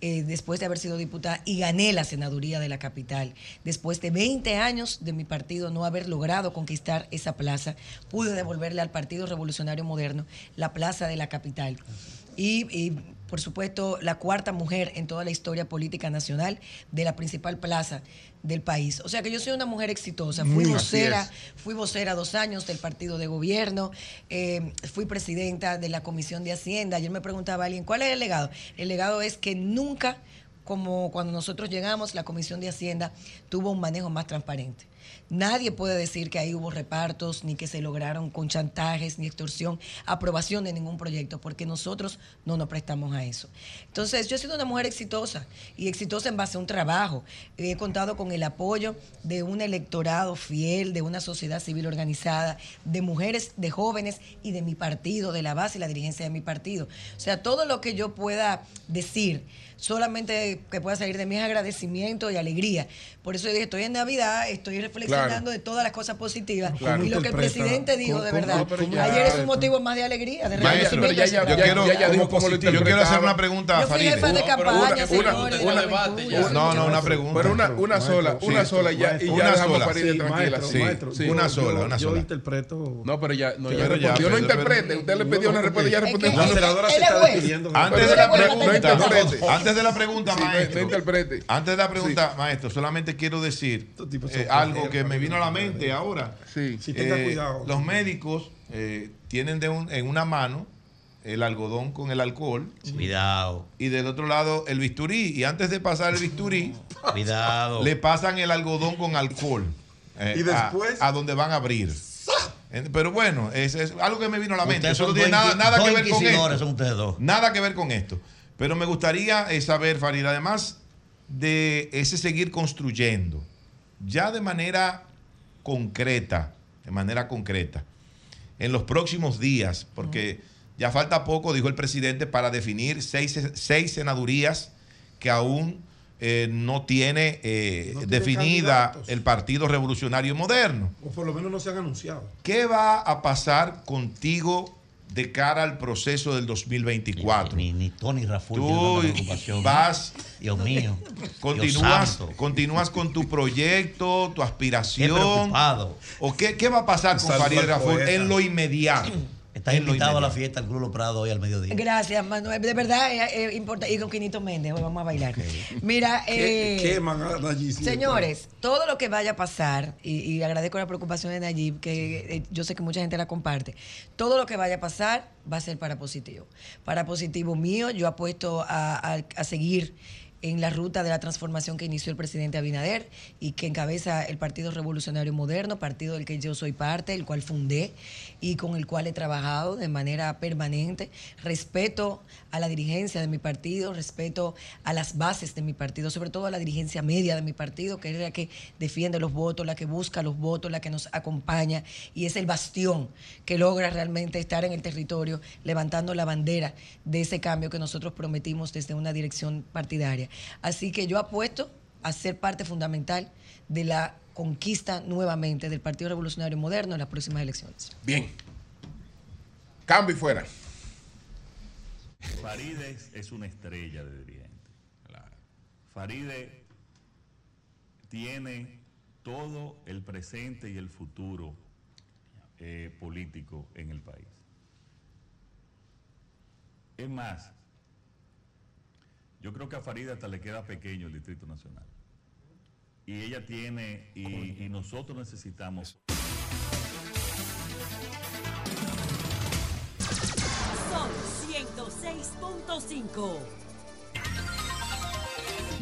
eh, después de haber sido diputada y gané la senaduría de la capital. Después de 20 años de mi partido no haber logrado conquistar esa plaza, pude devolverle al Partido Revolucionario Moderno la plaza de la capital. Y, y, por supuesto, la cuarta mujer en toda la historia política nacional de la principal plaza del país. O sea que yo soy una mujer exitosa. Fui vocera, fui vocera dos años del partido de gobierno, eh, fui presidenta de la Comisión de Hacienda. Ayer me preguntaba alguien, ¿cuál es el legado? El legado es que nunca, como cuando nosotros llegamos, la Comisión de Hacienda tuvo un manejo más transparente. Nadie puede decir que ahí hubo repartos, ni que se lograron con chantajes, ni extorsión, aprobación de ningún proyecto, porque nosotros no nos prestamos a eso. Entonces, yo he sido una mujer exitosa y exitosa en base a un trabajo. He contado con el apoyo de un electorado fiel, de una sociedad civil organizada, de mujeres, de jóvenes y de mi partido, de la base y la dirigencia de mi partido. O sea, todo lo que yo pueda decir solamente que pueda salir de mí es agradecimiento y alegría. Por eso yo dije, estoy en Navidad, estoy reflexionando Claro. de todas las cosas positivas. Claro. Y lo que el ¿Cómo presidente dijo, de ¿Cómo- verdad, ya- ayer es un motivo más de alegría, de Maestro, ya- ya- yo quiero, yo quiero hacer una pregunta a Yo fui jefa de Una- campaña, una- señores, una- ya. No, no, una pregunta. Pero una, una sola, Sí. una sola y ya, y Una ya dejamos sola. a Farideh Sí, tranquila. maestro, Sí, maestro, sí. yo- Una sola, yo- una Yo sola. interpreto. No, pero ya, no, ya respondió. no interprete. Usted le pidió una respuesta y ya respondió. La senadora se está despidiendo. Antes de la pregunta. Antes de la pregunta, Sí, maestro. no interprete. Antes de la pregunta, maestro, solamente quiero decir eh, algo que me vino a la mente ahora. Sí. Sí, tenga Eh, cuidado. Los médicos eh, tienen de un- en una mano el algodón con el alcohol Cuidado, y del otro lado el bisturí. Y antes de pasar el bisturí, [LAUGHS] cuidado. le pasan el algodón con alcohol. eh, Y a- después- A, donde van a abrir. Pero bueno, es, es algo que me vino a la mente. Eso no tiene nada, que ver con esto. son ustedes dos. Nada que ver con esto. Pero me gustaría eh, saber, Farid, además de ese seguir construyendo, ya de manera concreta, de manera concreta, en los próximos días, porque ya falta poco, dijo el presidente, para definir seis, seis senadurías que aún eh, no tiene, eh, No tiene definida candidatos. el Partido Revolucionario Moderno. O por lo menos no se han anunciado. ¿Qué va a pasar contigo de cara al proceso del 2024? Ni, ni Tony Raful tiene Tú vas, Dios mío. Continúas, continúas con tu proyecto, tu Qué aspiración. preocupado. ¿O qué, qué va a pasar con Farid poeta. en lo inmediato? Estás invitado a la fiesta del Club Los Prados hoy al mediodía. Gracias, Manuel. De verdad, es importante. Y con Quinito Méndez, hoy vamos a bailar. Mira, [LAUGHS] ¿Qué, eh, queman a Nayib siempre. Señores, todo lo que vaya a pasar, y, y agradezco la preocupación de Nayib, que eh, yo sé que mucha gente la comparte, todo lo que vaya a pasar va a ser para positivo. Para positivo mío, yo apuesto a, a- a seguir en la ruta de la transformación que inició el presidente Abinader y que encabeza el Partido Revolucionario Moderno, partido del que yo soy parte, el cual fundé y con el cual he trabajado de manera permanente. Respeto a la dirigencia de mi partido, respeto a las bases de mi partido, sobre todo a la dirigencia media de mi partido, que es la que defiende los votos, la que busca los votos, la que nos acompaña y es el bastión que logra realmente estar en el territorio levantando la bandera de ese cambio que nosotros prometimos desde una dirección partidaria. Así que yo apuesto a ser parte fundamental de la conquista nuevamente del Partido Revolucionario Moderno en las próximas elecciones. Bien. Cambio y fuera. Faride es, una estrella de dirigente. Faride tiene todo el presente y el futuro eh, político en el país. Es más, yo creo que a Faride hasta le queda pequeño el Distrito Nacional. Y ella tiene, y, y nosotros necesitamos. Son 106.5.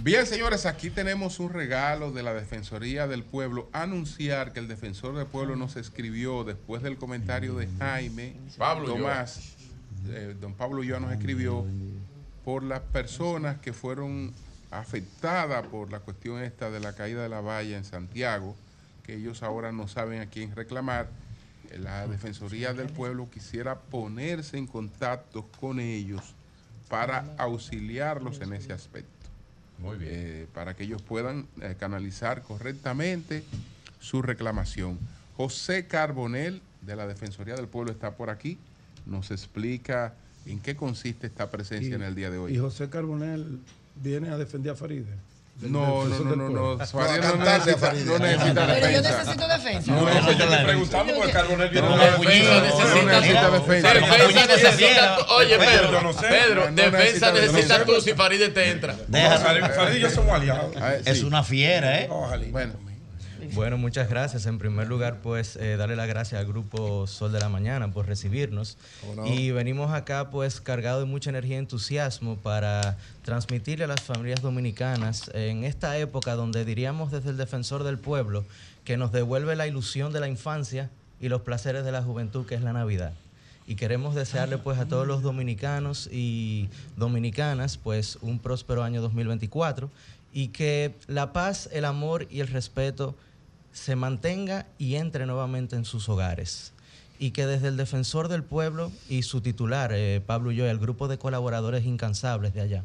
Bien, señores, aquí tenemos un regalo de la Defensoría del Pueblo. Anunciar que el Defensor del Pueblo nos escribió después del comentario de Jaime Pablo Tomás. eh, don Pablo Ulloa nos escribió por las personas que fueron afectadas por la cuestión esta de la caída de la valla en Santiago, que ellos ahora no saben a quién reclamar. La Defensoría del Pueblo quisiera ponerse en contacto con ellos para auxiliarlos en ese aspecto. Muy bien. Eh, para que ellos puedan eh, canalizar correctamente su reclamación. José Carbonel de la Defensoría del Pueblo está por aquí, nos explica en qué consiste esta presencia en el día de hoy. Y José Carbonel viene a defender a Faride. No, no, no, no, pueblo. no, Faride no necesita, no necesita Pero yo defensa. necesito defensa. No, eso yo estoy preguntando porque Carbonel viene No, a defensa. No necesita defensa. Defensa necesita. Oye, Pedro, no. Pedro, No defensa necesita necesita defensa. tú si Faride te entra. Farid y yo somos aliados. Es una fiera, ¿eh? Bueno. Bueno, muchas gracias. En primer lugar, pues eh, darle las gracias al grupo Sol de la Mañana por recibirnos. ¿Cómo no? Y venimos acá pues cargado de mucha energía y entusiasmo para transmitirle a las familias dominicanas en esta época donde diríamos desde el defensor del pueblo que nos devuelve la ilusión de la infancia y los placeres de la juventud que es la Navidad. Y queremos desearle pues a todos los dominicanos y dominicanas pues un próspero año 2024 y que la paz, el amor y el respeto se mantenga y entre nuevamente en sus hogares. Y que desde el defensor del pueblo y su titular, eh, Pablo Ulloa, el grupo de colaboradores incansables de allá.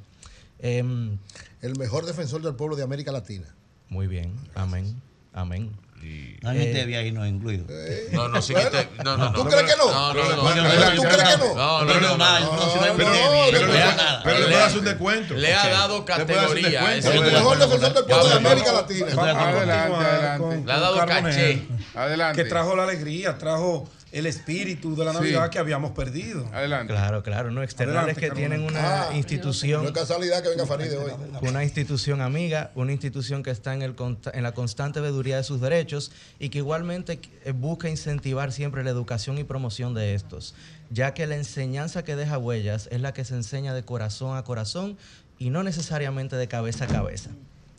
em, El mejor defensor del pueblo de América Latina. muy bien, amén, amén. No, en Eh, viaje no es incluido. No, no, sí que te- no, no, no. ¿Tú crees que no? No, no, no. ¿Tú crees que no? No, no, no. nada, no. no, si no hay Pero- le da ha- nada. pero le puede ha- hacer un descuento. Le ha dado categoría. ese El mejor defensor del pueblo de América Latina. Adelante, adelante. Le ha dado caché. Adelante. Que trajo la alegría, trajo el espíritu de la Sí. Navidad que habíamos perdido. Adelante. Claro, claro, no externales Adelante, que tienen una Ah, institución. No es casualidad que venga Faride hoy. una institución amiga, una institución que está en, el, en la constante veeduría de sus derechos y que igualmente eh, busca incentivar siempre la educación y promoción de estos, ya que la enseñanza que deja huellas es la que se enseña de corazón a corazón y no necesariamente de cabeza a cabeza.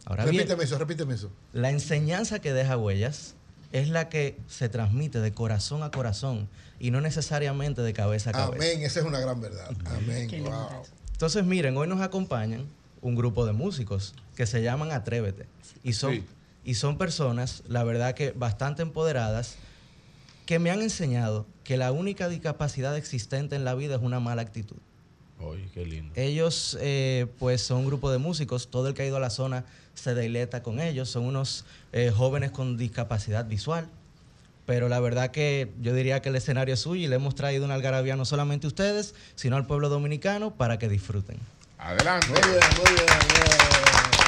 Ahora bien, repíteme eso, repíteme eso. la enseñanza que deja huellas es la que se transmite de corazón a corazón y no necesariamente de cabeza a cabeza. Amén, esa es una gran verdad. Amén. Wow. Entonces, miren, hoy nos acompañan un grupo de músicos que se llaman Atrévete. Y son, Sí. y son personas, la verdad que bastante empoderadas, que me han enseñado que la única discapacidad existente en la vida es una mala actitud. Oye, qué lindo. Ellos, eh, pues, son un grupo de músicos. Todo el que ha ido a la zona se dileta con ellos. Son unos eh, jóvenes con discapacidad visual. Pero la verdad que yo diría que el escenario es suyo y le hemos traído una algarabía no solamente a ustedes, sino al pueblo dominicano para que disfruten. Adelante. Muy bien, muy bien. Alegre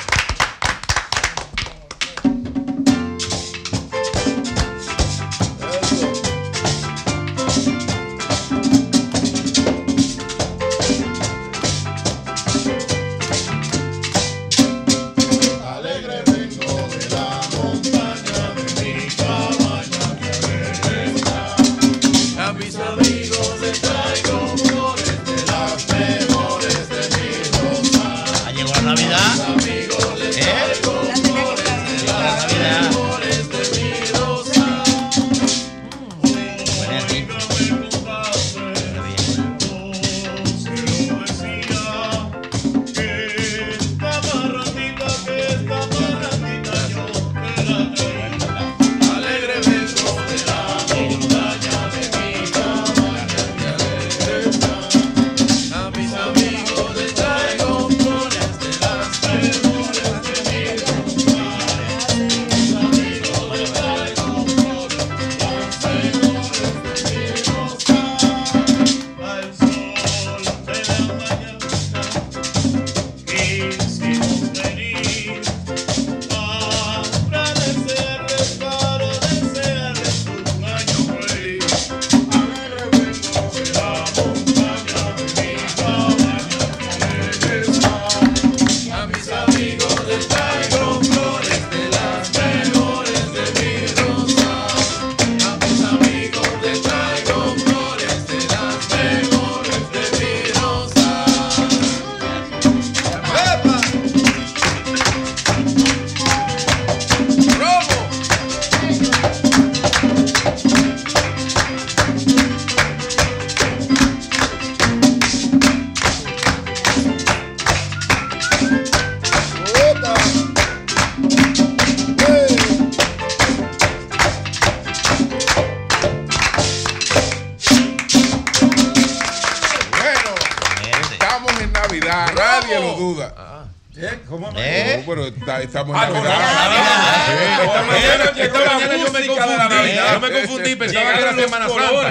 Navidad. Esta mañana de la Navidad. Yo me confundí, pensaba que era Semana Santa.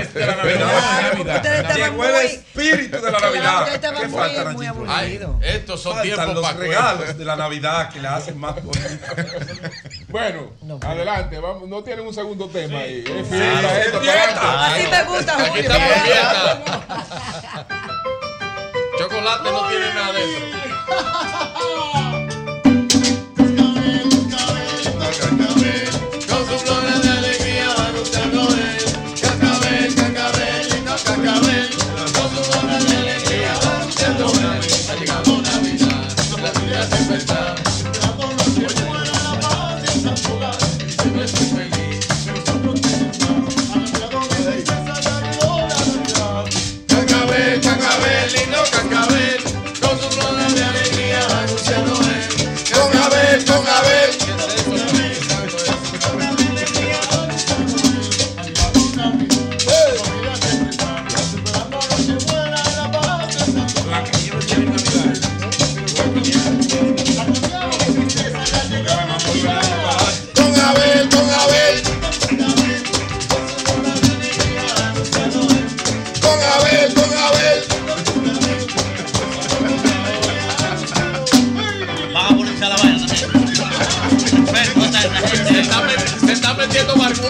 Ustedes estaban Llegó el muy- espíritu de la Navidad. ustedes estaban ¿Qué muy- muy aburridos. Estos son tiempos los para regalos de la Navidad que la hacen más bonita. [LAUGHS] Bueno, adelante, vamos, no tienen un segundo tema ahí. Para Así me gusta, Aquí Julio. estamos en fiesta. Chocolate no tiene nada dentro. Con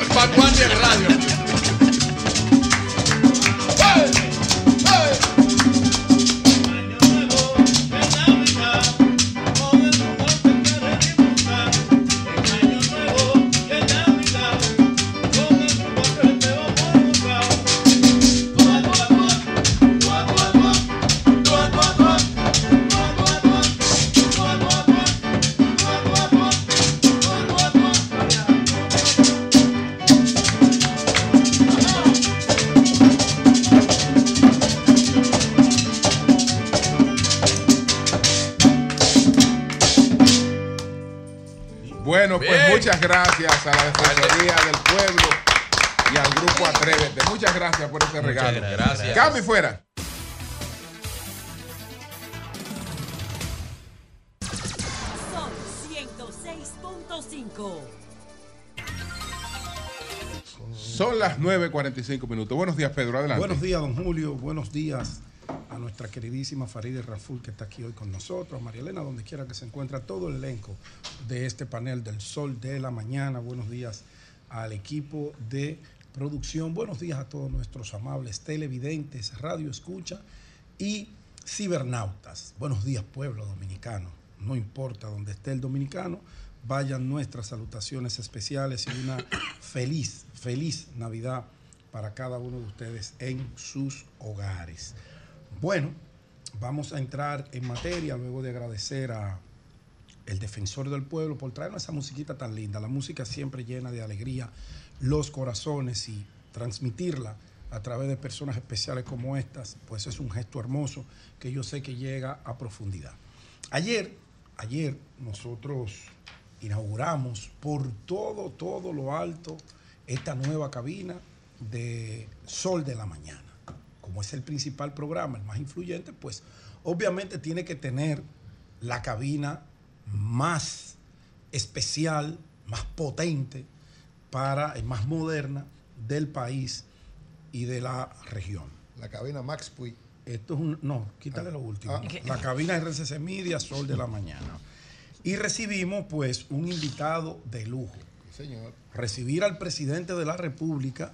metiendo vanguardia en radio. 45 minutos. Buenos días, Pedro. Adelante. Buenos días, don Julio. Buenos días a nuestra queridísima Farideh Raful, que está aquí hoy con nosotros, María Elena, donde quiera que se encuentra, todo el elenco de este panel del Sol de la Mañana. Buenos días al equipo de producción. Buenos días a todos nuestros amables televidentes, radio escucha y cibernautas. Buenos días, pueblo dominicano. No importa dónde esté el dominicano, vayan nuestras salutaciones especiales y una [COUGHS] feliz, feliz Navidad para cada uno de ustedes en sus hogares. Bueno, vamos a entrar en materia luego de agradecer a el defensor del pueblo por traernos esa musiquita tan linda. La música siempre llena de alegría los corazones y transmitirla a través de personas especiales como estas, pues es un gesto hermoso que yo sé que llega a profundidad. Ayer, ayer nosotros inauguramos por todo, todo lo alto esta nueva cabina de Sol de la Mañana. Como es el principal programa, el más influyente, pues obviamente tiene que tener la cabina más especial, más potente, para, y más moderna del país y de la región. La cabina Max Puy. Esto es un. No, quítale lo último. Ah. La cabina RCC Media, Sol de la Mañana. Y recibimos, pues, un invitado de lujo. Señor. Recibir al presidente de la República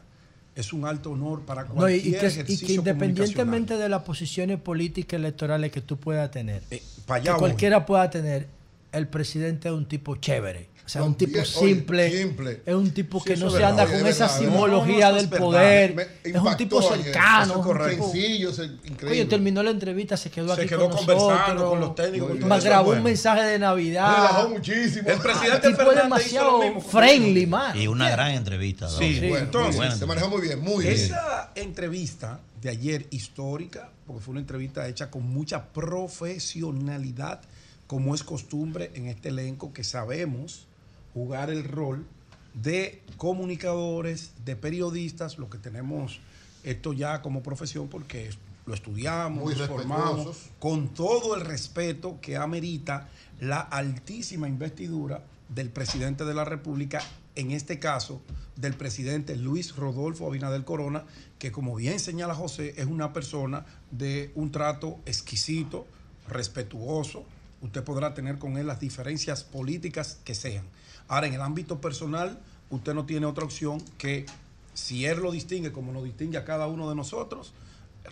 es un alto honor para No, y, cualquier y que, y ejercicio que independientemente de las posiciones políticas electorales que tú puedas tener, pa' que voy. cualquiera pueda tener, el presidente es un tipo chévere. O sea, No, un tipo bien, oye, simple, simple. Es un tipo Sí, que no se verdad, anda oye, con es esa verdad, simbología no, no, del poder. Me Es un tipo cercano. eso es un correcto. tipo- Sencillo, es increíble. Oye, terminó la entrevista, se quedó Se aquí quedó con conversando nosotros. con los técnicos, con todo grabó bueno. un mensaje de Navidad. Relajó muchísimo. El presidente El tipo Fernández hizo demasiado lo mismo. friendly, man. Y una gran entrevista. Sí, entonces, buena se manejó muy bien, muy bien. Esa entrevista de ayer histórica, porque fue una entrevista hecha con mucha profesionalidad, como es costumbre en este elenco, que sabemos jugar el rol de comunicadores, de periodistas, lo que tenemos esto ya como profesión, porque lo estudiamos, Muy nos formamos, con todo el respeto que amerita la altísima investidura del presidente de la República, en este caso del presidente Luis Rodolfo Abinader Corona, que como bien señala José, es una persona de un trato exquisito, respetuoso. Usted podrá tener con él las diferencias políticas que sean. Ahora, en el ámbito personal, usted no tiene otra opción que, si él lo distingue como nos distingue a cada uno de nosotros,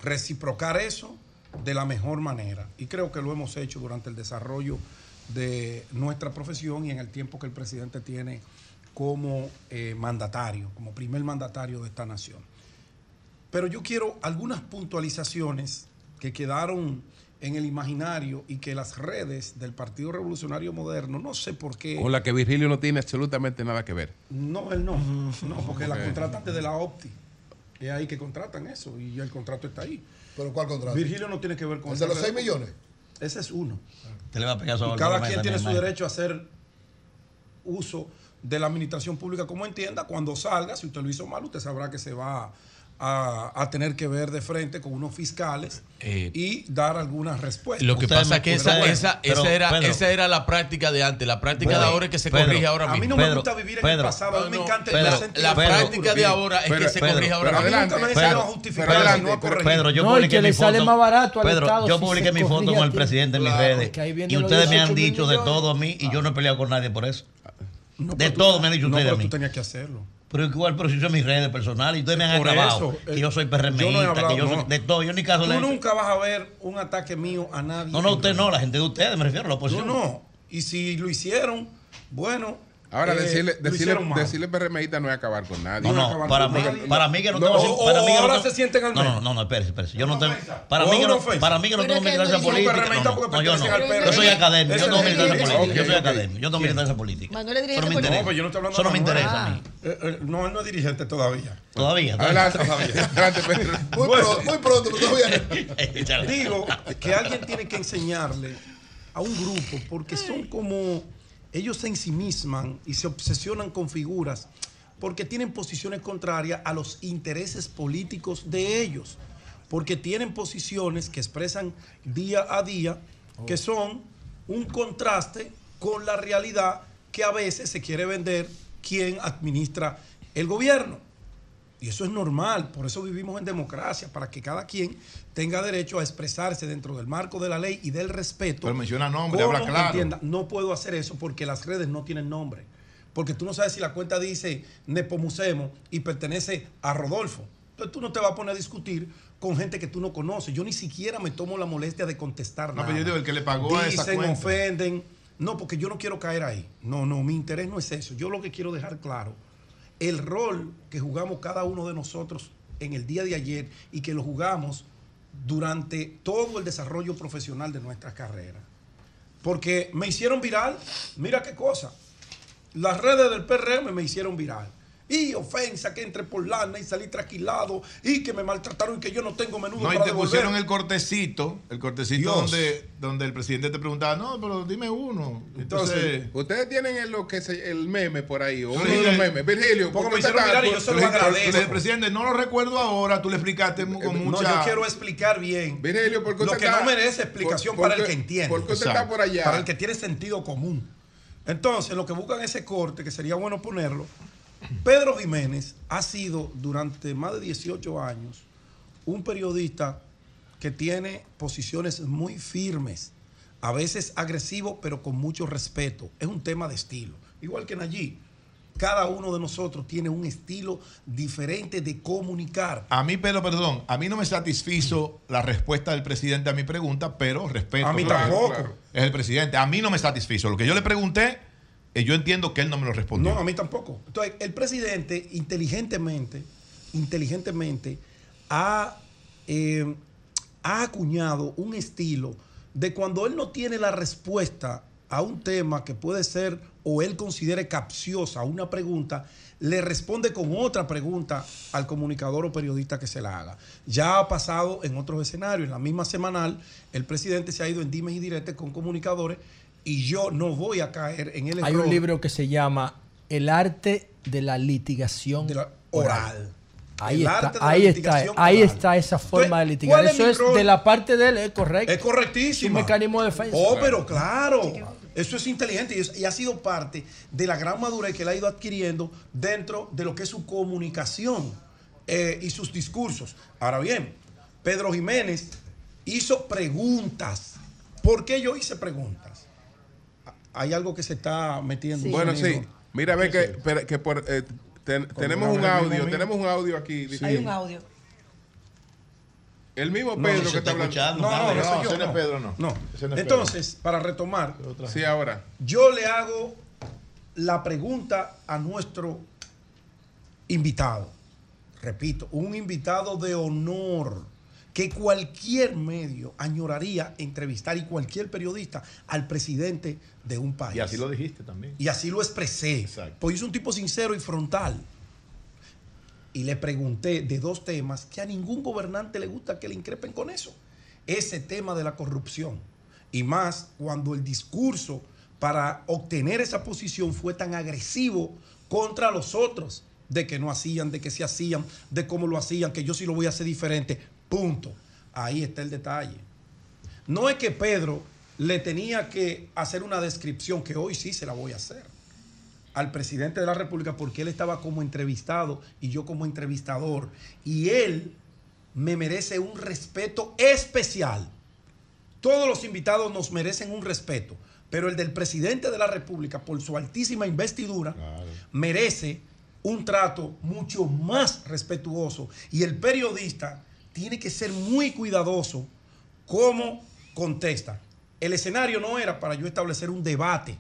reciprocar eso de la mejor manera. Y creo que lo hemos hecho durante el desarrollo de nuestra profesión y en el tiempo que el presidente tiene como eh, mandatario, como primer mandatario de esta nación. Pero yo quiero algunas puntualizaciones que quedaron en el imaginario y que las redes del Partido Revolucionario Moderno, no sé por qué... Con la que Virgilio no tiene absolutamente nada que ver. No, él no. No, porque la contratan desde la OPTI. Es ahí que contratan eso y el contrato está ahí. ¿Pero cuál contrato? Virgilio no tiene que ver con ¿El de los ese- 6 millones? Ese es uno. Te le va a pegar Y cada quien tiene su derecho a hacer uso de la administración pública como entienda. Cuando salga, si usted lo hizo mal, usted sabrá que se va a, a tener que ver de frente con unos fiscales Eh, y dar algunas respuestas. Lo que pasa es que esa, esa, esa era, Pedro, esa era la práctica de antes. La práctica Pedro, de ahora es que se Pedro, corrige ahora a mismo. mí no me gusta vivir en el pasado, a mí me encanta el la, presente práctica de ahora es que se corrige ahora mismo. adelante, Pedro, a yo publiqué mi sale foto. más barato al Pedro, Estado yo publiqué mi foto con a el presidente en mis redes. Y ustedes me 18 han dicho de todo a mí y yo no he peleado con nadie por eso. No, de todo me han dicho ustedes a mí. tú tenías que hacerlo. Pero igual, pero si son mis redes personales y ustedes me han Por acabado. eso, eh, que yo soy yo no PRMista, hablado, que yo soy no. de todo. Yo ni caso Tú hecho. nunca vas a ver un ataque mío a nadie. No, no, usted no, la gente de ustedes, me refiero a la oposición. No, no. Y si lo hicieron, bueno. Ahora, eh, decirle, decirle, PRMista no es acabar con nadie. No, no, para mí, para mí que no, tengo o- para mí que no ahora se sienten al No, no, no, no, espérese, espérese. Yo no tengo para mí que no, para mí que no Pero tengo militancia no política. No, no, yo no. Yo soy académico, yo no tengo militancia política. Yo soy académico, yo no tengo militancia política. Manuel es Eso no me No, dirigente interesa. pues yo no estoy hablando Eso no me interesa a mí. Eh, eh, no, él no es dirigente todavía. Todavía. Adelante, Todavía. adelante, pronto, muy pronto, pero todavía. [LAUGHS] Digo que alguien tiene que enseñarle a un grupo porque son como ellos se ensimisman y se obsesionan con figuras porque tienen posiciones contrarias a los intereses políticos de ellos, porque tienen posiciones que expresan día a día que son un contraste con la realidad que a veces se quiere vender quien administra el gobierno. Y eso es normal, por eso vivimos en democracia, para que cada quien tenga derecho a expresarse dentro del marco de la ley y del respeto. Pero menciona nombre, habla claro. entienda, no puedo hacer eso porque las redes no tienen nombre. Porque tú no sabes si la cuenta dice Nepomucemo y pertenece a Rodolfo. Entonces tú no te vas a poner a discutir con gente que tú no conoces. Yo ni siquiera me tomo la molestia de contestar No, nada. pero yo digo, el que le pagó a esa Dicen, cuenta. ofenden. No, porque yo no quiero caer ahí. No, no, mi interés no es eso. Yo lo que quiero dejar claro, el rol que jugamos cada uno de nosotros en el día de ayer y que lo jugamos durante todo el desarrollo profesional de nuestra carrera. Porque me hicieron viral, mira qué cosa. Las redes del PRM me hicieron viral. Y ofensa que entre por lana y salí trasquilado y que me maltrataron y que yo no tengo menudo No, y para te devolver. pusieron el cortecito, el cortecito Dios. donde, donde el presidente te preguntaba, no, pero dime uno. Entonces, ustedes tienen el, lo que se- el meme por ahí, o uno de los memes. Virgilio, Porque ¿por me hicieron usted viral y yo se lo agradezco. El presidente, no lo recuerdo ahora, tú le explicaste con No, mucha... yo quiero explicar bien. Virgilio, ¿por qué lo usted que está- no merece explicación por- para el que entiende. por qué usted está por allá? Para el que tiene sentido común. Entonces, lo que buscan ese corte, que sería bueno ponerlo, Pedro Jiménez ha sido durante más de 18 años un periodista que tiene posiciones muy firmes, a veces agresivo, pero con mucho respeto. Es un tema de estilo. Igual que allí. Cada uno de nosotros tiene un estilo diferente de comunicar. A mí, pero perdón, a mí no me satisfizo la respuesta del presidente a mi pregunta, pero respeto. A mí Claro, tampoco. claro. Es el presidente. A mí no me satisfizo. Lo que yo le pregunté, yo entiendo que él no me lo respondió. No, a mí tampoco. Entonces, el presidente inteligentemente, inteligentemente, ha, eh, ha acuñado un estilo de cuando él no tiene la respuesta a un tema que puede ser o él considere capciosa una pregunta, le responde con otra pregunta al comunicador o periodista que se la haga. Ya ha pasado en otros escenarios. En la misma semanal, el presidente se ha ido en dimes y diretes con comunicadores y yo no voy a caer en el Hay error un libro que se llama El arte de la litigación oral. oral. Ahí el está, arte de la ahí está, litigación ahí está esa forma Entonces, de litigar. ¿cuál es Eso es rol? de la parte de él, es correcto. Es correctísimo. Un mecanismo de defensa. Oh, pero claro. Eso es inteligente y, es- y ha sido parte de la gran madurez que él ha ido adquiriendo dentro de lo que es su comunicación eh, y sus discursos. Ahora bien, Pedro Jiménez hizo preguntas. ¿Por qué yo hice preguntas? Hay algo que se está metiendo. Bueno, sí. Mira, ve ¿Qué que, pero que por, eh, ten- tenemos un el mismo audio, tenemos un audio aquí. Hay un audio. El mismo Pedro no que está hablando. No, no, no, yo, ese no. Pedro, no. No. Ese no es Entonces, para retomar, Sí, ahora. yo le hago la pregunta a nuestro invitado. Repito, un invitado de honor que cualquier medio añoraría entrevistar y cualquier periodista al presidente de un país. Y así lo dijiste también. Y así lo expresé. Pues yo soy un tipo sincero y frontal. Y le pregunté de dos temas que a ningún gobernante le gusta que le increpen con eso. Ese tema de la corrupción. Y más cuando el discurso para obtener esa posición fue tan agresivo contra los otros. De que no hacían, de que se hacían, de cómo lo hacían, que yo sí lo voy a hacer diferente. Punto. Ahí está el detalle. No es que Pedro le tenía que hacer una descripción, que hoy sí se la voy a hacer, al presidente de la República, porque él estaba como entrevistado y yo como entrevistador. Y él me merece un respeto especial. Todos los invitados nos merecen un respeto, pero el del presidente de la República, por su altísima investidura, merece un trato mucho más respetuoso. Y el periodista tiene que ser muy cuidadoso cómo contesta. El escenario no era para yo establecer un debate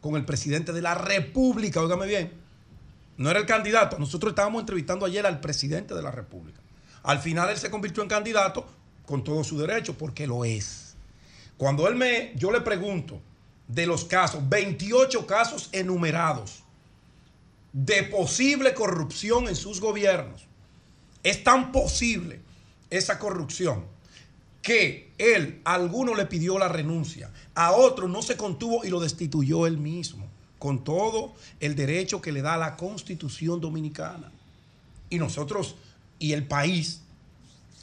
con el presidente de la República, óigame bien. No era el candidato. Nosotros estábamos entrevistando ayer al presidente de la República. Al final él se convirtió en candidato con todo su derecho, porque lo es. Cuando él me, yo le pregunto de los casos, 28 casos enumerados de posible corrupción en sus gobiernos. Es tan posible esa corrupción que él, a alguno le pidió la renuncia, a otro no se contuvo y lo destituyó él mismo, con todo el derecho que le da la constitución dominicana. Y nosotros y el país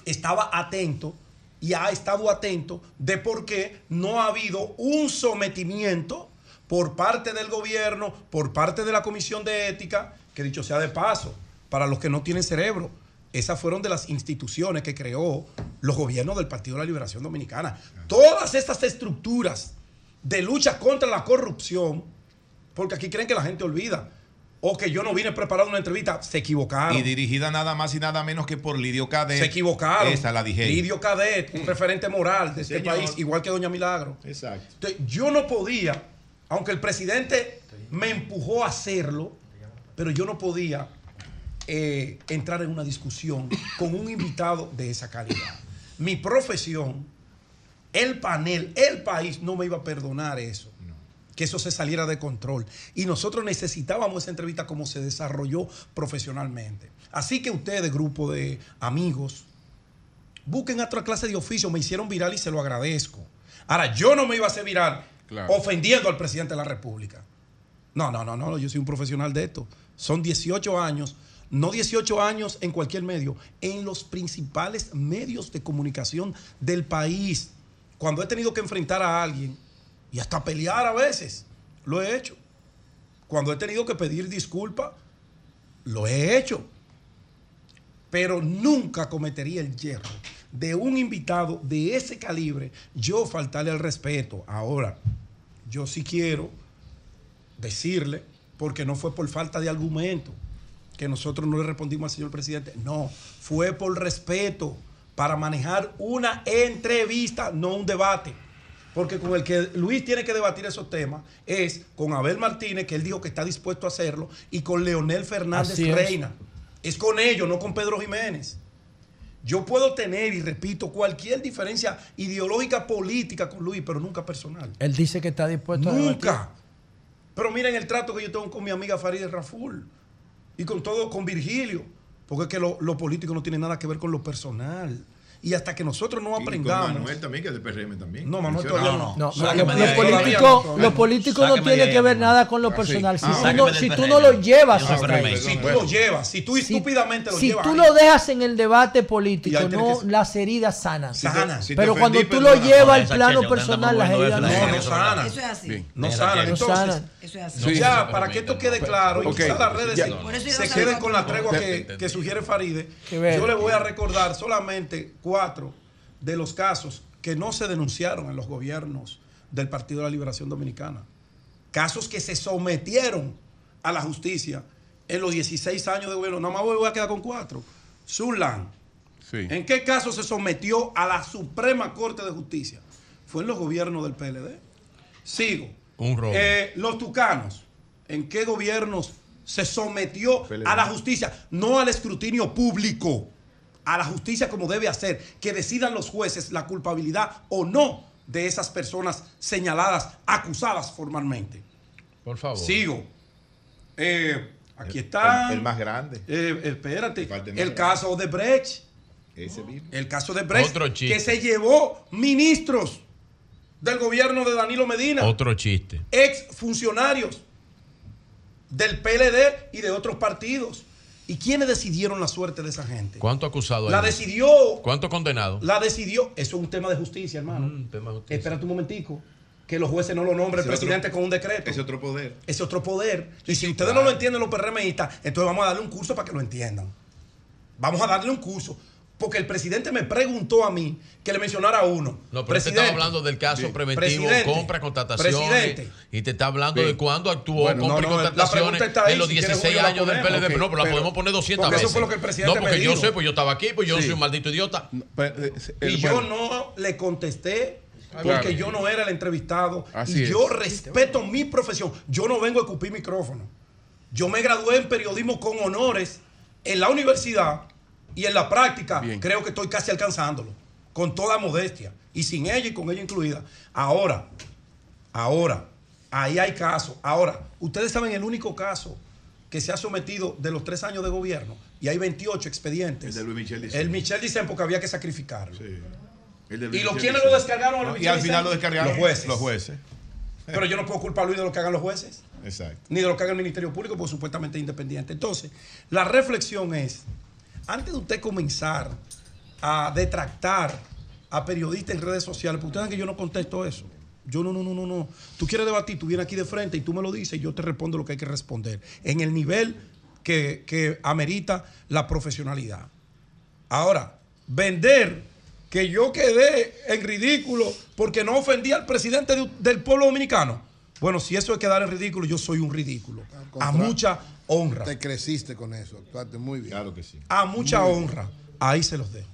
estaba atento y ha estado atento de por qué no ha habido un sometimiento por parte del gobierno, por parte de la Comisión de Ética, que dicho sea de paso, para los que no tienen cerebro, esas fueron de las instituciones que creó los gobiernos del Partido de la Liberación Dominicana. Todas estas estructuras de lucha contra la corrupción, porque aquí creen que la gente olvida, o que yo no vine preparado una entrevista, se equivocaron. Y dirigida nada más y nada menos que por Lidio Cadet. Se equivocaron. Esa la dije. Lidio Cadet, un referente moral de este Señor. país, igual que Doña Milagro. Exacto. Entonces, yo no podía, aunque el presidente me empujó a hacerlo, pero yo no podía eh, entrar en una discusión con un invitado de esa calidad. Mi profesión, el panel, el país no me iba a perdonar eso. Que eso se saliera de control. Y nosotros necesitábamos esa entrevista como se desarrolló profesionalmente. Así que ustedes, grupo de amigos, busquen otra clase de oficio. Me hicieron viral y se lo agradezco. Ahora, yo no me iba a hacer viral Claro. ofendiendo al presidente de la República. No, no, no, no, yo soy un profesional de esto. Son 18 años, no 18 años en cualquier medio, en los principales medios de comunicación del país. Cuando he tenido que enfrentar a alguien y hasta pelear a veces, lo he hecho. Cuando he tenido que pedir disculpas, lo he hecho. Pero nunca cometería el hierro de un invitado de ese calibre, yo faltarle al respeto. Ahora, yo sí quiero decirle, porque no fue por falta de argumento, que nosotros no le respondimos al señor presidente. No, fue por respeto para manejar una entrevista, no un debate. Porque con el que Luis tiene que debatir esos temas es con Abel Martínez, que él dijo que está dispuesto a hacerlo, y con Leonel Fernández Así. Reina. Es con ellos, no con Pedro Jiménez. Yo puedo tener, y repito, cualquier diferencia ideológica política con Luis, pero nunca personal. Él dice que está dispuesto a debatir. Nunca. Pero miren el trato que yo tengo con mi amiga Farideh Raful y con todo, con Virgilio. Porque es que lo, lo político no tiene nada que ver con lo personal. Y hasta que nosotros no Y con aprendamos. Manuel también, que es de PRM también. No, Manuel todavía no. No, Sáqueme lo, de lo ahí. político, Todavía no. lo político no Sáqueme de tiene ahí, que ver nada con lo sí. personal. Si, Ah, tú, no, del si tú no lo llevas. Si tú lo llevas, si tú estúpidamente lo si llevas. tú ahí. lo dejas en el debate político, no que- las heridas sanan. Si te- Sana. si te Pero ofendí, cuando tú lo llevas al plano personal, las heridas no No, no sanan. Eso es así. Sí. No no Entonces. Eso es así. Sí, ya, para que esto quede claro y quizás las redes se- no queden con la tregua que, sugiere Faride, yo le voy a recordar solamente cuatro de los casos que no se denunciaron en los gobiernos del Partido de la Liberación Dominicana. Casos que se sometieron a la justicia en los 16 años de gobierno. Nada más me voy a quedar con cuatro. Sunlan. Sí. ¿En qué caso se sometió a la Suprema Corte de Justicia? Fue en los gobiernos del PLD. Sigo. Un robo. Eh, los tucanos, ¿en qué gobiernos se sometió a la justicia? No al escrutinio público, a la justicia como debe hacer, que decidan los jueces la culpabilidad o no de esas personas señaladas, acusadas formalmente. Por favor. Sigo. Eh, aquí está. El, el más grande. Eh, espérate. El caso de Brecht. Ese mismo. El caso de Brecht. Otro chiste. Que se llevó ministros del gobierno de Danilo Medina. Otro chiste. Ex funcionarios del PLD y de otros partidos. ¿Y quiénes decidieron la suerte de esa gente? ¿Cuánto acusado hay? La decidió. ¿Cuánto condenado? La decidió. Eso es un tema de justicia, hermano. Mm, tema de justicia. Espérate un momentico. Que los jueces no lo nombren el otro- presidente con un decreto. Ese otro poder. Ese otro poder. Y si ustedes no lo entienden los PRMistas, entonces vamos a darle un curso para que lo entiendan. Vamos a darle un curso. Porque el presidente me preguntó a mí que le mencionara uno. No, pero te estaba hablando del caso Bien. preventivo, Presidente. compra, contrataciones. Presidente. Y te está hablando Bien. de cuándo actuó Bueno, compra no, y no, contrataciones está ahí, en los si quieres, 16 Julio, la años del. PLD. Ok, no, pero la pero- podemos poner 200 porque veces. eso fue lo que el presidente no, porque me yo dijo. sé, pues yo estaba aquí, pues yo no Sí. soy un maldito idiota. Y yo no le contesté porque Claro. yo no era el entrevistado. Así y es. yo respeto mi profesión. Yo no vengo a escupir micrófono. Yo me gradué en periodismo con honores en la universidad y en la práctica creo que estoy casi alcanzándolo. Con toda modestia. Y sin ella y con ella incluida. Ahora, ahora, ahí hay casos. Ahora, ustedes saben el único caso que se ha sometido de los tres años de gobierno y hay 28 expedientes. El de Luis Michel Dicen. El Michel dicen porque había que sacrificarlo. El de ¿Y Luis lo Michel quiénes Dicen. lo descargaron a Luis Y al final lo descargaron Los jueces. Los jueces. Pero yo no puedo culpar a Luis de lo que hagan los jueces, Exacto. ni de lo que haga el Ministerio Público, porque supuestamente es independiente. Entonces, la reflexión es, antes de usted comenzar a detractar a periodistas en redes sociales, porque ustedes que yo no contesto eso. Yo no, no, no, no, no. Tú quieres debatir, tú vienes aquí de frente y tú me lo dices y yo te respondo lo que hay que responder. En el nivel que, que amerita la profesionalidad. Ahora, vender que yo quedé en ridículo porque no ofendí al presidente de- del pueblo dominicano. Bueno, si eso es quedar en ridículo, yo soy un ridículo. A mucha honra. Te creciste con eso, actuaste muy bien. Claro que sí. A mucha Muy bien. honra. Ahí se los dejo.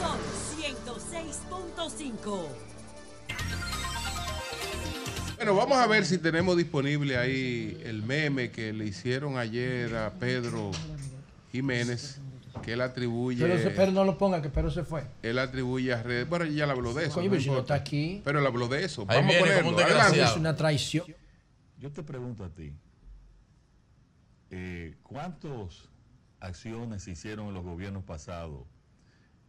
Son 106.5. Bueno, vamos a ver si tenemos disponible ahí el meme que le hicieron ayer a Pedro Jiménez, que él atribuye. Pero, pero no lo ponga, que pero se fue. Él atribuye a redes. Bueno, ya le habló de eso. Coño, no pero si no está aquí. Pero le habló de eso. Ahí Vamos a viene como ponerlo. Es una traición. Yo te pregunto a ti, eh, ¿cuántas acciones se hicieron en los gobiernos pasados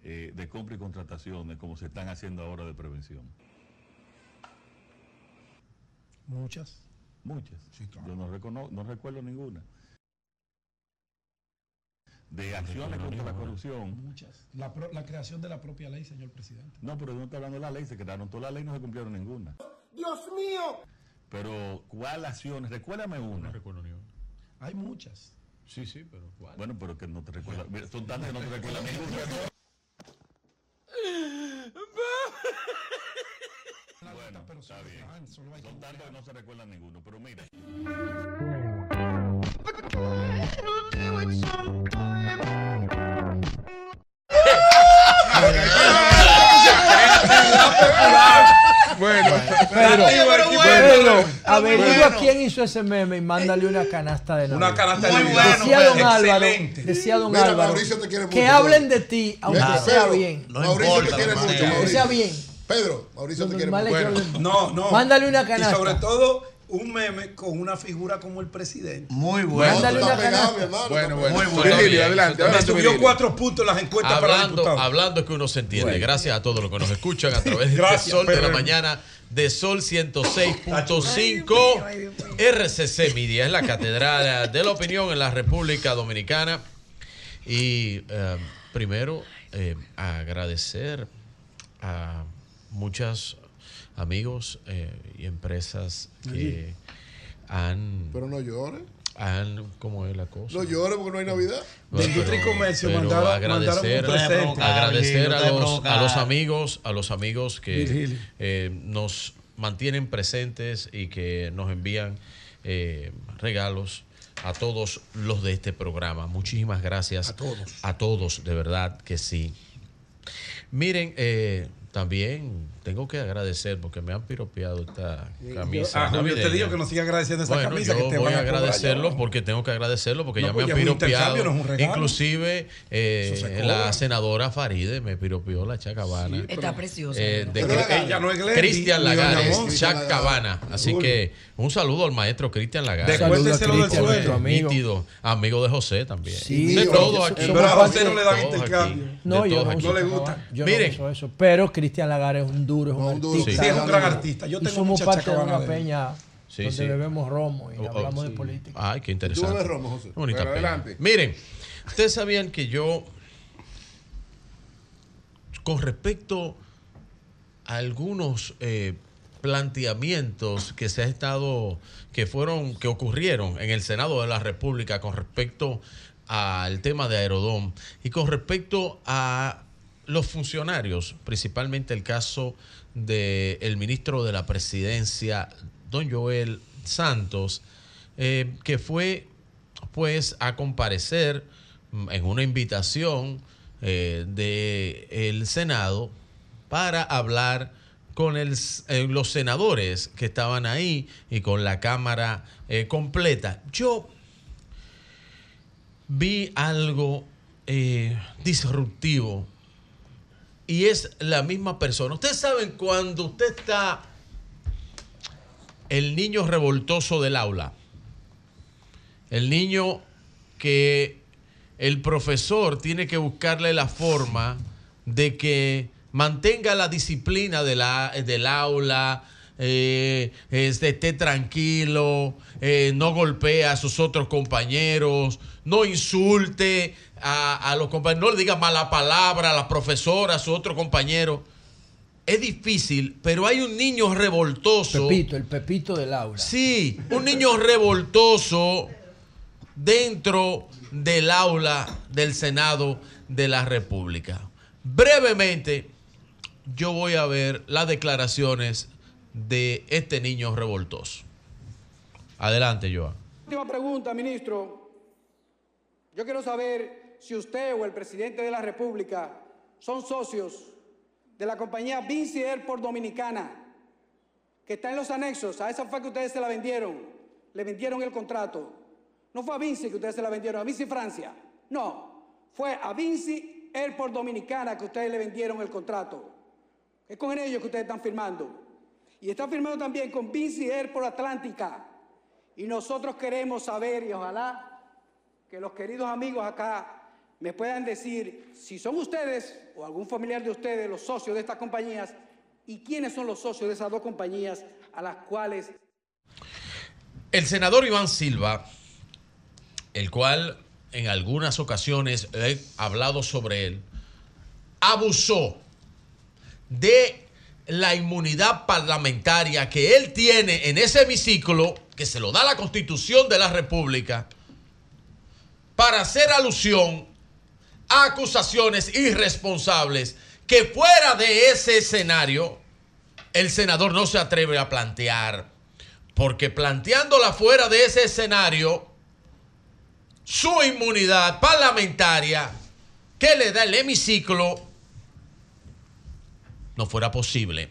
eh, de compra y contrataciones como se están haciendo ahora de prevención? Muchas. Muchas. Yo no, recono- no recuerdo ninguna. De acciones contra la corrupción. Muchas. La, pro- la creación de la propia ley, señor presidente. No, pero no está hablando de la ley, se quedaron todas las leyes, no se cumplieron ninguna. Dios mío. Pero, ¿cuál acciones? Recuérdame una. No recuerdo ni una. Hay muchas. Sí, sí, pero ¿cuál? Bueno, pero que no te recuerdas. Mira, son tantas que no te recuerdas [LAUGHS] ninguna. [LAUGHS] Bueno, está bien. Son tantas que no se recuerdan ninguno, pero mira. Pedro, Pero bueno. Pedro, averigua Bueno. quién hizo ese meme y mándale una canasta de Navidad. Una canasta de Navidad. Decía don Excelente. Álvaro, decía don Mira, Álvaro, Mauricio te quiere que hablen Pedro. de ti, aunque sea Pedro, bien. Mauricio te quiere mucho. Que sea bien. Pedro, Mauricio te quiere mucho. hablen- No, no. Mándale una Y canasta. sobre todo, un meme con una figura como el presidente. Muy bueno. Mándale una pegado, hermano, Bueno, bueno. Muy Virgilio, bien. adelante, Me subió Virgilio. cuatro puntos en las encuestas para Hablando, diputado. hablando es que uno se entiende. Bueno. Gracias a todos los que nos escuchan a través de Gracias, Sol de la mañana de Sol 106.5 RCC Media. Es la catedral de la opinión en la República Dominicana. Y eh, primero, eh, agradecer a muchos amigos eh, y empresas que han, Pero no llores. Han. ¿Cómo es la cosa? No llores porque no hay Navidad. Bueno, Industria y Comercio mandaron- agradecer, mandaron un presente. agradecer a los, a amigos, a los amigos que eh, nos mantienen presentes y que nos envían eh, regalos a todos los de este programa. Muchísimas gracias. A todos. A todos, de verdad que sí. Miren, eh, también tengo que agradecer porque me han piropeado esta camisa. Ah, Julio, te navideña. digo que no siga agradeciendo esa Bueno, camisa yo que te voy a a agradecerlo porque tengo que agradecerlo porque No, ya pues me ya han piropeado. intercambio, no es un regalo. Inclusive eh, la senadora Faride me piropeó la chacabana. Está preciosa. Eh, de ella no es Cristian Lagares. Chacabana. Así que un saludo al maestro Cristian Lagares. Descuénteselo del Cristian, sueldo. amigo. Nítido, amigo de José también. Sí, de pero yo- aquí. parte- todos no le dan intercambio. No, yo no, Chacabana. Yo Miren. Pero Cristian Lagares es un duro, es un, duro. artista. Sí, es un gran artista. Yo y tengo somos parte de una peña Sí, donde sí. bebemos romo y Oh, oh, hablamos de política. Ay, qué interesante. bebes romo, José? Bonita Bueno, peña. adelante. Miren, ustedes sabían que yo, con respecto a algunos eh, planteamientos que se ha estado, que fueron, que ocurrieron en el Senado de la República con respecto al tema de Aerodón y con respecto a los funcionarios, principalmente el caso del ministro de la presidencia, don Joel Santos, eh, que fue pues a comparecer mm, en una invitación eh, del Senado para hablar con eh, los senadores que estaban ahí y con la Cámara completa. Yo vi algo disruptivo y es la misma persona. Ustedes saben cuando usted está el niño revoltoso del aula, el niño que el profesor tiene que buscarle la forma de que mantenga la disciplina de la, del aula, eh, este, esté tranquilo, eh, no golpee a sus otros compañeros, no insulte a, a los compañeros, no le diga mala palabra a la profesora, a su otro compañero. Es difícil, pero hay un niño revoltoso. Pepito, el Pepito del aula. Sí, un niño revoltoso dentro del aula del Senado de la República. Brevemente, yo voy a ver las declaraciones de este niño revoltoso. Adelante, Joan. Última pregunta, ministro. Yo quiero saber si usted o el presidente de la República son socios de la compañía Vinci Airport Dominicana, que está en los anexos. A esa fue que ustedes se la vendieron. Le vendieron el contrato. No fue a Vinci que ustedes se la vendieron, a Vinci Francia. No, fue a Vinci Airport Dominicana que ustedes le vendieron el contrato. Es con ellos que ustedes están firmando. Y están firmando también con Vinci Airport Atlántica. Y nosotros queremos saber, y ojalá que los queridos amigos acá me puedan decir si son ustedes o algún familiar de ustedes los socios de estas compañías y quiénes son los socios de esas dos compañías a las cuales El senador Iván Silva, el cual en algunas ocasiones he hablado sobre él, abusó de la inmunidad parlamentaria que él tiene en ese hemiciclo, que se lo da la Constitución de la República, para hacer alusión acusaciones irresponsables que fuera de ese escenario el senador no se atreve a plantear. Porque planteándola fuera de ese escenario, su inmunidad parlamentaria que le da el hemiciclo no fuera posible.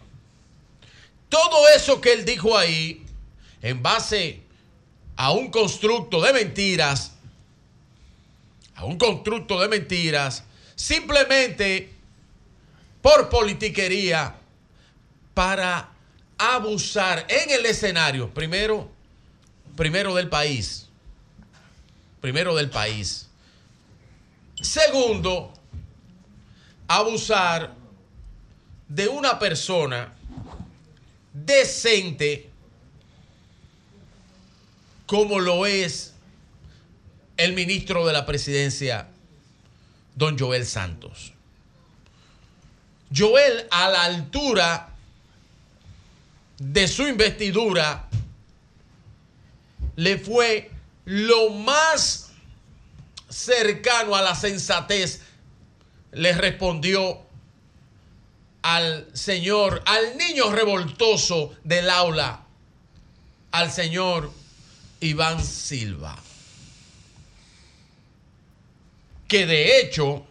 Todo eso que él dijo ahí, en base a un constructo de mentiras, a un constructo de mentiras, simplemente por politiquería, para abusar en el escenario, primero, primero del país. Primero del país. Segundo, abusar de una persona decente como lo es el ministro de la presidencia, don Joel Santos. Joel, a la altura de su investidura, le fue lo más cercano a la sensatez, le respondió al señor, al niño revoltoso del aula, al señor Iván Silva. Que de hecho...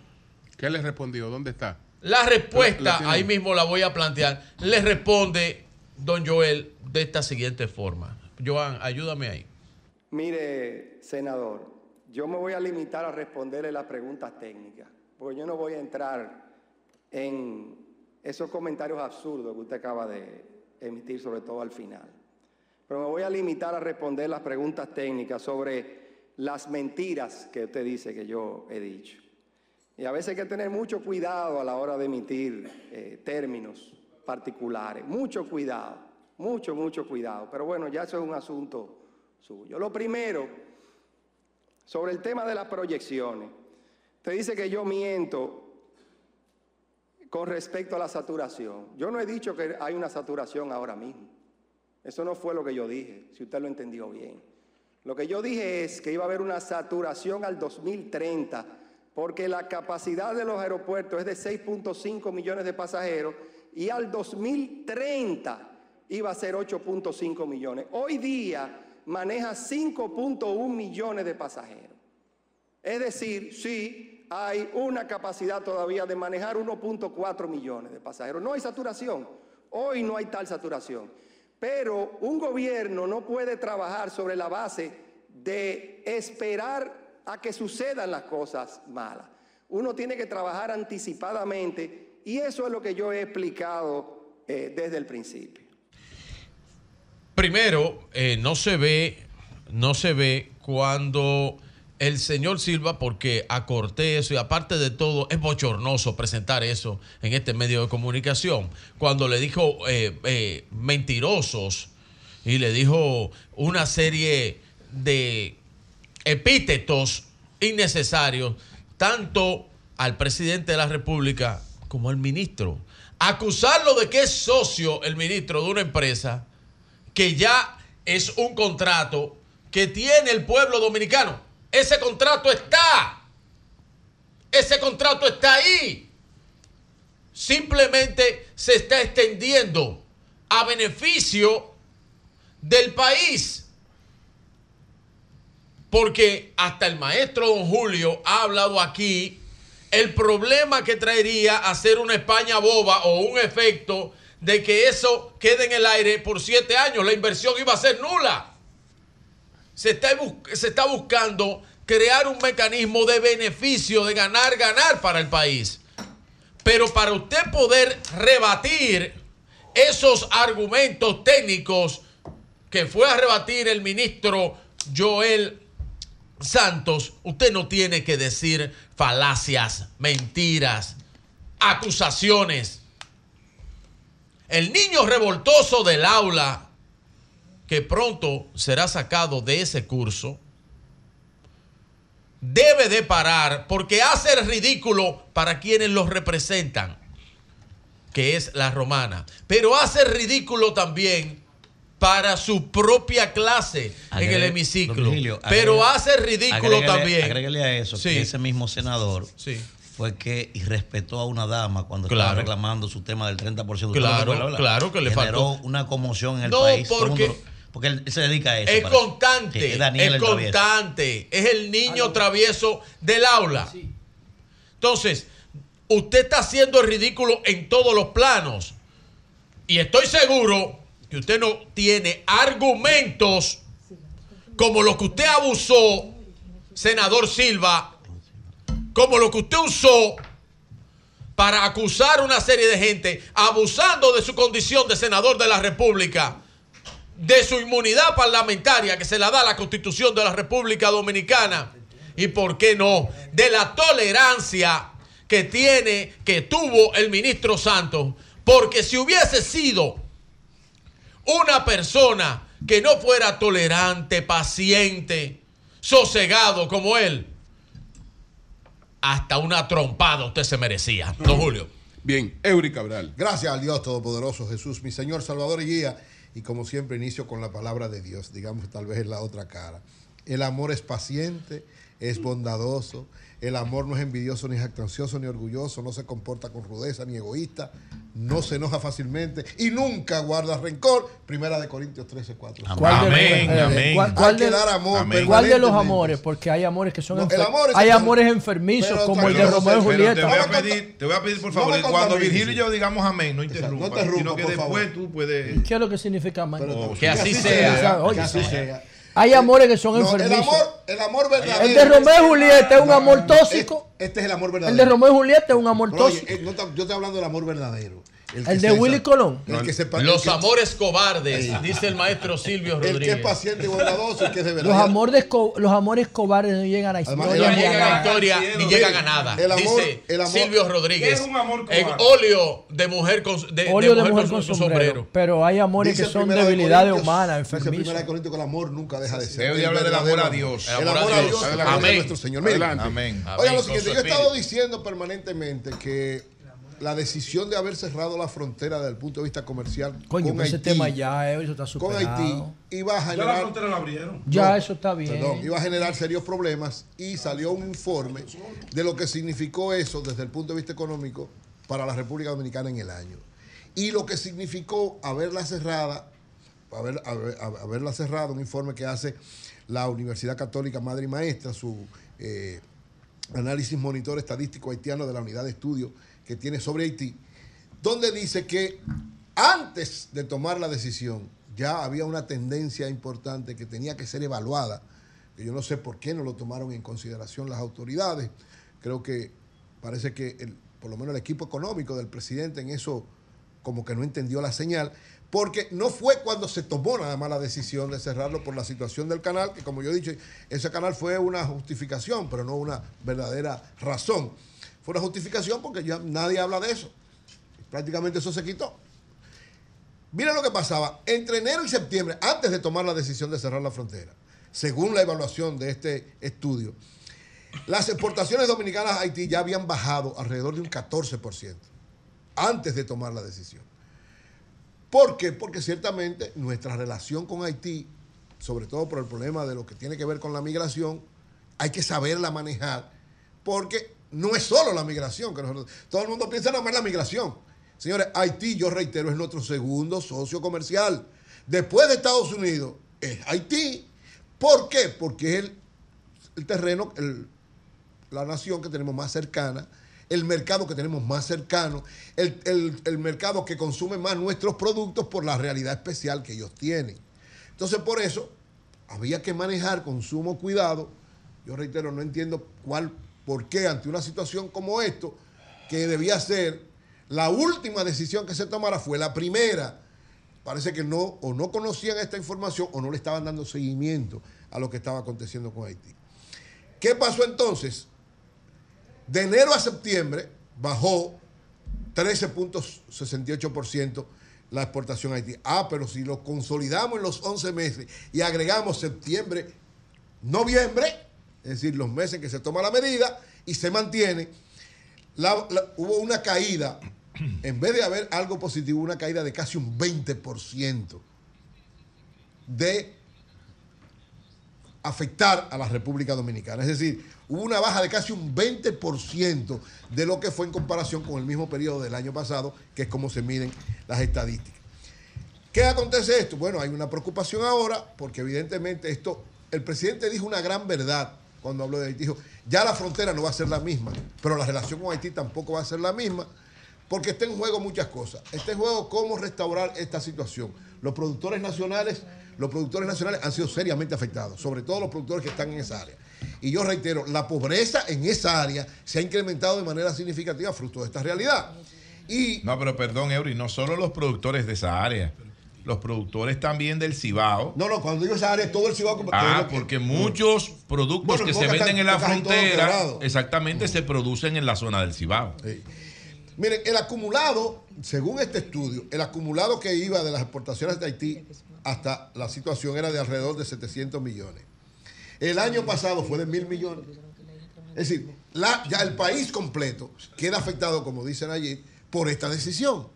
¿Qué le respondió? ¿Dónde está? La respuesta, La- ahí mismo la voy a plantear, le responde don Joel de esta siguiente forma. Joan, ayúdame ahí. Mire, senador, yo me voy a limitar a responderle las preguntas técnicas, porque yo no voy a entrar en esos comentarios absurdos que usted acaba de emitir, sobre todo al final. Pero me voy a limitar a responder las preguntas técnicas sobre las mentiras que usted dice que yo he dicho. Y a veces hay que tener mucho cuidado a la hora de emitir eh, términos particulares. Mucho cuidado, mucho, mucho cuidado. Pero bueno, ya eso es un asunto suyo. Lo primero, sobre el tema de las proyecciones. Usted dice que yo miento con respecto a la saturación. Yo no he dicho que hay una saturación ahora mismo. Eso no fue lo que yo dije, si usted lo entendió bien. Lo que yo dije es que iba a haber una saturación al 2030 porque la capacidad de los aeropuertos es de 6.5 millones de pasajeros y al 2030 iba a ser 8.5 millones. Hoy día maneja 5.1 millones de pasajeros. Es decir, sí, hay una capacidad todavía de manejar 1.4 millones de pasajeros. No hay saturación. Hoy no hay tal saturación. Pero un gobierno no puede trabajar sobre la base de esperar a que sucedan las cosas malas. Uno tiene que trabajar anticipadamente y eso es lo que yo he explicado eh, desde el principio. Primero, eh, no se ve, no se ve cuando el señor Silva, porque acorté eso y aparte de todo, es bochornoso presentar eso en este medio de comunicación. Cuando le dijo eh, eh, mentirosos y le dijo una serie de epítetos innecesarios, tanto al presidente de la República como al ministro. Acusarlo de que es socio el ministro de una empresa que ya es un contrato que tiene el pueblo dominicano. Ese contrato está. Ese contrato está ahí. Simplemente se está extendiendo a beneficio del país. Porque hasta el maestro don Julio ha hablado aquí el problema que traería hacer una España boba o un efecto de que eso quede en el aire por siete años. La inversión iba a ser nula. Se está, se está buscando crear un mecanismo de beneficio, de ganar, ganar para el país. Pero para usted poder rebatir esos argumentos técnicos que fue a rebatir el ministro Joel Santos, usted no tiene que decir falacias, mentiras, acusaciones. El niño revoltoso del aula, que pronto será sacado de ese curso, debe de parar porque hace el ridículo para quienes los representan, que es la romana, pero hace el ridículo también para su propia clase en el hemiciclo. Virgilio, pero hace ridículo agrégale- también. Agrégale a eso Sí. que ese mismo senador Sí. fue que irrespetó a una dama cuando Claro. estaba reclamando su tema del 30%. ¿Usted Claro, claro que le Generó faltó. una conmoción en el No, país. Porque- porque él, se dedica a eso. Es constante, es Daniel es el travieso. constante, es el niño travieso del aula. Entonces, usted está haciendo el ridículo en todos los planos. Y estoy seguro que usted no tiene argumentos como los que usted abusó, senador Silva, como lo que usted usó para acusar a una serie de gente abusando de su condición de senador de la República, de su inmunidad parlamentaria que se la da la Constitución de la República Dominicana y, ¿por qué no?, de la tolerancia que tiene, que tuvo el ministro Santos, porque si hubiese sido una persona que no fuera tolerante, paciente, sosegado como él, hasta una trompada usted se merecía, don Julio. Bien, Eury Cabral. Gracias al Dios Todopoderoso Jesús, mi Señor, Salvador y Guía. Y como siempre inicio con la palabra de Dios, digamos tal vez en la otra cara. El amor es paciente, es bondadoso. El amor no es envidioso, ni jactancioso, ni orgulloso. No se comporta con rudeza, ni egoísta. No se enoja fácilmente y nunca guarda rencor. Primera de Corintios 13, 4. ¿Cuál de- eh, ¿Cuál, cuál Hay que de, dar amor cuál de los amores? Porque hay amores que son No, amor hay amores enfermizos Pero como el de Romeo y Julieta. Te voy a pedir, te voy a pedir por No favor, me cuando. Virgilio y yo digamos amén, no interrumpa, no interrumpa, sino que después favor. tú puedes... ¿Qué es lo que significa? Pero- Que así sea. Oye, Que así sea. Hay amores que son No, el amor, el amor verdadero. El de Romeo y Julieta es un amor tóxico. Este es el amor verdadero. El de Romeo y Julieta es un amor Pero, oye, tóxico. eh, no yo estoy hablando del amor verdadero. El de se- Willy Colón. El que se Los el que- amores cobardes, dice el maestro Silvio El que es Rodríguez. paciente y bondadoso, el que es de verdad. Los amores, co- los amores cobardes no llegan a Además, No el historia. amor- ni a llegan a nada. historia ni llegan a nada. El amor- dice el amor- Silvio Rodríguez. ¿Qué es un amor En cobarde? óleo de mujer con, de, Óleo de mujer mujer con con su sombrero. Pero hay amores Dice que son de debilidades Corintios- humanas, Dice enfermizos. Primera de Corintios que el amor nunca deja de ser. Debe El hablar del amor a Dios. El amor a Dios. el de Amén. nuestro Señor. Amén. Oigan lo siguiente, yo he estado diciendo permanentemente que la decisión de haber cerrado la frontera desde el punto de vista comercial Coño, con pues ese Haití, tema ya, eh, eso está con superado. Haití iba a Ya la generar frontera la abrieron. Ya eso está bien. Perdón, iba a generar serios problemas y salió un informe de lo que significó eso desde el punto de vista económico para la República Dominicana en el año. Y lo que significó haberla cerrada, haber, haber- haberla cerrado, un informe que hace la Universidad Católica Madre y Maestra, su eh, análisis monitor estadístico haitiano de la unidad de estudio que tiene sobre Haití, donde dice que antes de tomar la decisión ya había una tendencia importante que tenía que ser evaluada, que yo no sé por qué no lo tomaron en consideración las autoridades. Creo que parece que el- por lo menos el equipo económico del presidente en eso como que no entendió la señal, porque no fue cuando se tomó nada más la decisión de cerrarlo por la situación del canal, que como yo he dicho, ese canal fue una justificación, pero no una verdadera razón. Fue una justificación porque ya nadie habla de eso. Prácticamente eso se quitó. Mira lo que pasaba. Entre enero y septiembre, antes de tomar la decisión de cerrar la frontera, según la evaluación de este estudio, las exportaciones dominicanas a Haití ya habían bajado alrededor de un 14% antes de tomar la decisión. ¿Por qué? Porque ciertamente nuestra relación con Haití, sobre todo por el problema de lo que tiene que ver con la migración, hay que saberla manejar, porque no es solo la migración, que nosotros- todo el mundo piensa nada más en la migración. Señores, Haití, yo reitero, es nuestro segundo socio comercial. Después de Estados Unidos, es Haití. ¿Por qué? Porque es el, terreno, la nación que tenemos más cercana, el mercado que tenemos más cercano, el, el- el mercado que consume más nuestros productos por la realidad especial que ellos tienen. Entonces, por eso, había que manejar con sumo cuidado. Yo reitero, no entiendo cuál, por qué ante una situación como esto, que debía ser la última decisión que se tomara, fue la primera. Parece que no, o no conocían esta información o no le estaban dando seguimiento a lo que estaba aconteciendo con Haití. ¿Qué pasó entonces? De enero a septiembre bajó 13.68% la exportación a Haití. Ah, pero si lo consolidamos en los 11 meses y agregamos septiembre, noviembre, es decir, los meses que se toma la medida y se mantiene, la- la- hubo una caída, [CLEARS THROAT] en vez de haber algo positivo, una caída de casi un 20% de afectar a la República Dominicana. Es decir, hubo una baja de casi un 20% de lo que fue en comparación con el mismo periodo del año pasado, que es como se miden las estadísticas. ¿Qué acontece esto? Bueno, hay una preocupación ahora, porque evidentemente esto, el presidente dijo una gran verdad cuando habló de Haití. Dijo, ya la frontera no va a ser la misma, pero la relación con Haití tampoco va a ser la misma, porque está en juego muchas cosas. Está en juego cómo restaurar esta situación. Los productores nacionales, los productores nacionales han sido seriamente afectados, sobre todo los productores que están en esa área. Y yo reitero, la pobreza en esa área se ha incrementado de manera significativa fruto de esta realidad. No, pero perdón, Eury, no solo los productores de esa área, los productores también del Cibao. No, no, cuando digo área, es todo el Cibao. Ah, porque muchos productos Bueno, que se venden en la frontera, exactamente, se producen en la zona del Cibao. Miren, el acumulado, según este estudio, el acumulado que iba de las exportaciones de Haití hasta la situación era de alrededor de 700 millones. El año pasado fue de mil millones. Es decir, la- ya el país completo queda afectado, como dicen allí, por esta decisión.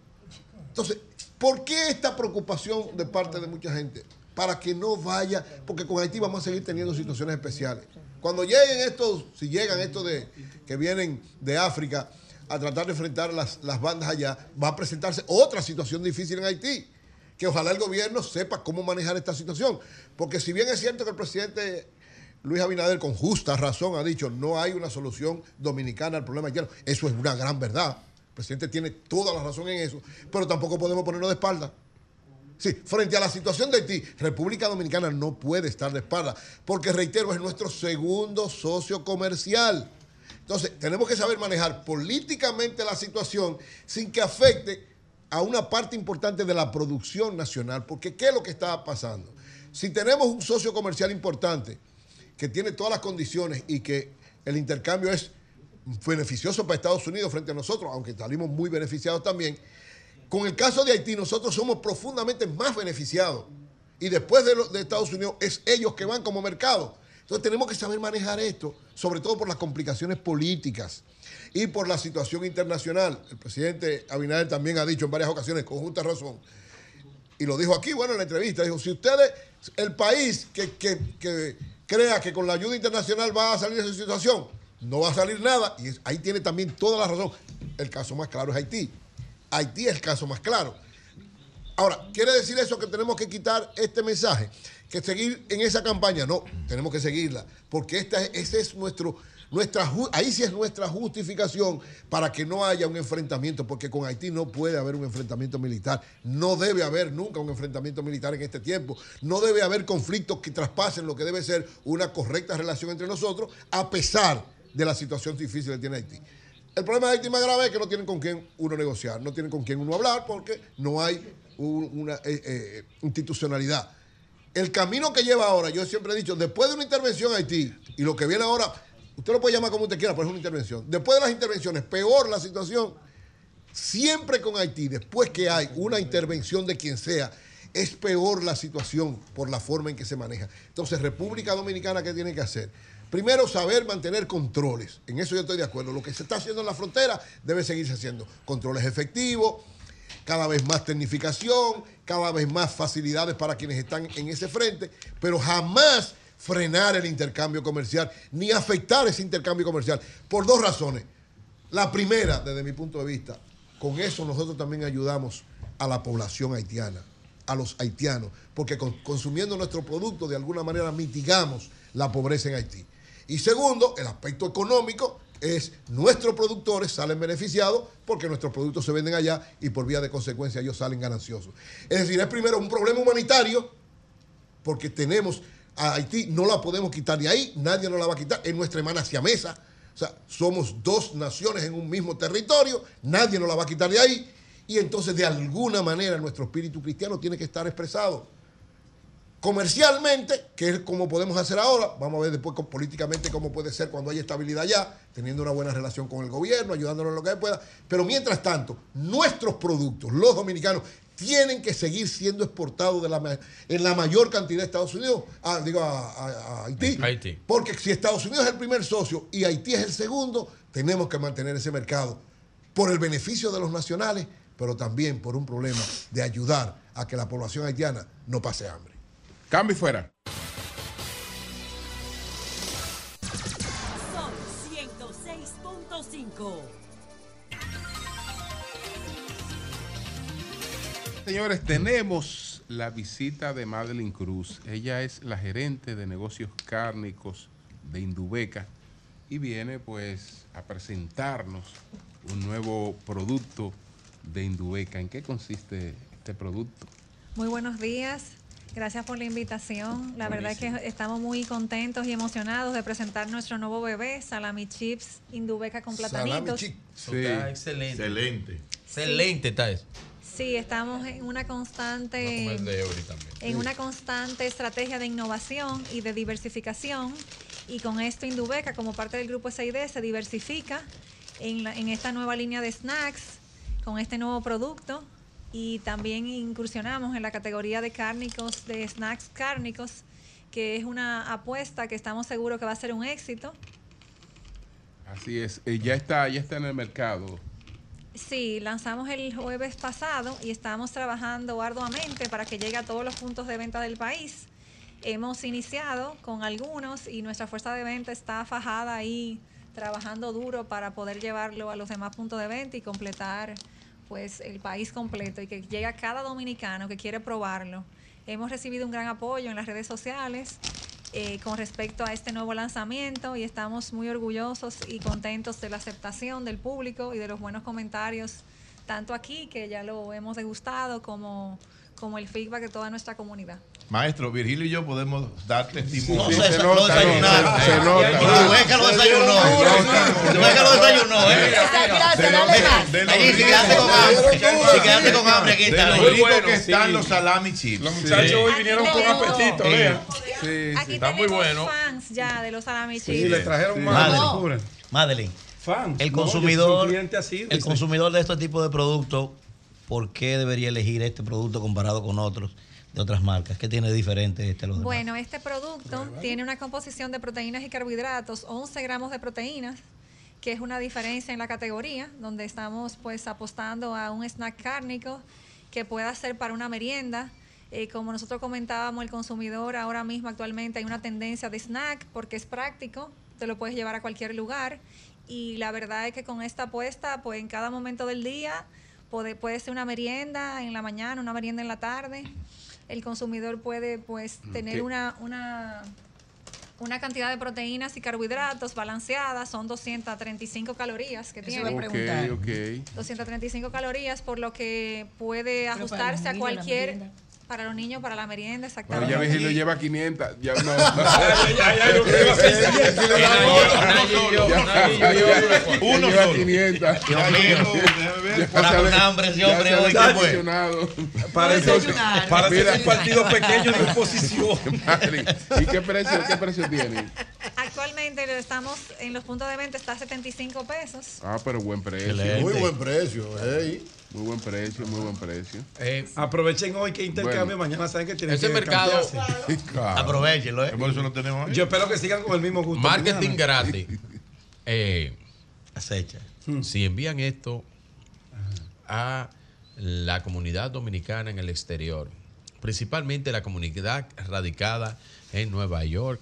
Entonces, ¿por qué esta preocupación de parte de mucha gente? Para que no vaya, porque con Haití vamos a seguir teniendo situaciones especiales. Cuando lleguen estos, si llegan estos de, que vienen de África a tratar de enfrentar las, las bandas allá, va a presentarse otra situación difícil en Haití. Que ojalá el gobierno sepa cómo manejar esta situación. Porque si bien es cierto que el presidente Luis Abinader con justa razón ha dicho no hay una solución dominicana al problema haitiano, eso es una gran verdad. Presidente tiene toda la razón en eso, pero tampoco podemos ponernos de espalda. Sí, frente a la situación de Haití, República Dominicana no puede estar de espalda, porque reitero, es nuestro segundo socio comercial. Entonces, tenemos que saber manejar políticamente la situación sin que afecte a una parte importante de la producción nacional, porque ¿qué es lo que está pasando? Si tenemos un socio comercial importante que tiene todas las condiciones y que el intercambio es beneficioso para Estados Unidos frente a nosotros, aunque salimos muy beneficiados también, con el caso de Haití, nosotros somos profundamente más beneficiados. Y después de, Estados Unidos, es ellos que van como mercado. Entonces tenemos que saber manejar esto, sobre todo por las complicaciones políticas y por la situación internacional. El presidente Abinader también ha dicho en varias ocasiones, con justa razón, y lo dijo aquí, bueno, en la entrevista, dijo, si ustedes, el país que, que- que crea que con la ayuda internacional va a salir de esa situación, no va a salir nada, y ahí tiene también toda la razón. El caso más claro es Haití. Haití es el caso más claro. Ahora, ¿quiere decir eso que tenemos que quitar este mensaje? Que seguir en esa campaña. No, tenemos que seguirla. Porque esta, es- ese es nuestro, nuestra, ahí sí es nuestra justificación para que no haya un enfrentamiento. Porque con Haití no puede haber un enfrentamiento militar. No debe haber nunca un enfrentamiento militar en este tiempo. No debe haber conflictos que traspasen lo que debe ser una correcta relación entre nosotros, a pesar de la situación difícil que tiene Haití. El problema de Haití más grave es que no tienen con quién uno negociar, no tienen con quién uno hablar porque no hay un- una eh, eh, institucionalidad. El camino que lleva ahora, yo siempre he dicho, después de una intervención Haití y lo que viene ahora, usted lo puede llamar como usted quiera, pero es una intervención. Después de las intervenciones, peor la situación. Siempre con Haití, después que hay una intervención de quien sea, es peor la situación por la forma en que se maneja. Entonces, República Dominicana, ¿qué tiene que hacer? Primero, saber mantener controles. En eso yo estoy de acuerdo. Lo que se está haciendo en la frontera debe seguirse haciendo. Controles efectivos, cada vez más tecnificación, cada vez más facilidades para quienes están en ese frente, pero jamás frenar el intercambio comercial ni afectar ese intercambio comercial por dos razones. La primera, desde mi punto de vista, con eso nosotros también ayudamos a la población haitiana, a los haitianos, porque con- consumiendo nuestro producto de alguna manera mitigamos la pobreza en Haití. Y segundo, el aspecto económico es nuestros productores salen beneficiados porque nuestros productos se venden allá y por vía de consecuencia ellos salen gananciosos. Es decir, es primero un problema humanitario porque tenemos a Haití, no la podemos quitar de ahí, nadie nos la va a quitar, es nuestra hermana siamesa. O sea, somos dos naciones en un mismo territorio, nadie nos la va a quitar de ahí. Y entonces, de alguna manera, nuestro espíritu cristiano tiene que estar expresado. Comercialmente, que es como podemos hacer ahora, vamos a ver después políticamente cómo puede ser cuando haya estabilidad ya, teniendo una buena relación con el gobierno, ayudándonos en lo que pueda. Pero mientras tanto, nuestros productos, los dominicanos, tienen que seguir siendo exportados de la ma- en la mayor cantidad de Estados Unidos, a, digo, a, a- a Haití. Haití. Porque si Estados Unidos es el primer socio y Haití es el segundo, tenemos que mantener ese mercado por el beneficio de los nacionales, pero también por un problema de ayudar a que la población haitiana no pase hambre. Cambio y fuera. Son 106.5. Señores, tenemos la visita de Madeline Cruz. Ella es la gerente de negocios cárnicos de Indubeca y viene pues a presentarnos un nuevo producto de Indubeca. ¿En qué consiste este producto? Muy buenos días. Gracias por la invitación. La verdad es que estamos muy contentos y emocionados de presentar nuestro nuevo bebé, Salami Chips Indubeca con platanitos. Eso está excelente. Excelente. Excelente está eso. Sí, estamos en una constante en una constante estrategia de innovación y de diversificación. Y con esto Indubeca, como parte del grupo SID, se diversifica en, la- en esta nueva línea de snacks, con este nuevo producto. Y también incursionamos en la categoría de cárnicos, de snacks cárnicos, que es una apuesta que estamos seguros que va a ser un éxito. Así es. Eh, ya está, ya está en el mercado. Sí, lanzamos el jueves pasado y estamos trabajando arduamente para que llegue a todos los puntos de venta del país. Hemos iniciado con algunos y nuestra fuerza de venta está fajada ahí trabajando duro para poder llevarlo a los demás puntos de venta y completar pues el país completo y que llegue a cada dominicano que quiere probarlo. Hemos recibido un gran apoyo en las redes sociales eh, con respecto a este nuevo lanzamiento y estamos muy orgullosos y contentos de la aceptación del público y de los buenos comentarios, tanto aquí, que ya lo hemos degustado, como, como el feedback de toda nuestra comunidad. Maestro, Virgilio y yo podemos dar testimonio. No, se- se lo desayunaron. Se nota. Indubeca lo desayunó. Lo desayunó, ¿eh? Allí, si quedaste con hambre, si quedaste con hambre, aquí está. lo rico que están los salami chips. Los muchachos hoy vinieron con apetito, Sí. Lea. Aquí Está muy bueno. fans ya de los salami Sí, chips. le trajeron más. Madeline. Fan. El consumidor, el consumidor de este tipo de productos, ¿por qué debería elegir este producto comparado con otros de otras marcas? ¿Qué tiene de diferente este a los demás? Bueno, este producto tiene una composición de proteínas y carbohidratos, 11 gramos de proteínas, que es una diferencia en la categoría, donde estamos pues apostando a un snack cárnico que pueda ser para una merienda. Eh, como nosotros comentábamos, el consumidor ahora mismo actualmente hay una tendencia de snack porque es práctico, te lo puedes llevar a cualquier lugar y la verdad es que con esta apuesta, pues en cada momento del día puede, puede ser una merienda en la mañana, una merienda en la tarde. El consumidor puede pues tener ¿Qué? una, una, una cantidad de proteínas y carbohidratos balanceadas, son 235 calorías que tiene. Ok, ok. 235 calorías, por lo que puede Pero ajustarse a cualquier... Para los niños, para la merienda, Bueno, exactamente. ya Virgilio lleva 500. Ya no. Uno lleva solo. 500. Dios mío. Ya Está se con hambre ese hombre hoy. Parece, un partido pequeño de oposición. ¿Y qué precio, qué precio tiene? Actualmente lo estamos en los puntos de venta está a 75 pesos. Ah, pero buen precio. Muy buen precio, ey. Muy buen precio, muy buen precio. Eh, Aprovechen hoy que intercambio, Bueno. mañana saben que tienen Ese que mercado-. [LAUGHS] Claro. Aprovechenlo, ¿eh? Por eso lo tenemos ahí. Yo espero que sigan con el mismo gusto. marketing mañana. gratis. [LAUGHS] Eh, Acecha. si envían esto a la comunidad dominicana en el exterior, principalmente la comunidad radicada en Nueva York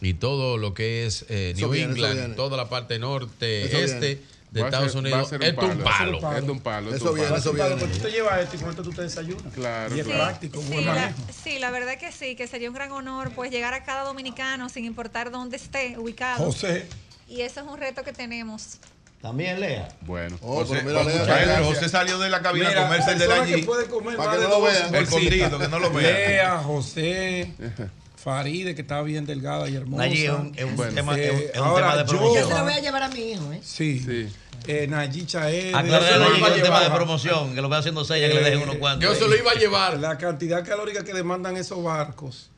y todo lo que es eh, New viene, England, toda la parte norte, Eso este viene. De Estados ser- Unidos, es un palo. Es de un palo. es Eso un viene, eso viene. pues tú te llevas esto y con esto tú te desayunas. Claro, Y es claro. práctico, Sí, la, sí, la verdad que sí, que sería un gran honor pues llegar a cada dominicano sin importar dónde esté ubicado. José. Y eso es un reto que tenemos. También lea. Bueno, Oh, José, mira, Lea, salió de la cabina Mira, a comerse el de allí. que comer Para que no lo vean. Condito, que no lo vean. Lea, José, [LAUGHS] Faride, que está bien delgada y hermosa. Es un, es un Bueno. tema, es un, Eh, es un ahora tema de yo- Yo promoción. se lo voy a llevar a mi hijo, ¿eh? Sí. Sí. Eh, Nayi Chaed. Es un tema de llevar. promoción, que lo voy haciendo sella, que le dejen unos cuantos. Yo se lo iba a llevar. La cantidad calórica que demandan esos barcos.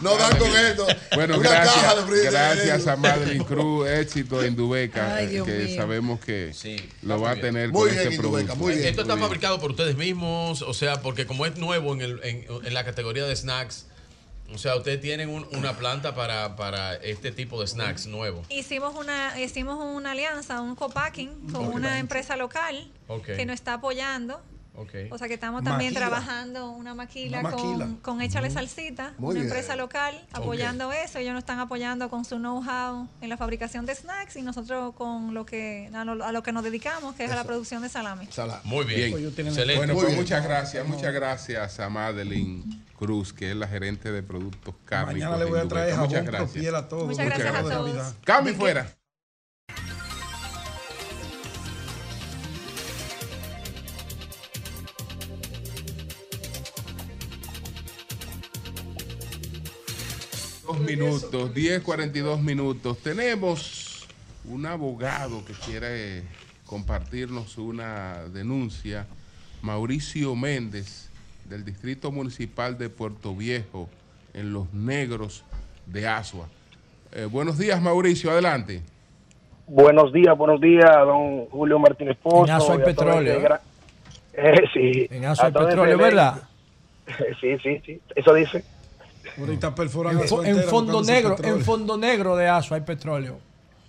No dan con esto. Bueno, Una caja de gracias, gracias a Madeline Cruz, éxito en Dubeca, Ay, eh, Dios que mío. sabemos que Sí, lo va a tener Muy con bien, este Indubeca, producto. muy bien. Esto está bien. fabricado por ustedes mismos, o sea, porque como es nuevo en, el, en, en la categoría de snacks, o sea, ustedes tienen un- una planta para, para este tipo de snacks nuevo. Hicimos una, hicimos una alianza, un co-packing con una empresa local que nos está apoyando. O sea que estamos también Maquila. trabajando una maquila, Una maquila. Con, con Échale Salsita, Muy una bien. empresa local apoyando eso. Ellos nos están apoyando con su know-how en la fabricación de snacks y nosotros con lo que a lo, a lo que nos dedicamos, que es a la producción de salami. Sala. Muy bien. Bien. Excelente. Bueno, Muy pues bien. muchas gracias, muchas gracias a Madeline Cruz, que es la gerente de productos cárnicos. Mañana le voy a traer jabón Muchas gracias. piel a todos. Muchas gracias a Regalo de todos. Y fuera. Minutos, 10, 42 minutos. Tenemos un abogado que quiere compartirnos una denuncia, Mauricio Méndez, del Distrito Municipal de Puerto Viejo, en Los Negros de Asua. Eh, buenos días, Mauricio, adelante. Buenos días, buenos días, don Julio Martínez Pozo. En Asua hay petróleo, gra- [LAUGHS] Eh, sí. En Asua hay petróleo, ¿verdad? [LAUGHS] Sí, sí, sí. Eso dice. Ahorita perforan En, fo- fondo negro, en fondo negro de Aso hay petróleo.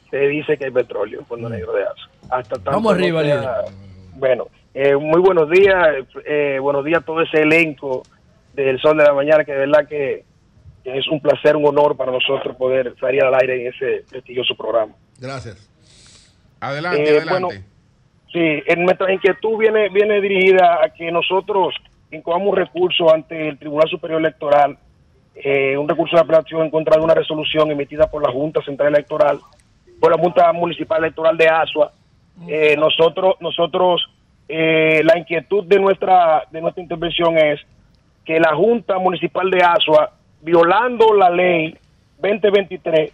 Se dice que hay petróleo en Fondo Negro de Asua. Hasta tanto Vamos arriba, no sea-. Bueno, eh, muy buenos días. eh, buenos días a todo ese elenco del Sol de la Mañana, que de verdad que, que es un placer, un honor para nosotros poder salir al aire en ese prestigioso programa. Gracias. Adelante, Eh, adelante. bueno, Sí, en nuestra inquietud viene, viene dirigida a que nosotros incluamos un recurso ante el Tribunal Superior Electoral, eh, un recurso de apelación en contra de una resolución emitida por la Junta Central Electoral, por la Junta Municipal Electoral de Asua. Eh, nosotros, nosotros, eh, la inquietud de nuestra, de nuestra intervención es que la Junta Municipal de Asua, violando la ley 2023,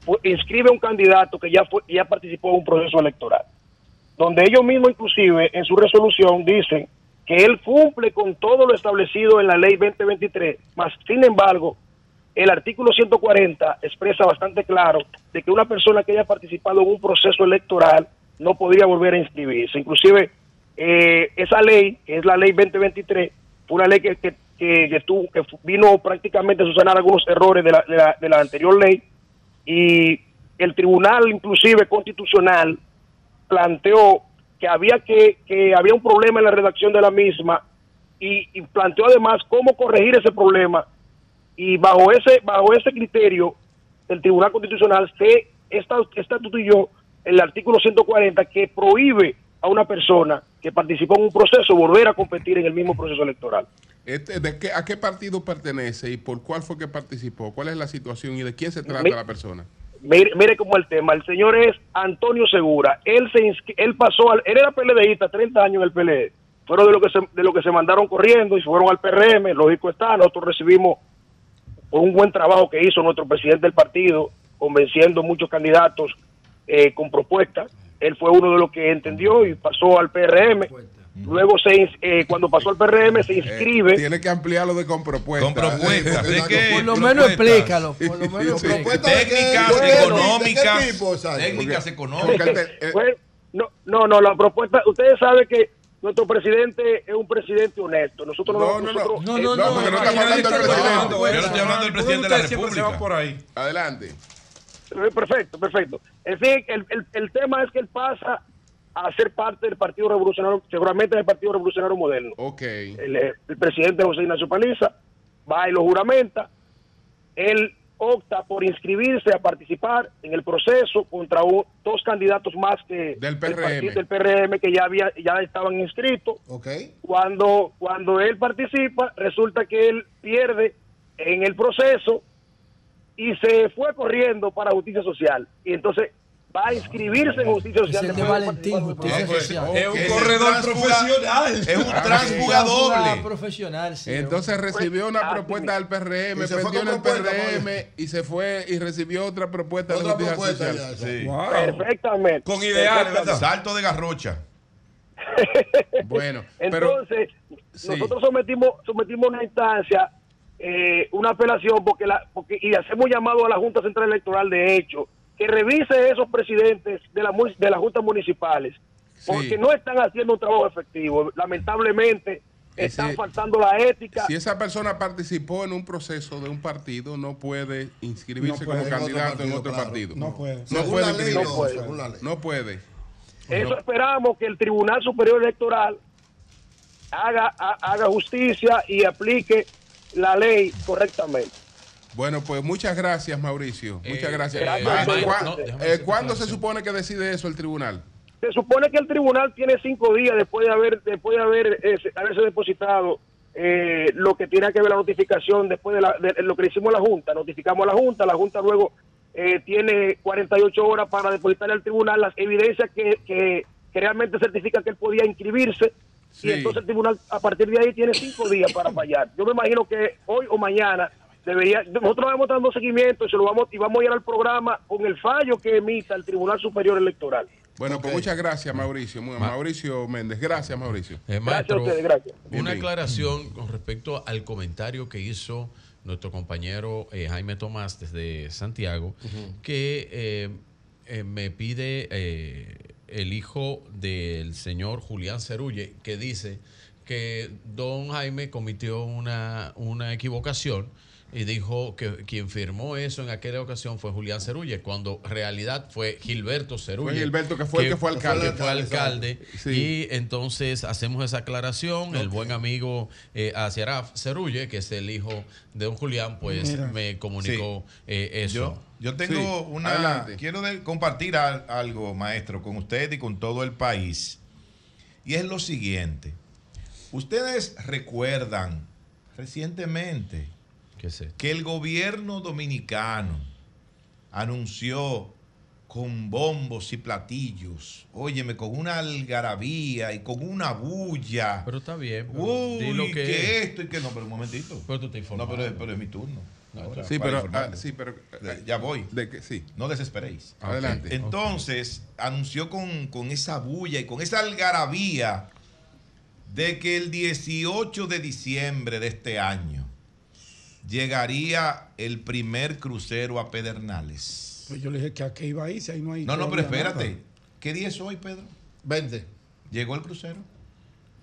fu- inscribe un candidato que ya fue, ya participó en un proceso electoral, donde ellos mismos inclusive en su resolución dicen que él cumple con todo lo establecido en la ley 2023, más sin embargo, el artículo 140 expresa bastante claro de que una persona que haya participado en un proceso electoral no podría volver a inscribirse. Inclusive, eh, esa ley, que es la ley 2023, fue una ley que, que, que, vino prácticamente a subsanar algunos errores de la, de la, de la anterior ley y el tribunal inclusive constitucional planteó que había que, que había un problema en la redacción de la misma y, y planteó además cómo corregir ese problema y bajo ese bajo ese criterio el tribunal constitucional se esta- estatutilló el artículo 140 que prohíbe a una persona que participó en un proceso volver a competir en el mismo proceso electoral Este, ¿de qué, ¿A qué partido pertenece y por cuál fue que participó? ¿Cuál es la situación y de quién se trata Mi- la persona? Mire, mire cómo el tema. El señor es Antonio Segura. Él se él pasó al, él era PLDista, 30 años en el PLD. Fueron de lo que se, de lo que se mandaron corriendo y fueron al PRM. Lógico está, nosotros recibimos por un buen trabajo que hizo nuestro presidente del partido, convenciendo muchos candidatos eh, con propuestas. Él fue uno de los que entendió y pasó al PRM. Luego, se, eh, cuando pasó al PRM, se inscribe. Tiene que ampliarlo de con propuestas. Con propuestas, [LAUGHS] ¿de qué? Por lo menos explícalo. Por lo menos Sí. explícalo. Técnicas ¿de económicas. tipo? Técnicas económicas. eh, no, no, no, la propuesta, ustedes saben que nuestro presidente es un presidente honesto. Nosotros No, no, no. nosotros- No, eh, no, No, no. porque no estamos hablando del presidente. Yo no estoy hablando del presidente de la República. por ahí. Adelante. eh, Perfecto, perfecto. En fin, el, el, el tema es que él pasa a ser parte del Partido Revolucionario, seguramente del Partido Revolucionario Moderno. Ok. El, eh, el presidente José Ignacio Paliza va y lo juramenta. Él opta por inscribirse a participar en el proceso contra un- dos candidatos más que Del partido PRM. del PRM que ya había ya estaban inscritos. Ok. cuando cuando él participa resulta que él pierde en el proceso y se fue corriendo para justicia social y entonces va a inscribirse en justicia Es social el de después de Valentín, justicia social. Es un Es corredor profesional. Es un transfuga Jugada doble. profesional, sí. Entonces recibió una Ah, propuesta sí. del PRM, perdió en el PRM y se fue y recibió otra propuesta de justicia propuesta social. ya. Sí. Wow. perfectamente Con ideales, ¿verdad? Salto de garrocha. [LAUGHS] Bueno, pero entonces sí. nosotros sometimos sometimos una instancia eh, una apelación porque la porque y hacemos llamado a la Junta Central Electoral de hecho que revise esos presidentes de la de las juntas municipales porque Sí. no están haciendo un trabajo efectivo lamentablemente están Ese- faltando la ética si esa persona participó en un proceso de un partido, no puede inscribirse No puede, como candidato en otro partido. No puede. No puede no, puede. No. Eso esperamos que el Tribunal Superior Electoral haga, ha- haga justicia y aplique la ley correctamente. Bueno, pues muchas gracias, Mauricio. Muchas Eh, gracias. gracias, Ma- Mauricio. ¿cuá- No, déjame eh, ¿Cuándo se supone que decide eso el tribunal? Se supone que el tribunal tiene cinco días después de haber después de haber eh, haberse depositado eh, lo que tiene que ver la notificación después de, la- de lo que le hicimos a la Junta. Notificamos a la Junta, la Junta luego eh, tiene 48 horas para depositarle al tribunal las evidencias que, que, que realmente certifican que él podía inscribirse. Sí. Y entonces el tribunal a partir de ahí tiene cinco días para fallar. Yo me imagino que hoy o mañana debería, nosotros vamos dando seguimiento y se lo vamos y vamos a ir al programa con el fallo que emita el Tribunal Superior Electoral. Bueno, pues muchas gracias, Mauricio. Mauricio Méndez, gracias, Mauricio. Eh, maestro, Bien, una bien. aclaración con respecto al comentario que hizo nuestro compañero eh, Jaime Tomás desde Santiago, que eh, eh, me pide eh, el hijo del señor Julián Cerulle, que dice que don Jaime cometió una, una equivocación y dijo que quien firmó eso en aquella ocasión fue Julián Cerulle, cuando en realidad fue Gilberto Cerulle. Fue Gilberto, que fue el que fue alcalde. que fue alcalde. Sí. Y entonces hacemos esa aclaración. El buen amigo eh, Cerulle, que es el hijo de don Julián, pues Mira. me comunicó eh, eso. Yo, yo tengo Sí, una. adelante. Quiero de- compartir al- algo, maestro, con usted y con todo el país. Y es lo siguiente. Ustedes recuerdan recientemente que el gobierno dominicano anunció con bombos y platillos, óyeme, con una algarabía y con una bulla. Pero está bien. pero Uy, lo que que es. esto y que no, pero un momentito. Pero tú te No, informas. pero, pero es mi turno. Ahora, Sí, pero, ah, sí, pero, ya voy. De que, sí. No desesperéis. Adelante. Entonces, anunció con, con esa bulla y con esa algarabía de que el 18 de diciembre de este año llegaría el primer crucero a Pedernales. Pues yo le dije que a qué iba a ir, si ahí no hay. No, no, pero espérate. nada. ¿Qué día es hoy, Pedro? 20. ¿Llegó el crucero?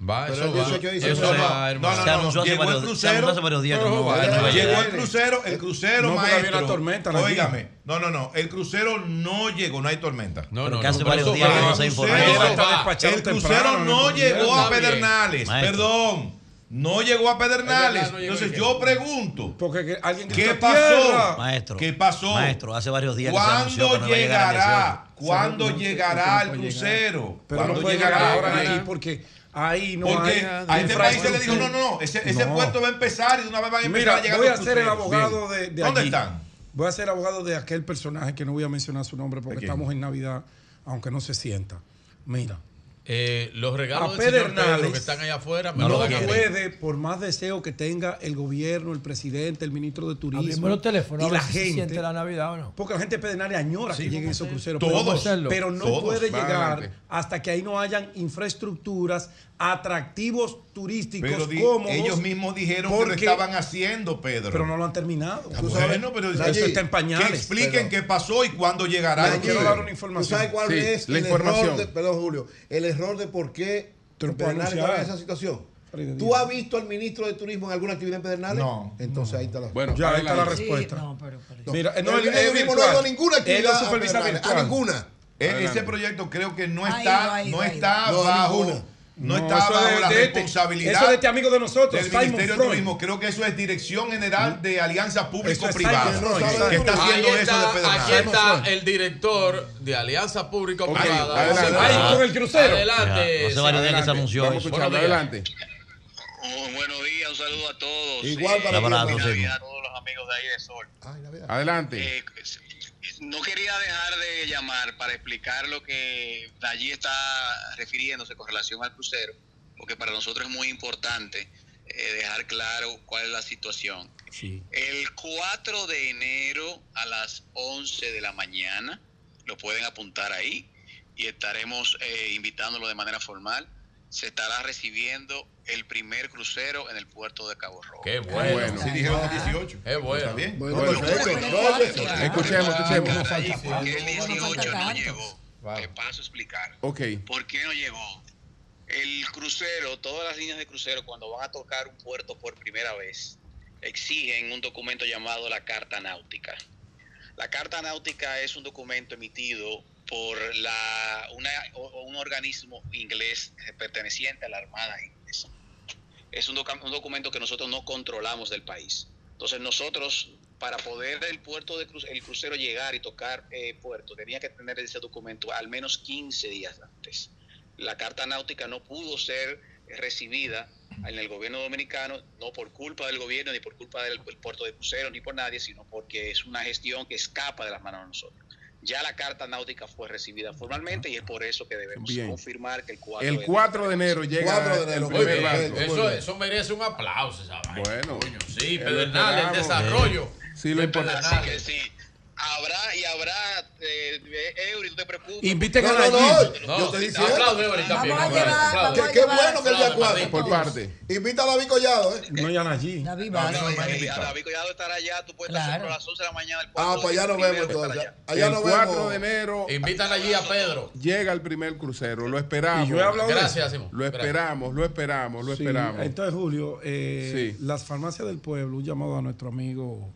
Va, Pero eso el va. 18 dice Eso no, no, va, no, hermano. no, llegó el crucero. anunció hace varios días que Pero no va, va, no va. Llegó el crucero, el crucero, No, porque maestro. había una tormenta allí. Óigame, no, no, no, el crucero no llegó, no hay tormenta. No, no, hace no, varios pero días que el no se informó. crucero- El no ¿no? llegó a. Pedernales, perdón. No llegó a Pedernales. Es verdad, no llegó Entonces yo pregunto, Porque alguien ¿qué pasó? Maestro. ¿Qué pasó? Maestro, hace varios días ¿Cuándo que llegará? 18. ¿Cuándo No, llegará el no puede crucero? Pero ¿Cuándo llegará? llegar ahora aquí porque ahí no Porque hay a este país se le dijo, no, no, no, ese, ese puerto va a empezar y de una vez van a empezar Mira, a llegar voy a ser el abogado Bien. de, de ¿Dónde allí. están? Voy a ser abogado de aquel personaje que no voy a mencionar su nombre porque estamos en Navidad, aunque no se sienta. Mira, Eh, los regalos del señor Pedro que están allá afuera me no, lo dan a mí. puede, por más deseo que tenga el gobierno, el presidente, el ministro de Turismo Abrimos los teléfonos, y la gente. siente la Navidad o no. Porque la gente de Pedernales añora Sí, que lleguen esos cruceros. Todos, pero, pero no todos. puede llegar adelante. hasta que ahí no hayan infraestructuras, atractivos turísticos Pero di- cómodos. ellos mismos dijeron que lo porque- estaban haciendo, Pedro. Pero no lo han terminado. Ah, bueno, pero eso allí, está en pañales. Que expliquen qué pasó y cuándo llegará el Allí, crucero. ¿Tú sabes cuál es el error de, perdón, Julio, el error de por qué Pedernales estaba en esa situación? ¿Tú has visto al ministro de Turismo en alguna actividad en Pedernales? No. Entonces ahí está la Bueno, Ya, ahí está la respuesta. No. Mira, El no, ministro de es Turismo no ha ido a ninguna actividad a a ninguna. E- Adelante. ese proyecto creo que no está, no está No, bajo. No, No, está eso bajo de- la de este- responsabilidad eso de este amigo de nosotros, del Ministerio de. Turismo. Creo que eso es Dirección General de Alianza es Público-Privada Freud, que está haciendo Ahí eso está, de aquí Pedernales. está el director de Alianza Pública Ok, Privada. adelante. Ahí con el crucero. Adelante. Hace varios días que se anunció Vamos días. Adelante. Oh, buenos días, un saludo a todos. Igual para Un ti, abrazo, hermano. sí. a todos los amigos de ahí de Sol. Ay. Adelante. Eh, no quería dejar de llamar para explicar lo que allí está refiriéndose con relación al crucero, porque para nosotros es muy importante eh, dejar claro cuál es la situación. El 4 de enero a las 11 de la mañana, lo pueden apuntar ahí y estaremos eh, invitándolo de manera formal. Se estará recibiendo el primer crucero en el puerto de Cabo Rojo. Qué bueno. bueno. Sí, dijeron el 18. Qué bueno. ¿Está bien? Bueno, Bueno. Escuchemos, escuchemos. Porque el 18 no llegó. Wow. Te paso a explicar. Ok. ¿Por qué no llegó? El crucero, todas las líneas de crucero, cuando van a tocar un puerto por primera vez, exigen un documento llamado la Carta Náutica. La Carta Náutica es un documento emitido por la, una- un organismo inglés perteneciente a la Armada. Es un, un documento que nosotros no controlamos del país. Entonces nosotros, para poder el puerto de el crucero llegar y tocar eh, puerto, tenía que tener ese documento al menos 15 días antes. La carta náutica no pudo ser recibida en el gobierno dominicano, no por culpa del gobierno, ni por culpa del, puerto de crucero, ni por nadie, sino porque es una gestión que escapa de las manos de nosotros. Ya la carta náutica fue recibida formalmente y es por eso que debemos Bien. confirmar que el 4 El de 4 de enero llega 4 de el enero, primer barco. muy Eso, eso merece un aplauso, esa vaina. Bueno, Coño, sí, Pedernal, el lo desarrollo. Sí, lo importante. Así que sí, habrá y habrá, eh, eh, Eury, no te preocupes. Inviten No, a no, Nayib. no, yo estoy diciendo. Qué bueno que el día 4. Por parte. Invita a David Collado, ¿eh? No, ya Nayib. David No, Vázquez. no, y- y invitado. a David Collado estará allá, tú puedes estar a las 11 de la mañana del Ah, pues allá el nos vemos entonces. allá. Allá el nos 4 vemos. de enero Invitan allí a Pedro. llega el primer crucero. Lo esperamos. Y yo he hablado Gracias. Lo esperamos, lo esperamos, lo esperamos. Entonces, Julio, eh, las farmacias del pueblo, un llamado a nuestro amigo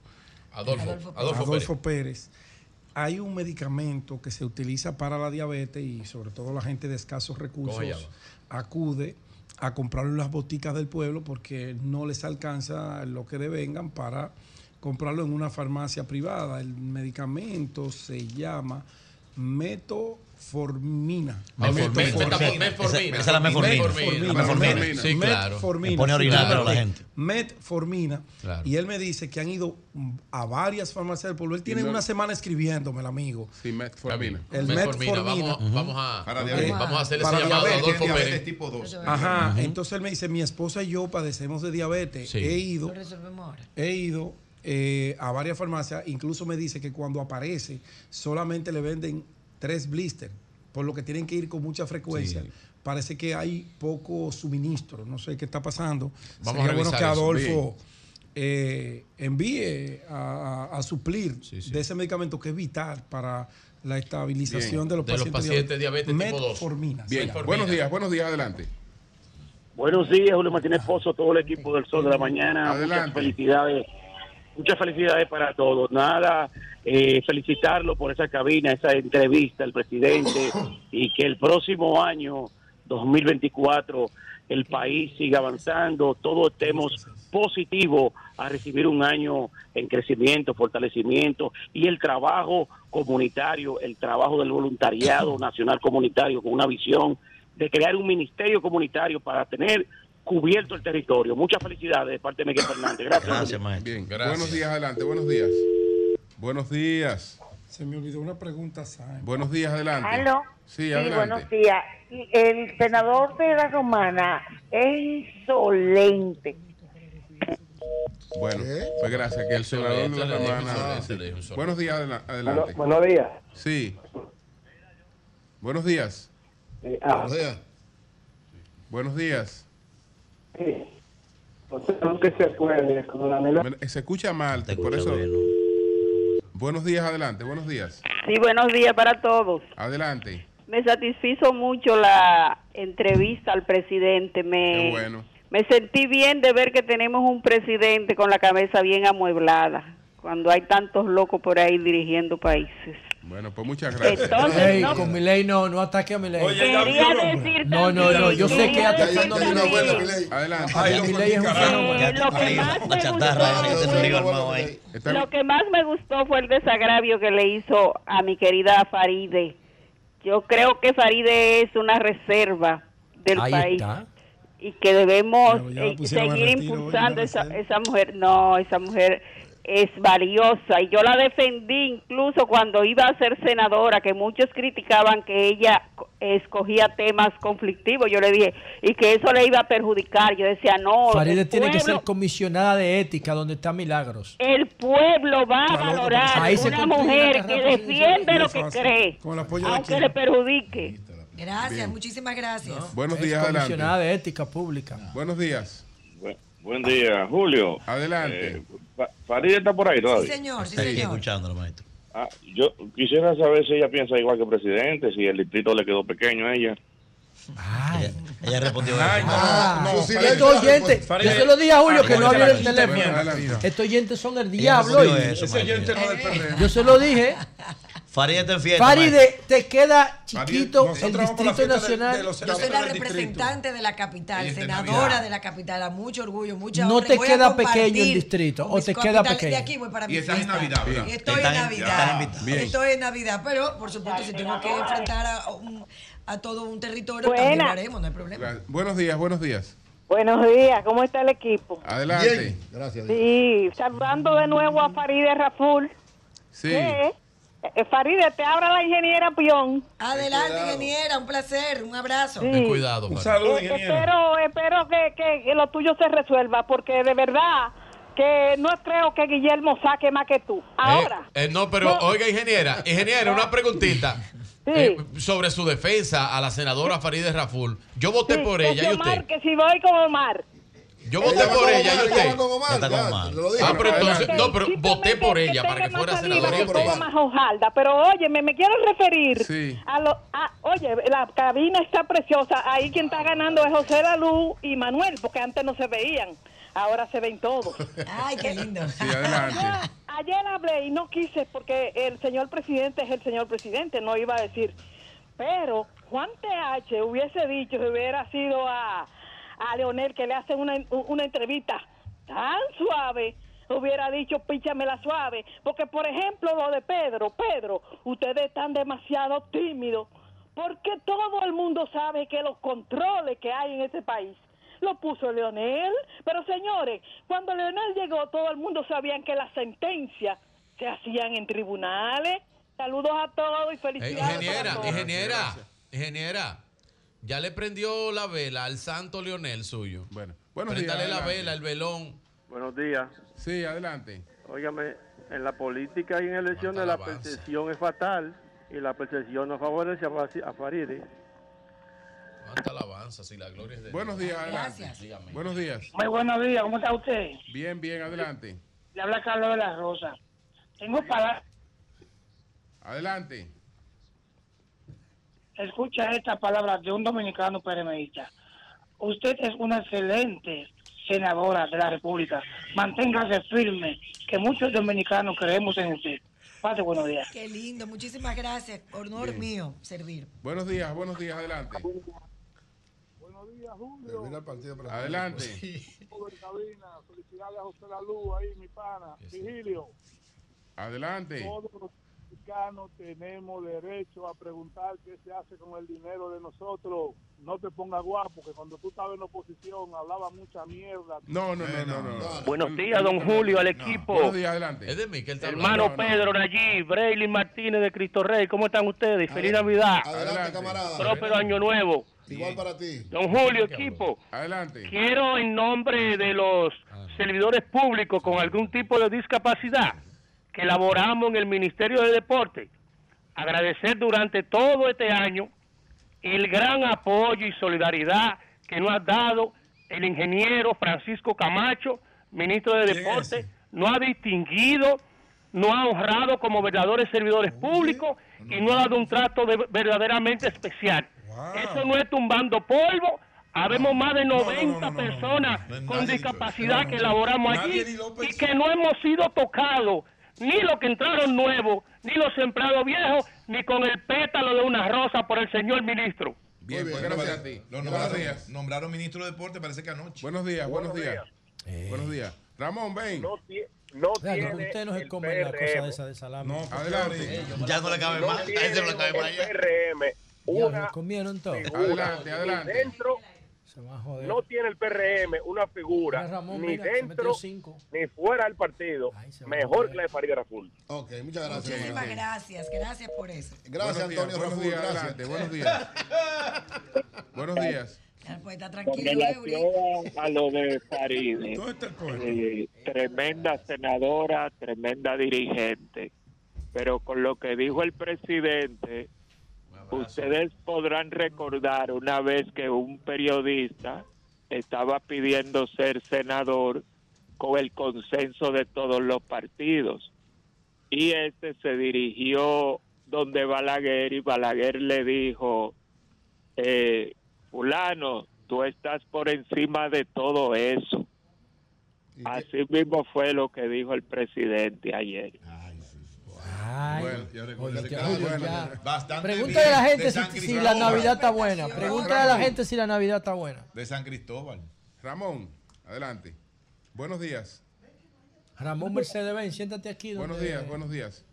Adolfo. Adolfo Adolfo, Adolfo, Pérez. Pérez. Hay un medicamento que se utiliza para la diabetes y sobre todo la gente de escasos ¿Cómo se recursos acude a comprarlo en las boticas del pueblo porque no les alcanza lo que devengan para comprarlo en una farmacia privada. El medicamento se llama metoformina. Metformina. Esa- Metformina. esa es la metformina. Sí, claro. Metformina. Me pone a orinar, pero la gente. Metformina. Y él me dice que han ido a varias farmacias del pueblo. Él tiene una semana escribiéndome, el amigo. Sí, metformina. El Metformina. Vamos, a, a para ese llamado a diabetes, Adolfo diabetes Pérez. tipo 2. Ajá. Entonces él me dice, mi esposa y yo padecemos de diabetes. Sí. He ido, Lo resolvemos ahora. he ido eh, a varias farmacias. Incluso me dice que cuando aparece solamente le venden tres blisters, por lo que tienen que ir con mucha frecuencia. Sí. Parece que hay poco suministro. No sé qué está pasando. Vamos a Sería bueno que. Adolfo eh, envíe a, a- a suplir Sí, sí. de ese medicamento que es vital para la estabilización Bien. de los De los pacientes, pacientes diabetes tipo dos. Metformina. Bien, Metformina. buenos días, buenos días, adelante. Buenos días, Julio Martínez Pozo, todo el equipo del Sol de la Mañana. Adelante. Muchas felicidades, muchas felicidades para todos. Nada, eh, felicitarlo por esa cabina, esa entrevista al presidente y que el próximo año, 2024, el país siga avanzando, todos estemos positivos a recibir un año en crecimiento, fortalecimiento y el trabajo comunitario, el trabajo del voluntariado nacional comunitario con una visión de crear un ministerio comunitario para tener cubierto el territorio. Muchas felicidades de parte de Miguel Fernández. Gracias. Gracias, maestro. Bien, Gracias. buenos días, adelante, buenos días. Buenos días, Se me olvidó una pregunta, Simon. buenos días, adelante. Aló. Sí, Sí, adelante. buenos días. El senador de la Romana es insolente. Bueno, pues gracias, que el senador de la Romana. Buenos días, adela- adelante. buenos días. Sí. Buenos días, Buenos días. buenos días. Que se acuerde con la Me- Se escucha mal, Te por eso. Buenos días, adelante, buenos días. Sí, buenos días para todos. Adelante. Me satisfizo mucho la entrevista al presidente. Me, Qué bueno. me sentí bien de ver que tenemos un presidente con la cabeza bien amueblada, cuando hay tantos locos por ahí dirigiendo países. Bueno, pues muchas gracias. Entonces, Ey, no- con Milei no, no ataque a Milei. Oye, ya Quería decir No, no, no, yo sé que atacando buena, Milei. Adelante. Ay, Milei es un fenómeno. Eh, lo que más me gustó-. Está- Lo que más me gustó fue el desagravio que le hizo a mi querida Faride. Yo creo que Faride es una reserva del Ahí país está. y que debemos eh, seguir impulsando esa, esa mujer. No, esa mujer es valiosa y yo la defendí incluso cuando iba a ser senadora, que muchos criticaban que ella co- escogía temas conflictivos. Yo le dije, y que eso le iba a perjudicar. Yo decía, no, Faride el tiene que ser comisionada de ética donde está Milagros. el pueblo va a valorar una mujer que defiende lo que fácil. cree, aunque le perjudique. Gracias, muchísimas gracias. Buenos Es días, comisionada adelante. de ética pública. Buenos días. Buen día, Julio. Adelante. Eh, está por ahí Sí, todavía. señor, sí, Sí, señor. escuchándolo, maestro. Ah, yo quisiera saber si ella piensa igual que el presidente, si el distrito le quedó pequeño a ella. Ella, ella respondió Ay, no, Ah, no, estos oyentes, yo se lo dije a Julio que no la el teléfono. Estos oyentes son el diablo. respondió y- eso, Ese oyente no del PRM. yo se lo dije. Farid está en fiesta. Faride, te queda chiquito nosotros el Distrito de- Nacional. de los Yo soy la representante de la capital, senadora de la capital, a mucho orgullo, mucha No honra, te voy queda pequeño el distrito, o te queda pequeño. De aquí voy para Y estás en. Navidad, ¿verdad? Estoy en Navidad. Estoy en Navidad, pero por supuesto si tengo que enfrentar a, un- a todo un territorio, Buena. también lo haremos, no hay problema. Buenos días, buenos días. Buenos días, ¿cómo está el equipo? Adelante. Bien, gracias. Dios. Sí, saludando de nuevo a Faride Raful, Sí. Faride, te abra la ingeniera Pion. Adelante, ingeniera, un placer, un abrazo. Sí. Ten cuidado, Eh, Farid. espero espero que, que- lo tuyo se resuelva, porque de verdad que no creo que Guillermo saque más que tú. Ahora, Eh, eh, no, pero oiga, ingeniera, ingeniera, una preguntita. Eh, sobre su defensa a la senadora Farideh Raful. Yo voté sí, por que ella si y Omar, usted. que si voy con Omar. Yo voté por ella y usted. Ya está con Omar. Ah, pero entonces, Ok, no, pero voté por ella para que fuera senadora y saliva, que usted. ponga más hojalda. Pero oye, me, me quiero referir Sí. a lo. a- oye, la cabina está preciosa. Ahí quien está ganando es José Lalú y Manuel, porque antes no se veían. Ahora se ven todos. Ay, qué lindo. Sí, adelante. Ayer hablé y no quise porque el señor presidente es el señor presidente, no iba a decir. Pero Juan TH hubiese dicho, si hubiera sido a, a Leonel que le hacen una, una entrevista tan suave, hubiera dicho píchamela suave. Porque, por ejemplo, lo de Pedro, Pedro, ustedes están demasiado tímidos. Porque todo el mundo sabe que los controles que hay en este país lo puso Leonel. Pero señores, cuando Leonel llegó, todo el mundo sabía que las sentencias se hacían en tribunales. Saludos a todos y felicidades. ingeniera, ingeniera, ingeniera. Ya le prendió la vela al santo Leonel suyo. Bueno, buenos días, la adelante. vela, el velón. Buenos días. Sí, adelante. Óigame, en la política y en elecciones la percepción es fatal y la percepción no favorece a, Faride. Cuánta alabanza, si la gloria es de Buenos Dios. días, adelante. Dígame. Buenos días. Muy buenos días, ¿cómo está usted? Bien, bien, adelante. Le habla Carlos de la Rosa. Tengo para Adelante. Escucha esta palabra de un dominicano PRMista. Usted es una excelente senadora de la República. Manténgase firme, que muchos dominicanos creemos en usted. Pase buenos días. Qué lindo, muchísimas gracias. Honor Bien. mío servir. Buenos días, buenos días, adelante. Buenos días, Julio. Adelante. Todo en cabina. Felicidades a José Lalú ahí, mi pana. Vigilio. Adelante. Todos tenemos derecho a preguntar qué se hace con el dinero de nosotros. No te pongas guapo, que cuando tú estabas en oposición hablaba mucha mierda. No, no, no, no, no. no. Buenos días, don Julio, al equipo. Buenos días, adelante. Es de mí que él está Hermano hablando. Pedro, Nayib, Braylin Martínez de Cristo Rey, ¿cómo están ustedes? Feliz Navidad. Adelante, camarada. Próspero Año Nuevo. Igual para ti. Don Julio, equipo. Adelante. Quiero en nombre de los servidores públicos con algún tipo de discapacidad que elaboramos en el Ministerio de Deporte, agradecer durante todo este año el gran apoyo y solidaridad que nos ha dado el ingeniero Francisco Camacho, ministro de Deporte, nos ha distinguido, nos ha honrado como verdaderos servidores públicos y nos ha dado un trato de- verdaderamente especial. Eso no es tumbando polvo. Habemos más de 90 personas con discapacidad que elaboramos allí y que no hemos sido tocados, ni los que entraron nuevos, ni los empleados viejos, ni con el pétalo de una rosa por el señor ministro. Bien, pues gracias a ti. Lo Buenos nombraron, días. nombraron ministro de deporte, parece que anoche. Buenos días, buenos Buenos días. Buenos días. Ramón, ven. No Vea, que usted no se come la cosa de esa de salami. No, adelante. Ya no le cabe más. A ese no le cabe más ya. PRM Ya, una se comieron todo. figura. Adelante, adelante. dentro Se va a joder. no tiene el PRM una figura Ramón, ni mira, dentro cinco. ni fuera del partido mejor que la de Farideh Raful. Ok, muchas gracias. Muchísimas gracias, gracias por eso. Gracias, Buenos Antonio buenos Raful. días, Gracias. buenos días. [LAUGHS] buenos días. Pues está tranquilo, a lo de Faride, [LAUGHS] eh, tremenda senadora, tremenda dirigente, pero con lo que dijo el presidente, ustedes podrán recordar una vez que un periodista estaba pidiendo ser senador con el consenso de todos los partidos y este se dirigió donde Balaguer y Balaguer le dijo eh, fulano, tú estás por encima de todo eso. Así mismo fue lo que dijo el presidente ayer. Ay, Bueno, ya recuerdo oye, ese ya, caso. Julio, Bueno, ya. bastante Pregúntale a la gente si, la Navidad está buena. Pregúntale a la gente si la Navidad está buena. De San Cristóbal. Ramón, adelante. Buenos días. Ramón Mercedes Benz, siéntate aquí. Buenos donde- días, buenos días.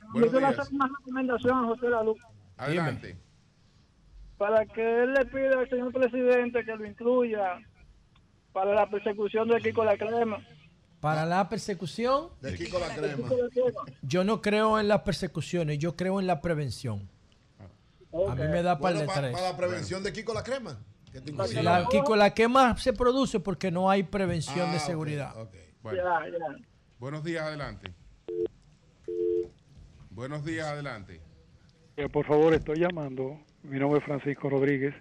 Yo Buenos quiero días. hacer una recomendación a José Lalú Adelante. para que él le pida al señor presidente que lo incluya para la persecución de Kiko La Crema. Para la persecución, De Kiko la crema. yo no creo en las persecuciones, yo creo en la prevención. A mí me da para Bueno, el para, para la prevención de Kiko la crema. ¿Qué te incluye? La, Kiko, la que más se produce porque no hay prevención Ah, de seguridad. Bueno. Buenos días, adelante. Buenos días, adelante. Eh, Por favor, estoy llamando, mi nombre es Francisco Rodríguez,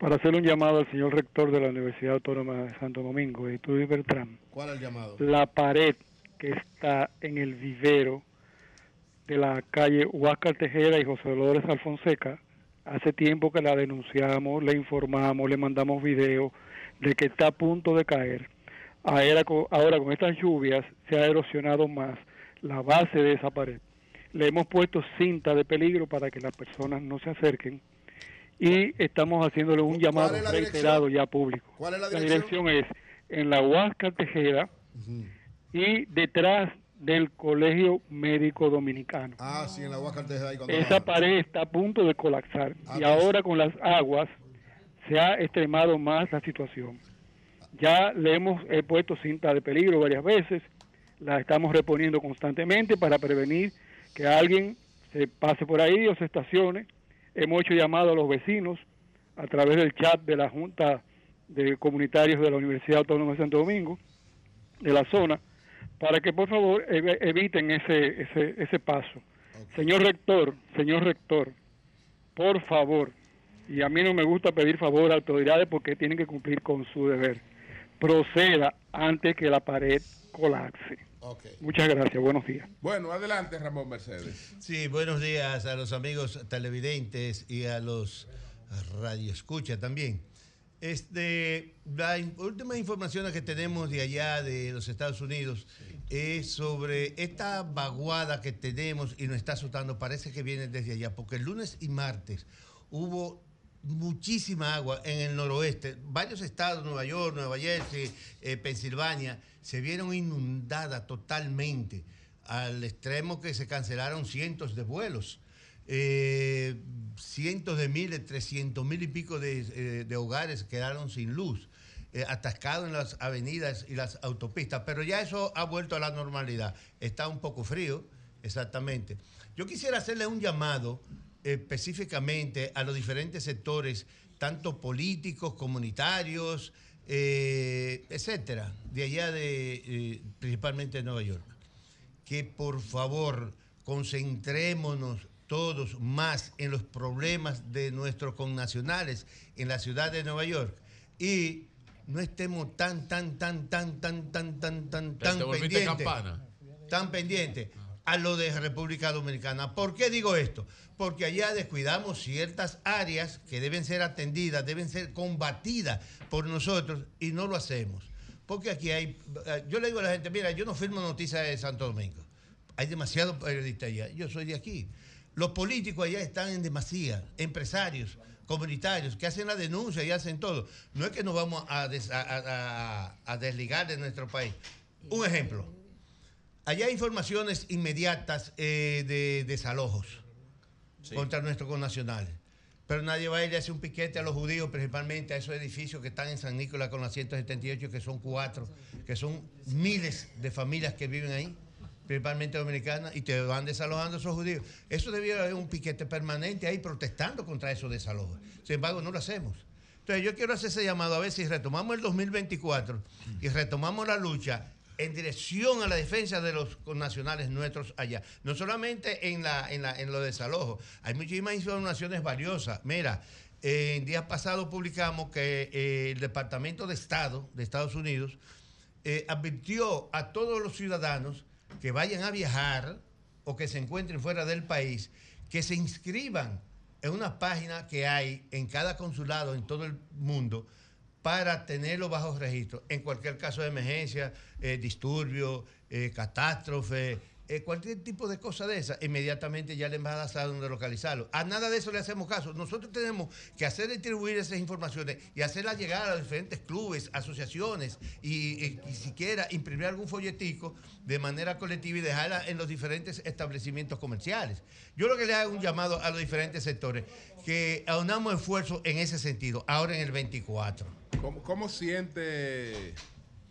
para hacer un llamado al señor rector de la Universidad Autónoma de Santo Domingo, Estudio Bertrán. ¿Cuál es el llamado? La pared que está en el vivero de la calle Huáscar Tejera y José Dolores Alfonseca, hace tiempo que la denunciamos, le informamos, le mandamos videos de que está a punto de caer. Ahora con, ahora con estas lluvias se ha erosionado más la base de esa pared. Le hemos puesto cinta de peligro para que las personas no se acerquen y estamos haciéndole un llamado reiterado dirección? ya público. ¿Cuál es la La dirección? dirección es en la Huáscar Tejera y detrás del Colegio Médico Dominicano. Ah, sí, en la ahí cuando Esa baja. pared está a punto de colapsar Ah, y pues. ahora con las aguas se ha extremado más la situación. Ya le hemos puesto cinta de peligro varias veces, la estamos reponiendo constantemente para prevenir que alguien se pase por ahí o se estacione. Hemos hecho llamado a los vecinos a través del chat de la Junta de Comunitarios de la Universidad Autónoma de Santo Domingo, de la zona, para que por favor ev- eviten ese, ese, ese paso. Señor rector, señor rector, por favor, y a mí no me gusta pedir favor a autoridades porque tienen que cumplir con su deber, proceda antes que la pared colapse. Muchas gracias, buenos días. Bueno, adelante, Ramón Mercedes. Sí, buenos días a los amigos televidentes y a los radioescucha también. Este, la in- última información que tenemos de allá de los Estados Unidos es sobre esta vaguada que tenemos y nos está azotando. Parece que viene desde allá, porque el lunes y martes hubo muchísima agua en el noroeste. Varios estados, Nueva York, Nueva Jersey, eh, Pensilvania, se vieron inundadas totalmente al extremo que se cancelaron cientos de vuelos. Eh, cientos de miles, trescientos mil y pico de, eh, hogares quedaron sin luz, atascados en las avenidas y las autopistas. Pero ya eso ha vuelto a la normalidad. Está un poco frío, exactamente. Yo quisiera hacerle un llamado específicamente a los diferentes sectores, tanto políticos, comunitarios, eh, etcétera, de allá de eh, principalmente de Nueva York. Que por favor concentrémonos todos más en los problemas de nuestros connacionales en la ciudad de Nueva York y no estemos tan, tan, tan, tan, tan, tan, tan, tan pendientes. Tan pendientes a lo de República Dominicana. ¿Por qué digo esto? Porque allá descuidamos ciertas áreas que deben ser atendidas, deben ser combatidas por nosotros y no lo hacemos. Porque aquí hay, eh, yo le digo a la gente, mira, yo no firmo noticias de Santo Domingo. Hay demasiados periodistas allá. Yo soy de aquí. Los políticos allá están en demasía, empresarios, comunitarios, que hacen la denuncia y hacen todo. No es que nos vamos a, a desligar de nuestro país. Un ejemplo. Allá hay informaciones inmediatas eh, de desalojos contra nuestros connacionales. Pero nadie va a ir y hace un piquete a los judíos, principalmente a esos edificios que están en San Nicolás con la 178, que son cuatro, que son miles de familias que viven ahí, principalmente dominicanas, y te van desalojando esos judíos. Eso debiera haber un piquete permanente ahí protestando contra esos desalojos. Sin embargo, no lo hacemos. Entonces yo quiero hacer ese llamado a ver si retomamos el 2024 y retomamos la lucha en dirección a la defensa de los nacionales nuestros allá. No solamente en, la, en, la, en los desalojos, hay muchísimas informaciones valiosas. Mira, eh, en días pasados publicamos que eh, el Departamento de Estado de Estados Unidos eh, advirtió a todos los ciudadanos que vayan a viajar o que se encuentren fuera del país, que se inscriban en una página que hay en cada consulado en todo el mundo para tenerlo bajo registro en cualquier caso de emergencia, eh, disturbio, eh, catástrofe, eh, cualquier tipo de cosa de esa, inmediatamente ya la embajada sabe dónde localizarlo. A nada de eso le hacemos caso. Nosotros tenemos que hacer distribuir esas informaciones y hacerlas llegar a los diferentes clubes, asociaciones y, y- siquiera imprimir algún folletico de manera colectiva y dejarla en los diferentes establecimientos comerciales. Yo lo que le hago un llamado a los diferentes sectores, que aunamos esfuerzos en ese sentido, ahora en el 24. ¿Cómo, cómo siente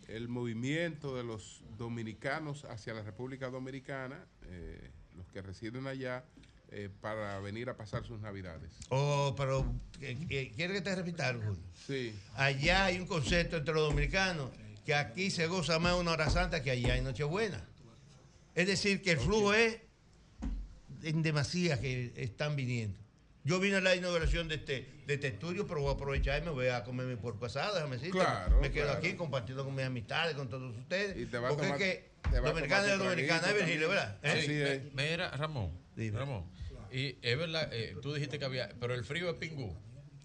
el movimiento de los dominicanos hacia la República Dominicana, eh, los que residen allá, eh, para venir a pasar sus navidades. Oh, pero eh, ¿quiere que te repita algo? Julio? Sí. Allá hay un concepto entre los dominicanos que aquí se goza más una hora santa que allá en Nochebuena. Es decir, que el flujo es en demasía que están viniendo. Yo vine a la inauguración de este, de este estudio, pero voy a aprovechar y me voy a comer mi porco asado, déjame decirte. Claro, me quedo claro. aquí compartiendo con mis amistades, con todos ustedes. Y te va a porque tomar- es que a dominicana es dominicana, es Virgilio, ¿verdad? ¿Eh? Sí. Mira, Ramón. Ramón. Y es verdad, eh, tú dijiste que había, pero el frío es pingú.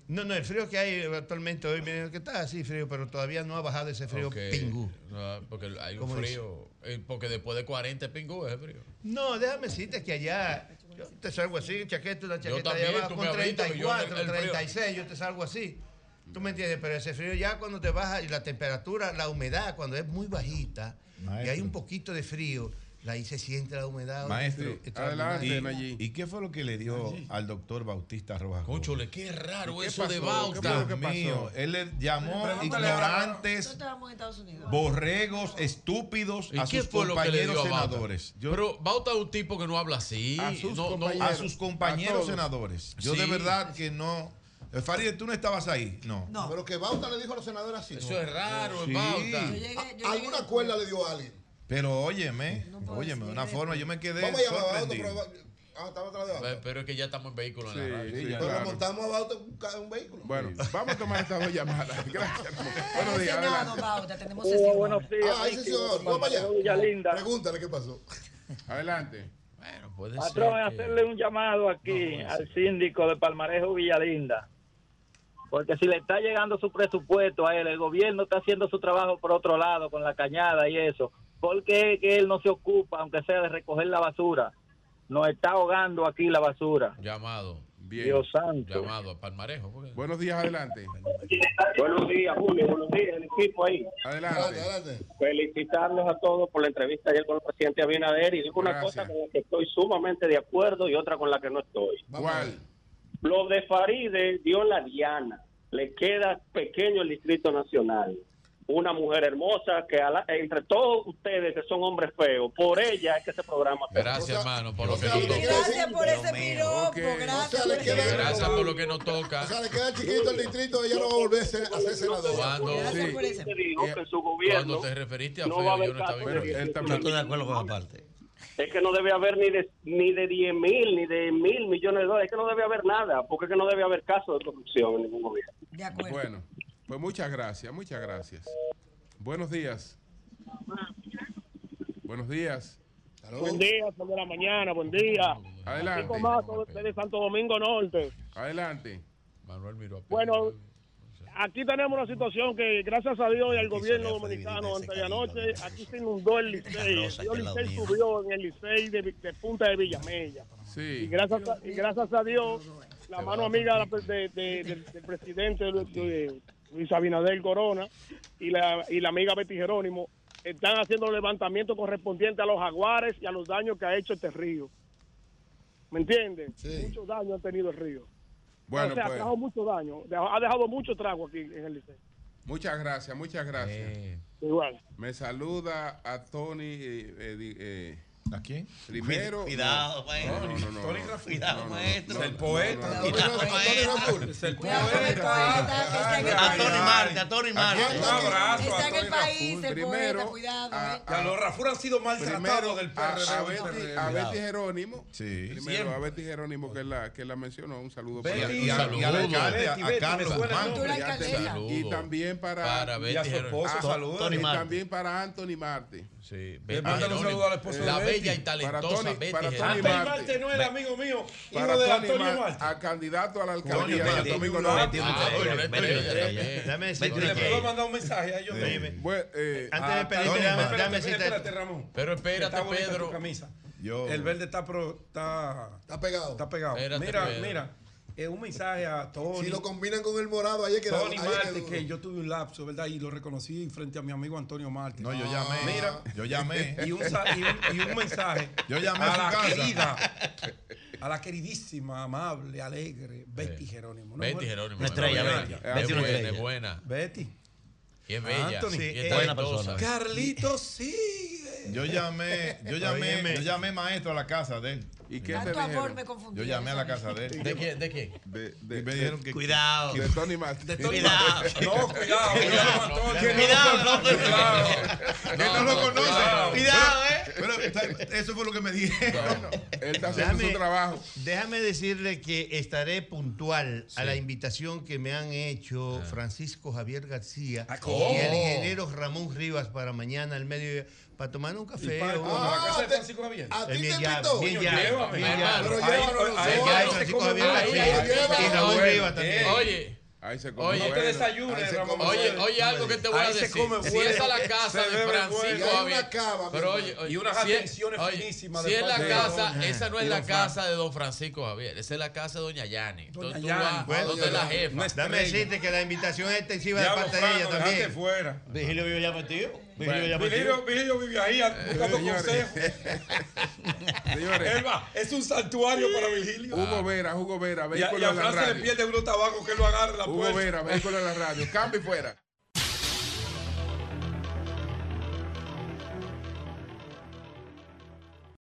No, no, el frío que hay actualmente hoy, miren que está así frío, pero todavía no ha bajado ese frío Ok. pingú. No, porque hay un frío. eh, porque después de 40 es pingú es frío. No, déjame decirte que allá yo te salgo así, chaqueta, una chaqueta también, allá abajo con me has visto que yo en el- 34, el frío- 36, yo te salgo así. ¿Tú me entiendes? Pero ese frío ya cuando te baja y la temperatura, la humedad, cuando es muy bajita y hay un poquito de frío, ahí se siente la humedad. Maestro, extraordinaria. ¿Y, ¿y qué fue lo que le dio al doctor Bautista Rojas? Cónchole, qué raro ¿Y qué eso de pasó? Bauta. ¿Qué fue lo que Dios mío, él le llamó ignorantes, borregos, estúpidos ¿Y a sus compañeros senadores. Yo- Pero Bauta es un tipo que no habla así. a sus no- compañeros, a sus compañeros todos. senadores. Yo Sí. de verdad que no. Eh, Farideh, tú no estabas ahí. No. Pero que Bauta le dijo a los senadores así. Eso es raro, Sí. Bauta. Yo llegué- A- Alguna cuerda le dio a alguien. Pero óyeme, óyeme, de una forma yo me quedé Vamos a llamar a Bauta, sorprendido. pero. Ah, estaba atrás de Bauta. Pero- es que ya estamos en vehículo en Sí, la radio. sí, Pero claro. montamos a Bauta en un, vehículo. Bueno, vamos a tomar estas dos llamadas. [LAUGHS] Gracias. En Buenos días, Senado. Bauta, tenemos Oh, buenos días, Ah, ahí Ricky, sí, señor. Vamos allá. Villalinda. Pregúntale qué pasó. [LAUGHS] Adelante. Bueno, puede Patrón, ser. que- hacerle un llamado aquí al síndico de Palmarejo Villalinda. Porque si le está llegando su presupuesto a él, el gobierno está haciendo su trabajo por otro lado, con la cañada y eso. ¿Por qué que él no se ocupa, aunque sea de recoger la basura? Nos está ahogando aquí la basura. Llamado. Bien. Dios santo. Llamado a Palmarejo. porque- Buenos días, adelante. Buenos días, Julio. Buenos días, el equipo ahí. Adelante. Felicitarlos a todos por la entrevista ayer con el presidente Abinader y digo una cosa con la que estoy sumamente de acuerdo y otra con la que no estoy. ¿Cuál? Lo de Faride dio la diana. Le queda pequeño el Distrito Nacional. Una mujer hermosa que a la- entre todos ustedes que son hombres feos, por ella es que ese programa Gracias, hermano, por lo que nos toca. Gracias por ese piropo, gracias. Por Gracias lo que nos toca. O sea, le queda chiquito el distrito, ella no va a volver a ser, a ser senadora. Cuando, te referiste a no va a feo, haber yo no estaba caso en de Pero él No también. estoy de acuerdo con la parte. es que no debe haber ni de ni de 10 mil ni de mil millones de dólares, es que no debe haber nada, porque es que no debe haber caso de corrupción en ningún gobierno. De acuerdo. Bueno, pues muchas gracias, muchas gracias. Buenos días. Buenos días. Buen día, son de la mañana, buen día. Adelante. Mazo, desde Santo Domingo Norte. Adelante. Manuel miró. Bueno, aquí tenemos una situación que gracias a Dios y al gobierno dominicano antes de anoche, aquí se inundó el Licey. El Licey subió en el Licey de, de Punta de Villamella. Y Sí. gracias a, y gracias a Dios, la mano amiga de de- de- del, del presidente de- de Luis Abinader Corona y la, y la amiga Betty Jerónimo están haciendo los levantamientos correspondientes a los jaguares y a los daños que ha hecho este río. ¿Me entiendes? Sí. Muchos daños ha tenido el río. Bueno, o sea, ha pues dejado mucho daño. Ha dejado mucho trago aquí en el Liceo. muchas gracias, muchas gracias. Eh, Igual. Me saluda a Tony. eh, eh, eh, ¿A quién? primero. Cuidado, maestro. No, no, no. Tony no, Rafael. Cuidado, maestro. El poeta. Cuidado. Es el poeta, A. Tony Marte, a Tony Marte. Un abrazo Está a en el Tony país, Raful. el poeta, cuidado. a- eh. Los Raful han sido maltratados del PRD. a Betty, Jerónimo. Sí. Primero a Betty Jerónimo que la, que la mencionó. Un saludo para Y, ella. a- y al Saludos. alcalde, a, Carlos. Y a- Saludos. Y también para, para Y a Betty su Jerónimo. Tony y también para Anthony Marte. Sí, Le un saludo al esposo de La Betty. bella y Para talentosa Tony- Betty para Tony Marte. Marte no era amigo mío, Para hijo de Tony Antonio Marte, Marte. a candidato a la alcaldía de Betty, Domingo Betty, Norte. Betty, Ah, Le decirte puedo que mandar un mensaje a ellos. Sí. Bueno, eh, antes de Tony Espérate, decirte espérate, Ramón. Pero espérate, Está bonita Pedro. tu camisa. Yo- El verde está, pro, está, Está pegado. está pegado. Espérate, mira, Pedro. mira. Es un mensaje a Tony. Si lo combinan con el morado, ahí es que Tony es que Marte, que yo tuve un lapso, ¿verdad? Y lo reconocí frente a mi amigo Antonio Marte. No, yo llamé. Mira. Yo llamé. Y un, y un- y un mensaje [LAUGHS] Yo llamé a la casa. querida, [LAUGHS] a la queridísima, amable, alegre Betty Jerónimo. Betty Jerónimo. Una estrella, buena. Betty. Es Betty, una buena, estrella. es buena. Betty. Y es bella. Anthony. y Sí, es eh, talentosa. Carlitos sigue. Yo llamé, yo llamé, yo llamé maestro a la casa de él. ¿Y qué Tanto amor me confundió. Yo llamé a la casa de él. ¿De quién? ¿De quién? De, de- Y me dijeron que Cuidado. de Tony Martin. De Tony Cuidado. No, cuidado, cuidado. Cuidado, no, que no lo conoce. Cuidado, ¿eh? Pero eso fue lo que me dijeron. Él está haciendo Déjame- su trabajo. Déjame decirle que estaré puntual a la invitación que me han hecho Francisco Javier García ¿cómo? y el ingeniero Ramón Rivas para mañana al mediodía para tomar un café. para- o- ¿A la casa de Francisco Javier? ¿A ti Eh, te invitó? llévame. Pero ahí- se come bueno. También. Oye, Ahí se come Oye, No te bueno. desayunes, Ramón. oye, oye algo que te voy a Ahí se decir. come Si es a la casa Se de. Francisco Javier. Pero oye, oye, Y unas si es- atenciones oye, finísimas Si de es la de casa, don- esa no es la casa de don Francisco Javier, esa es la casa de doña Yani. Entonces tú vas Bueno, donde la jefa. Dame decirte que la invitación es extensiva de parte de ella también. fuera. Vigilio vive ya Vigilio, metido. Vigilio vive ahí [LAUGHS] buscando consejos. Señores, Elba, es un santuario para Vigilio. Hugo Vera, Hugo Vera, Y a, y vehículo a de la Fran se le radio. pierde unos tabacos que lo agarra en la Hugo puerta. Vera, vehículo de la radio. Cambio y fuera.